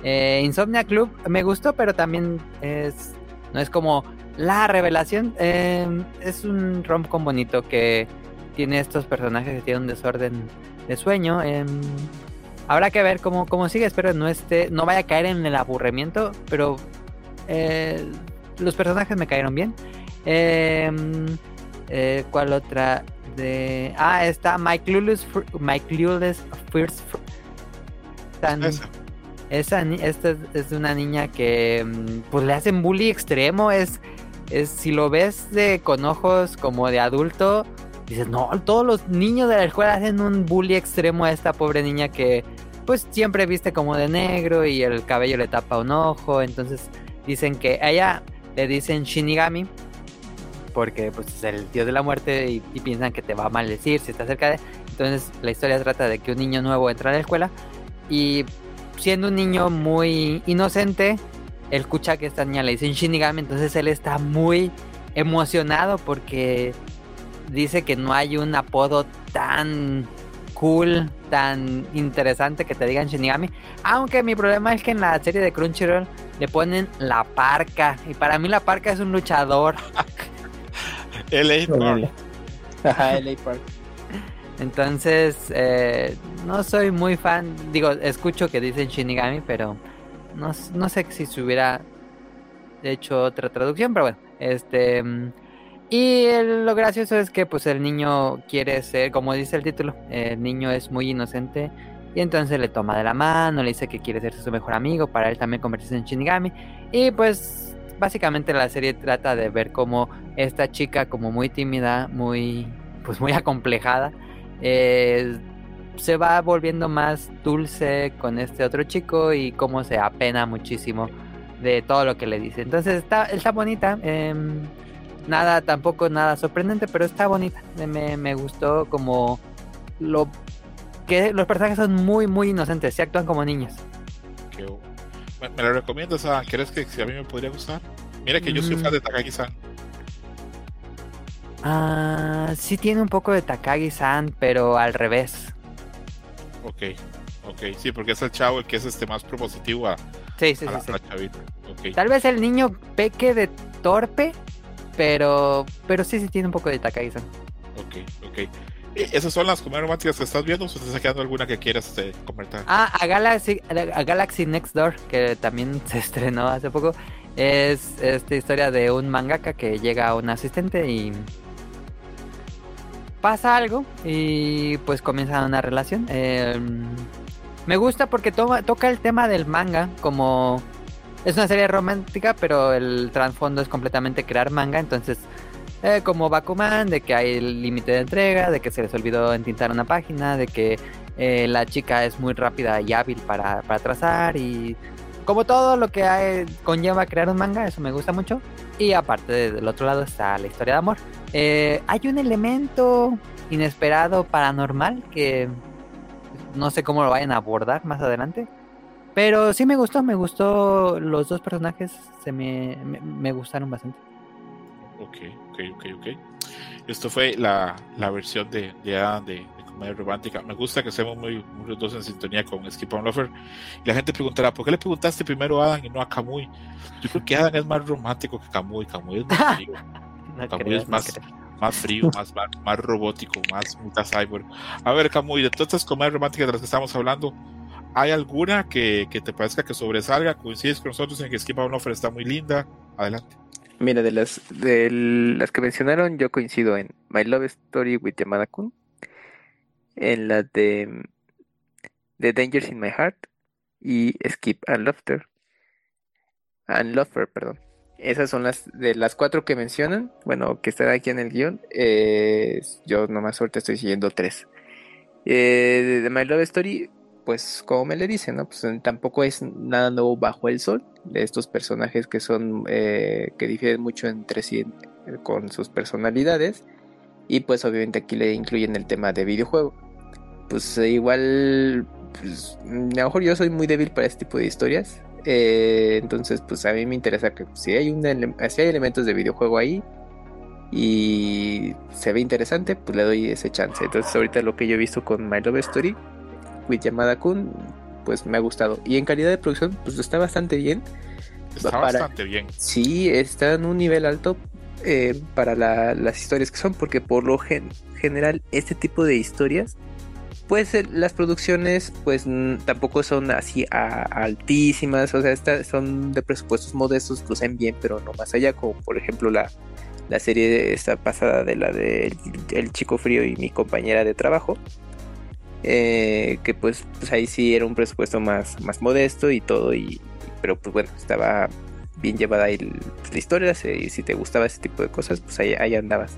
Eh, Insomnia Club me gustó, pero también es no es como la revelación. Em, es un rom-com bonito que tiene estos personajes que tienen un desorden de sueño. Em, habrá que ver cómo, cómo sigue. Espero no esté, no vaya a caer en el aburrimiento, pero eh, los personajes me cayeron bien. Em, eh, ¿Cuál otra? De... Ah, está My Clueless, My Clueless First. Esta es una niña que mm, pues le hacen bully extremo. Es, es si lo ves de, con ojos como de adulto, dices, no, todos los niños de la escuela hacen un bully extremo a esta pobre niña que pues siempre viste como de negro y el cabello le tapa un ojo. Entonces dicen que a ella le dicen Shinigami porque pues es el dios de la muerte y, y piensan que te va a maldecir si está cerca de... Entonces la historia trata de que un niño nuevo entra a la escuela y siendo un niño muy inocente, él escucha que esta niña le dicen Shinigami, entonces él está muy emocionado porque dice que no hay un apodo tan cool, tan interesante que te digan Shinigami. Aunque mi problema es que en la serie de Crunchyroll le ponen la parca. Y para mí la parca es un luchador. LA Park. Ajá, LA Park. Entonces, eh, no soy muy fan. Digo, escucho que dicen Shinigami, pero no, sé si se hubiera hecho otra traducción, pero bueno, este. Y lo gracioso es que, pues, el niño quiere ser, como dice el título, el niño es muy inocente. Y entonces le toma de la mano, le dice que quiere ser su mejor amigo para él también convertirse en Shinigami. Y pues, básicamente la serie trata de ver cómo esta chica, como muy tímida, muy, pues, muy acomplejada eh, se va volviendo más dulce con este otro chico y cómo se apena muchísimo de todo lo que le dice. Entonces está, está bonita. Em, nada, tampoco nada sorprendente, pero está bonita. Me, me gustó como lo que los personajes son muy, muy inocentes, se actúan como niños. Me, me lo recomiendas, ¿Crees que si a mí me podría gustar? Mira que yo soy fan de Takagi-san. Ah, sí tiene un poco de Takagi-san, pero al revés. Ok, ok, sí, porque es el chavo el que es este más propositivo a, sí, sí, sí, sí. Tal vez el niño peque de torpe, pero pero sí, sí tiene un poco de Takagi-san. Ok, ok. ¿Esas son las comedias románticas que estás viendo o te está quedando alguna que quieras este, comentar? Ah, a Galaxy, a Galaxy Next Door, que también se estrenó hace poco. Es esta historia de un mangaka que llega a un asistente y pasa algo y pues comienza una relación. Em, me gusta porque toca el tema del manga como... Es una serie romántica, pero el trasfondo es completamente crear manga, entonces... Eh, como Bakuman, de que hay límite de entrega, de que se les olvidó entintar una página, de que eh, la chica es muy rápida y hábil para, para trazar y como todo lo que hay, conlleva crear un manga, eso me gusta mucho. Y aparte del otro lado está la historia de amor. Eh, hay un elemento inesperado paranormal que no sé cómo lo vayan a abordar más adelante. Pero sí me gustó, me gustó los dos personajes, se me, me, gustaron bastante. Ok, ok, ok, ok. Esto fue la, la versión de, de de, comedia romántica. Me gusta que seamos muy, muy dos en sintonía con Skip on Lover. Y la gente preguntará, ¿por qué le preguntaste primero a Adam y no a Kamui? Yo creo que Adam es más romántico que Kamui. Kamui es más frío. Kamui es más, más frío, más, más, robótico, más muta cyborg. A ver, Kamui, de todas estas comedias románticas de las que estamos hablando, ¿hay alguna que, que te parezca que sobresalga? ¿Coincides con nosotros en que Skip on Lover está muy linda? Adelante. Mira, de las, de las que mencionaron, yo coincido en My Love Story with Yamada Kun, en la de, The Dangers in My Heart y Skip and Laughter. And Lover, perdón. Esas son las de las cuatro que mencionan, bueno, que están aquí en el guion. Eh, yo nomás suerte estoy siguiendo tres. Eh, de My Love Story, pues como me le dicen, ¿no? Pues tampoco es nada nuevo bajo el sol. De estos personajes que son, eh, que difieren mucho entre sí con sus personalidades. Y pues obviamente aquí le incluyen el tema de videojuego pues igual, pues, a lo mejor yo soy muy débil para este tipo de historias. Eh, entonces, pues a mí me interesa que si hay, un si hay elementos de videojuego ahí, y se ve interesante, pues le doy ese chance. Entonces ahorita lo que yo he visto con My Love Story, with Yamada Kun, pues me ha gustado. Y en calidad de producción, pues está bastante bien. Está bastante bien. Sí, está en un nivel alto eh, para las historias que son, porque por lo general este tipo de historias, pues las producciones pues tampoco son así altísimas, o sea, son de presupuestos modestos, lucen bien, pero no más allá, como por ejemplo la, la serie esta pasada de la de El Chico Frío y mi compañera de trabajo. Eh, que pues, pues, ahí sí era un presupuesto más, más modesto y todo, y, pero pues bueno, estaba bien llevada ahí la historia, si, si te gustaba ese tipo de cosas, pues ahí, ahí andabas.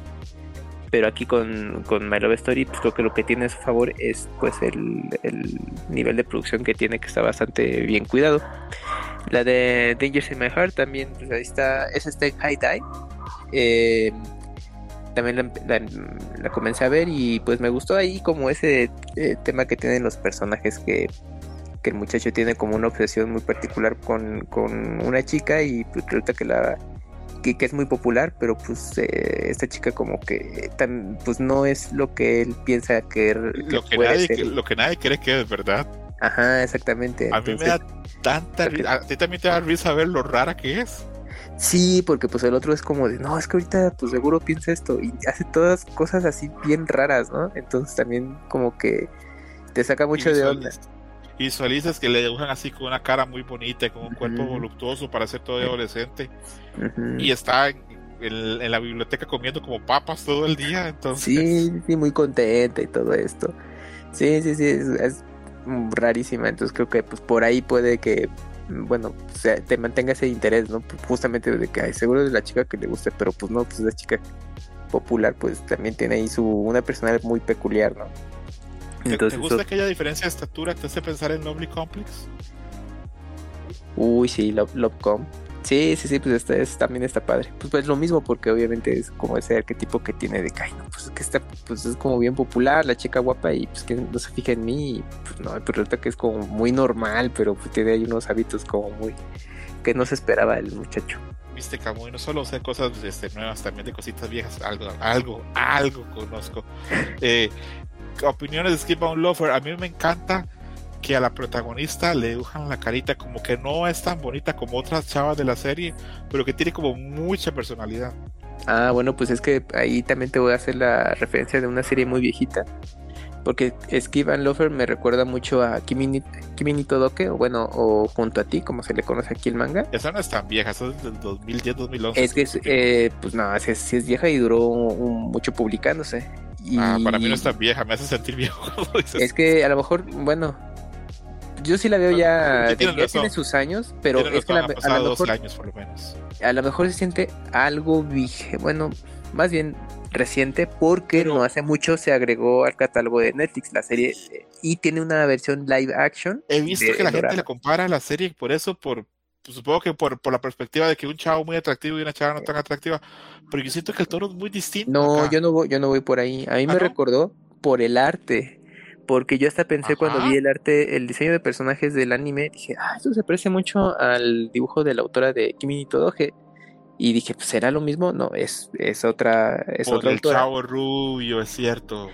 Pero aquí con, con My Love Story, pues creo que lo que tiene a su favor es pues el, el nivel de producción que tiene, que está bastante bien cuidado. La de Dangers in My Heart también, pues ahí está, es este High Die eh, también la, comencé a ver y pues me gustó ahí como ese eh, tema que tienen los personajes que, el muchacho tiene como una obsesión muy particular con, una chica y pues resulta que la que, es muy popular pero pues eh, esta chica como que tan, pues no es lo que él piensa que, lo que, nadie, lo que nadie cree que es verdad ajá exactamente a mí me da tanta a ti también te da risa ver lo rara que es Sí, porque pues el otro es como de, no, es que ahorita pues seguro piensa esto y hace todas cosas así bien raras, ¿no? Entonces también como que te saca mucho de onda. Y visualizas que le dibujan así con una cara muy bonita, con un cuerpo voluptuoso para ser todo adolescente. Y está en, la biblioteca comiendo como papas todo el día, entonces... Sí, sí, muy contenta y todo esto. Sí, sí, sí, es, es rarísima, entonces creo que pues por ahí puede que bueno, te mantenga ese interés, ¿no? Pues, justamente de que hay seguro de la chica que le guste, pero pues no, pues la chica popular pues también tiene ahí su una personalidad muy peculiar, ¿no? Entonces, ¿Te, gusta aquella diferencia de estatura? ¿Te hace pensar en Lovely Complex? Uy, sí, Love, Lovecom. Sí, sí, sí, pues esta es, también está padre. Pues, pues lo mismo, porque obviamente es como ese arquetipo que tiene de Kai, pues que está, pues es como bien popular, la chica guapa, y pues que no se fija en mí, y pues no, pues resulta que es como muy normal, pero pues tiene ahí unos hábitos como muy que no se esperaba el muchacho. Viste, Camuy, no solo sé cosas este, nuevas, también de cositas viejas, algo, algo, algo conozco. Eh, opiniones de Skip on Lover, a mí me encanta que a la protagonista le dibujan la carita como que no es tan bonita como otras chavas de la serie, pero que tiene como mucha personalidad. Ah, bueno, pues es que ahí también te voy a hacer la referencia de una serie muy viejita. Porque Skip and Lover me recuerda mucho a Kimi, Kimi Todoke, o bueno, o junto a ti, como se le conoce aquí el manga. Esa no es tan vieja, eso es del 2010, 2011. Es que, eh, pues no, sí, es vieja y duró mucho publicándose. Ah, para mí no es tan vieja, me hace sentir viejo. Es que a lo mejor, bueno, yo sí la veo ya, ya tiene sus años, pero es que a lo mejor años por lo menos. A lo mejor se siente algo viejo, bueno, más bien reciente porque no hace mucho se agregó al catálogo de Netflix la serie y tiene una versión live action. He visto que la gente le compara la serie por eso, por pues, supongo que por, por la perspectiva de que un chavo muy atractivo y una chava no tan atractiva, pero yo siento que el tono es muy distinto. No, yo no voy, yo no voy por ahí. A mí ¿Ah, me recordó por el arte porque yo hasta pensé cuando vi el arte, el diseño de personajes del anime, dije, ah, esto se parece mucho al dibujo de la autora de Kimi Todoge. Y dije, pues será lo mismo, no, es, es otra, es otra el chavo rubio, es cierto.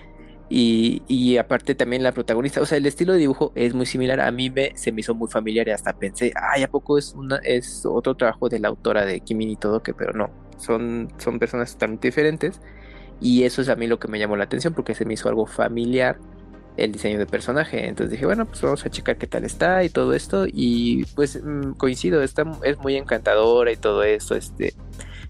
Y, y, aparte también la protagonista, o sea, el estilo de dibujo es muy similar. A mí me, se me hizo muy familiar y hasta pensé, ay, ¿a poco es una, es otro trabajo de la autora de Kimi Todoke? Pero no, son, son personas totalmente diferentes. Y eso es a mí lo que me llamó la atención porque se me hizo algo familiar el diseño de personaje. Entonces dije, bueno, pues vamos a checar qué tal está y todo esto. Y pues mm, coincido, está, es muy encantadora y todo esto. Este,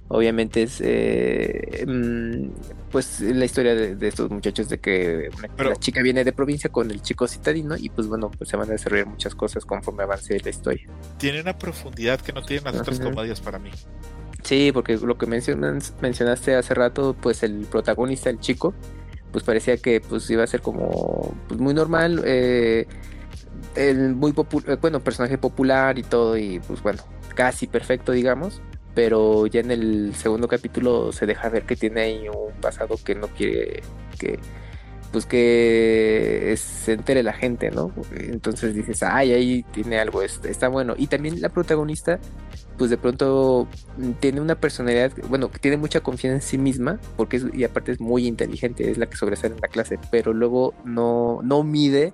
obviamente es eh, mm, pues la historia de, estos muchachos de que la chica viene de provincia con el chico citadino y pues bueno, pues se van a desarrollar muchas cosas conforme avance la historia. Tiene una profundidad que no tienen las otras comedias para mí. Sí, porque lo que mencionaste hace rato, pues el protagonista, el chico, pues parecía que pues iba a ser como pues, muy normal, eh, el muy popular, bueno, personaje popular y todo, y pues bueno, casi perfecto, digamos. Pero ya en el segundo capítulo se deja ver que tiene ahí un pasado que no quiere que pues que se entere la gente, ¿no? Entonces dices, ay, ahí tiene algo, está bueno. Y también la protagonista pues de pronto mm, tiene una personalidad, bueno, que tiene mucha confianza en sí misma, porque es, y aparte es muy inteligente, es la que sobresale en la clase, pero luego no, no mide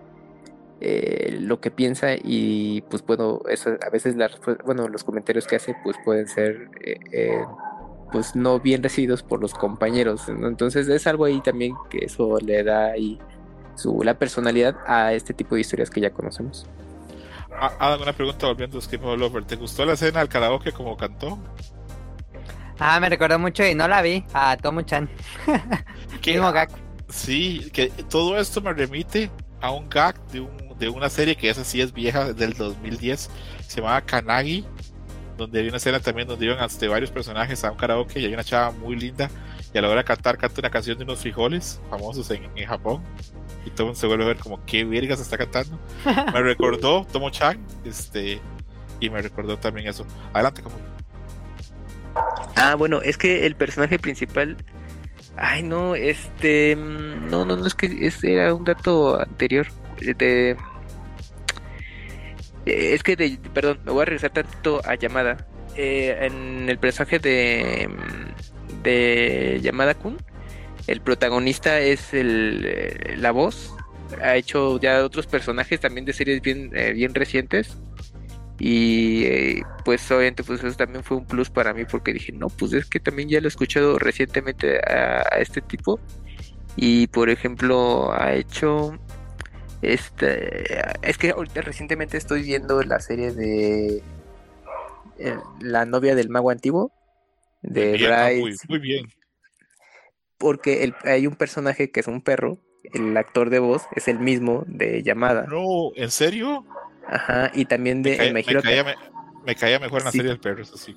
eh, lo que piensa y pues bueno, eso, a veces las, bueno, los comentarios que hace pues pueden ser eh, eh, pues no bien recibidos por los compañeros, entonces es algo ahí también que eso le da ahí su, la personalidad a este tipo de historias que ya conocemos. Ah, una pregunta volviendo a Skip Lover. ¿Te gustó la escena del karaoke como cantó? Ah, me recordó mucho y no la vi a Tomo-chan. gag. Sí, que todo esto me remite a un gag de, un, de una serie que esa sí es vieja, del 2010. Se llamaba Kanagi, donde hay una escena también donde iban hasta varios personajes a un karaoke y hay una chava muy linda y a la hora de cantar canta una canción de unos frijoles famosos en, en Japón y todo mundo se vuelve a ver como qué vergas está cantando. Me recordó Tomo Chan, este, y me recordó también eso. Adelante, como. Ah, bueno, es que el personaje principal. Ay, no, este. No, no, no, es que ese era un dato anterior. De, es que, de, perdón, me voy a regresar tanto a llamada. Eh, en el personaje de. De Llamada Kun el protagonista es el, eh, la voz. Ha hecho ya otros personajes también de series bien, eh, bien recientes. Y eh, pues obviamente pues eso también fue un plus para mí porque dije, no, pues es que también ya lo he escuchado recientemente a, este tipo. Y por ejemplo ha hecho... Este, es que ahorita recientemente estoy viendo la serie de La novia del mago antiguo. De muy, muy bien porque hay un personaje que es un perro, el actor de voz es el mismo de llamada. No, ¿en serio? Ajá, y también de me, caía, me, caía, mejor en la serie del perro, eso sí.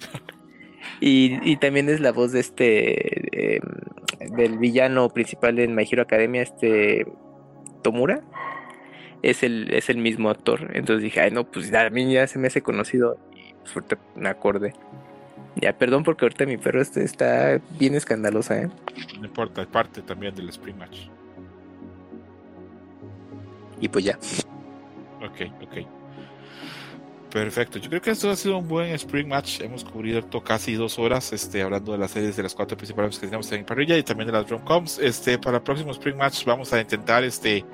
Y, también es la voz de este em, del villano principal en My Hero Academia, este Tomura. Es el, es el mismo actor. Entonces dije, ay no, pues a mí ya se me hace conocido. Y suerte me acordé. Ya, perdón porque ahorita mi perro este está bien escandalosa, ¿eh? No importa, es parte también del Spring Match. Y pues ya. Ok, ok. Perfecto. Yo creo que esto ha sido un buen Spring Match. Hemos cubierto casi dos horas este, hablando de las series de las cuatro principales que tenemos en parrilla y también de las rom-coms. Este, para el próximo Spring Match vamos a intentar este,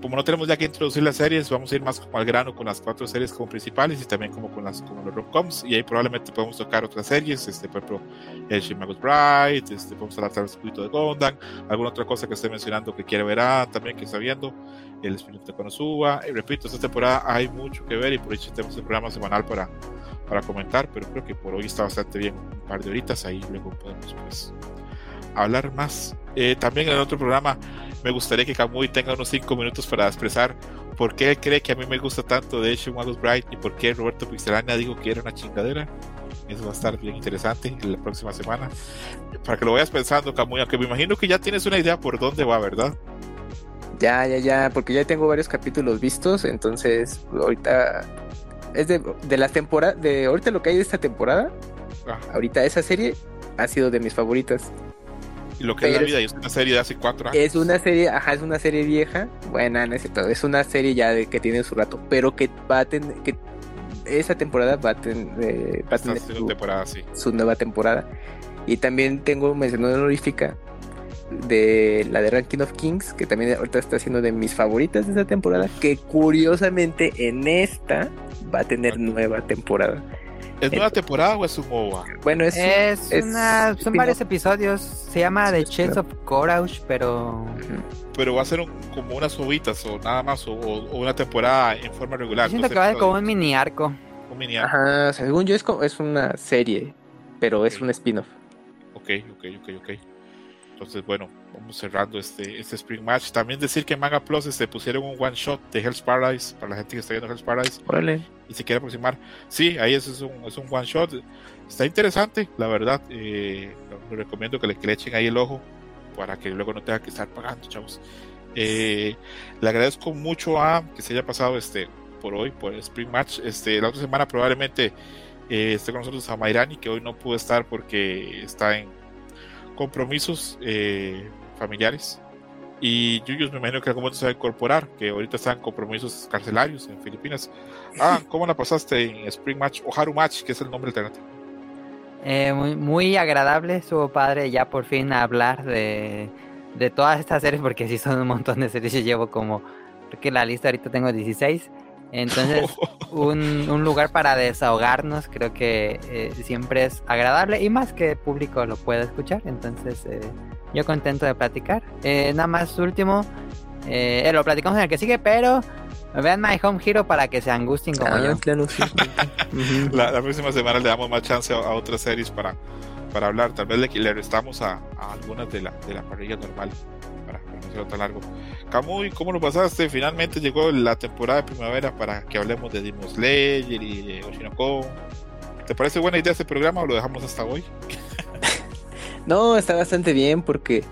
como no tenemos ya que introducir las series, vamos a ir más como al grano con las cuatro series como principales y también como con las como los romcoms y ahí probablemente podemos tocar otras series, este por ejemplo el Shimago's Bright, este podemos hablar un poquito de Gondam, alguna otra cosa que esté mencionando que quiere ver ah, también que está viendo, el espíritu de Konosuba, y repito, esta temporada hay mucho que ver y por eso tenemos el programa semanal para para comentar, pero creo que por hoy está bastante bien, un par de horitas ahí luego podemos pues hablar más. Eh, también en otro programa me gustaría que Kamui tenga unos 5 minutos para expresar por qué cree que a mí me gusta tanto de Asian Wallace Bright y por qué Roberto Pixelania dijo que era una chingadera. Eso va a estar bien interesante en la próxima semana. Para que lo vayas pensando, Kamui, aunque me imagino que ya tienes una idea por dónde va, ¿verdad? Ya, ya, ya, porque ya tengo varios capítulos vistos, entonces ahorita es de, de las temporadas, de ahorita lo que hay de esta temporada, ahorita esa serie ha sido de mis favoritas. Y lo que es la vida, es una serie de hace cuatro años. Es una serie, ajá, es una serie vieja. Bueno, no es cierto, es una serie ya de que tiene su rato, pero que va a tener, que esa temporada va a, eh, tener su, temporada, sí. su nueva temporada. Y también tengo mención honorífica de la de Ranking of Kings, que también ahorita está siendo de mis favoritas de esa temporada, que curiosamente en esta va a tener nueva temporada. ¿Es nueva temporada o es un OVA? Bueno, es, una, son varios episodios. Se llama The Chase of Courage, pero. Pero va a ser como unas ovitas o nada más, o, una temporada en forma regular. siento que va a ser como un mini arco. Un mini arco. Ajá, según yo es, como, es una serie, pero es un spin-off. Ok, ok, ok, ok. Entonces, bueno, vamos cerrando este, este Spring Match. También decir que en Manga Plus se este, pusieron un one shot de Hell's Paradise para la gente que está viendo Hell's Paradise y se quiere aproximar. Sí, ahí es, es, un, es un one shot. Está interesante, la verdad. Eh, recomiendo que le, que echen ahí el ojo para que luego no tenga que estar pagando, chavos. Eh, le agradezco mucho a que se haya pasado este por hoy, por el Spring Match. Este, la otra semana probablemente eh, esté con nosotros a Mayrani, que hoy no pudo estar porque está en compromisos eh, familiares. Y Yuyos me imagino que algún momento se va a incorporar, que ahorita están compromisos carcelarios en Filipinas. Ah, ¿cómo la pasaste en Spring Match o Haru Match, que es el nombre alternativo? Eh, muy, muy agradable, estuvo padre ya por fin hablar de, de todas estas series, porque sí son un montón de series. Yo llevo como, creo que la lista ahorita tengo 16. Entonces, un, un lugar para desahogarnos, creo que eh, siempre es agradable y más que el público lo pueda escuchar. Entonces, eh, yo contento de platicar. Eh, nada más último, eh, lo platicamos en el que sigue, pero vean My Home Hero para que se angustien como Ah, yo. claro, sí. La, la próxima semana le damos más chance a, a otras series para, para hablar. Tal vez le, le restamos a, a algunas de la, de la parrilla normal para, para no ser tan largo. Camuy, ¿cómo lo pasaste? Finalmente llegó la temporada de primavera para que hablemos de Demon Slayer y de Oshinoko. ¿Te parece buena idea este programa o lo dejamos hasta hoy? No, está bastante bien porque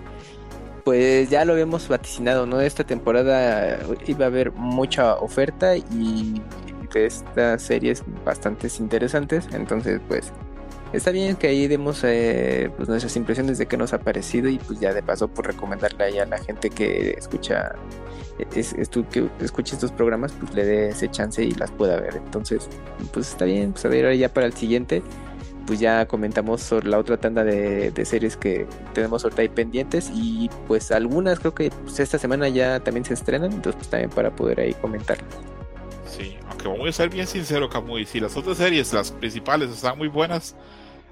pues ya lo habíamos vaticinado, ¿no? Esta temporada iba a haber mucha oferta y de estas series bastante interesantes, entonces pues está bien que ahí demos eh, pues nuestras impresiones de qué nos ha parecido y pues ya de paso por recomendarle ahí a la gente que escucha es, estu- que escuche estos programas pues le dé ese chance y las pueda ver entonces pues está bien pues a ver ya para el siguiente pues ya comentamos sobre la otra tanda de, series que tenemos ahorita ahí pendientes y pues algunas creo que pues, esta semana ya también se estrenan, entonces pues también para poder ahí comentar. Sí, aunque voy a ser bien sincero, Camuy. Si las otras series, las principales, están muy buenas,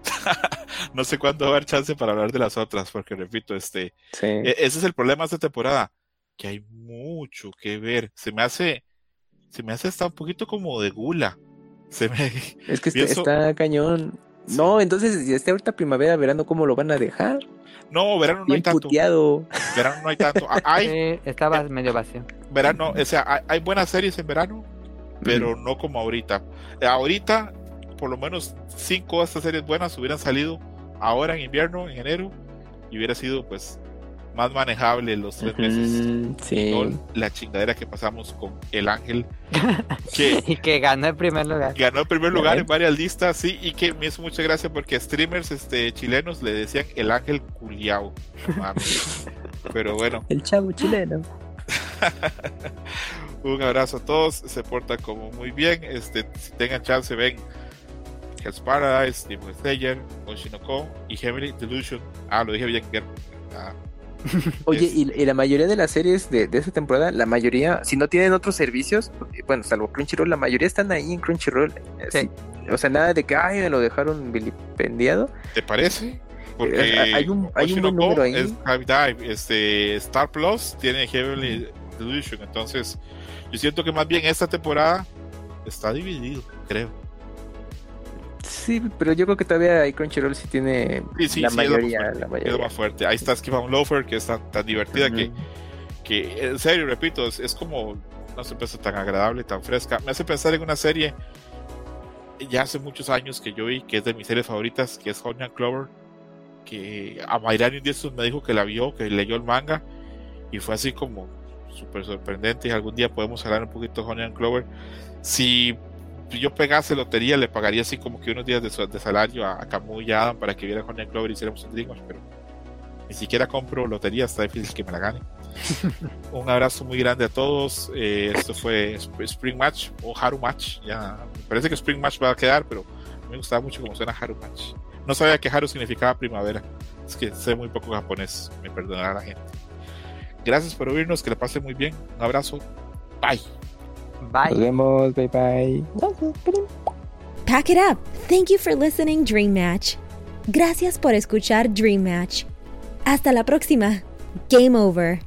no sé cuándo va a haber chance para hablar de las otras, porque repito, este, Sí. E- Ese es el problema de esta temporada, que hay mucho que ver. Se me hace, se me hace hasta un poquito como de gula. Se me, es que está, pienso- está cañón. No, entonces si está ahorita primavera, verano, ¿cómo lo van a dejar? no, verano no hay tanto. puteado. Verano no hay tanto. Hay Sí, estaba medio vacío. verano, o sea, hay, hay buenas series en verano, pero no como ahorita. Ahorita, por lo menos cinco de estas series buenas hubieran salido ahora en invierno, en enero, y hubiera sido pues más manejable los tres meses. Ujú, Sí. No la chingadera que pasamos con El Ángel, que y que ganó el primer lugar. ganó el primer lugar en varias listas, sí, y que me hizo mucha gracia porque streamers este, chilenos le decían el ángel culiao. Pero bueno, El chavo chileno. un abrazo a todos, se porta como muy bien, este, si tengan chance ven Hell's Paradise, Demon Slayer, Oshinoko y Heavenly Delusion. Ah, lo dije bien. Ah, Oye, Es- y, y la mayoría de las series de, de esta temporada, la mayoría, si no tienen otros servicios, bueno, salvo Crunchyroll, la mayoría están ahí en Crunchyroll. Sí. O sea, nada de que, ay, me lo dejaron vilipendiado. ¿Te parece? Porque Eh, hay un- hay un buen número ahí. es Dive, este, Star Plus tiene Heavenly Delusion, entonces yo siento que más bien esta temporada está dividido, creo. Sí, pero yo creo que todavía Crunchyroll sí tiene Sí, sí, la, sí, mayoría, fuerte, la mayoría. más fuerte. Ahí está Skip on Loafer, que es tan, tan divertida que, que, en serio, repito, es, es como una sorpresa tan agradable, tan fresca. Me hace pensar en una serie ya hace muchos años que yo vi, que es de mis series favoritas, que es Honey and Clover, que a Mayrani estos me dijo que la vio, que leyó el manga, y fue así como súper sorprendente, y algún día podemos hablar un poquito de Honey and Clover. Si yo pegase lotería, le pagaría así como que unos días de, su- de salario a, a Camus y a Adam para que viera Honey and Clover y hiciéramos un Dreamwatch, pero ni siquiera compro lotería, está difícil que me la gane. un abrazo muy grande a todos. eh, esto fue Sp- Spring Match o Haru Match. Ya, me parece que Spring Match va a quedar, pero me gustaba mucho cómo suena Haru Match. No sabía que Haru significaba primavera. Es que sé muy poco japonés, me perdonará la gente. Gracias por oírnos, que le pase muy bien. Un abrazo. Bye. Nos Bye. vemos, bye bye. Pack it up. Thank you for listening, Dream Match. Gracias por escuchar Dream Match. Hasta la próxima. Game over.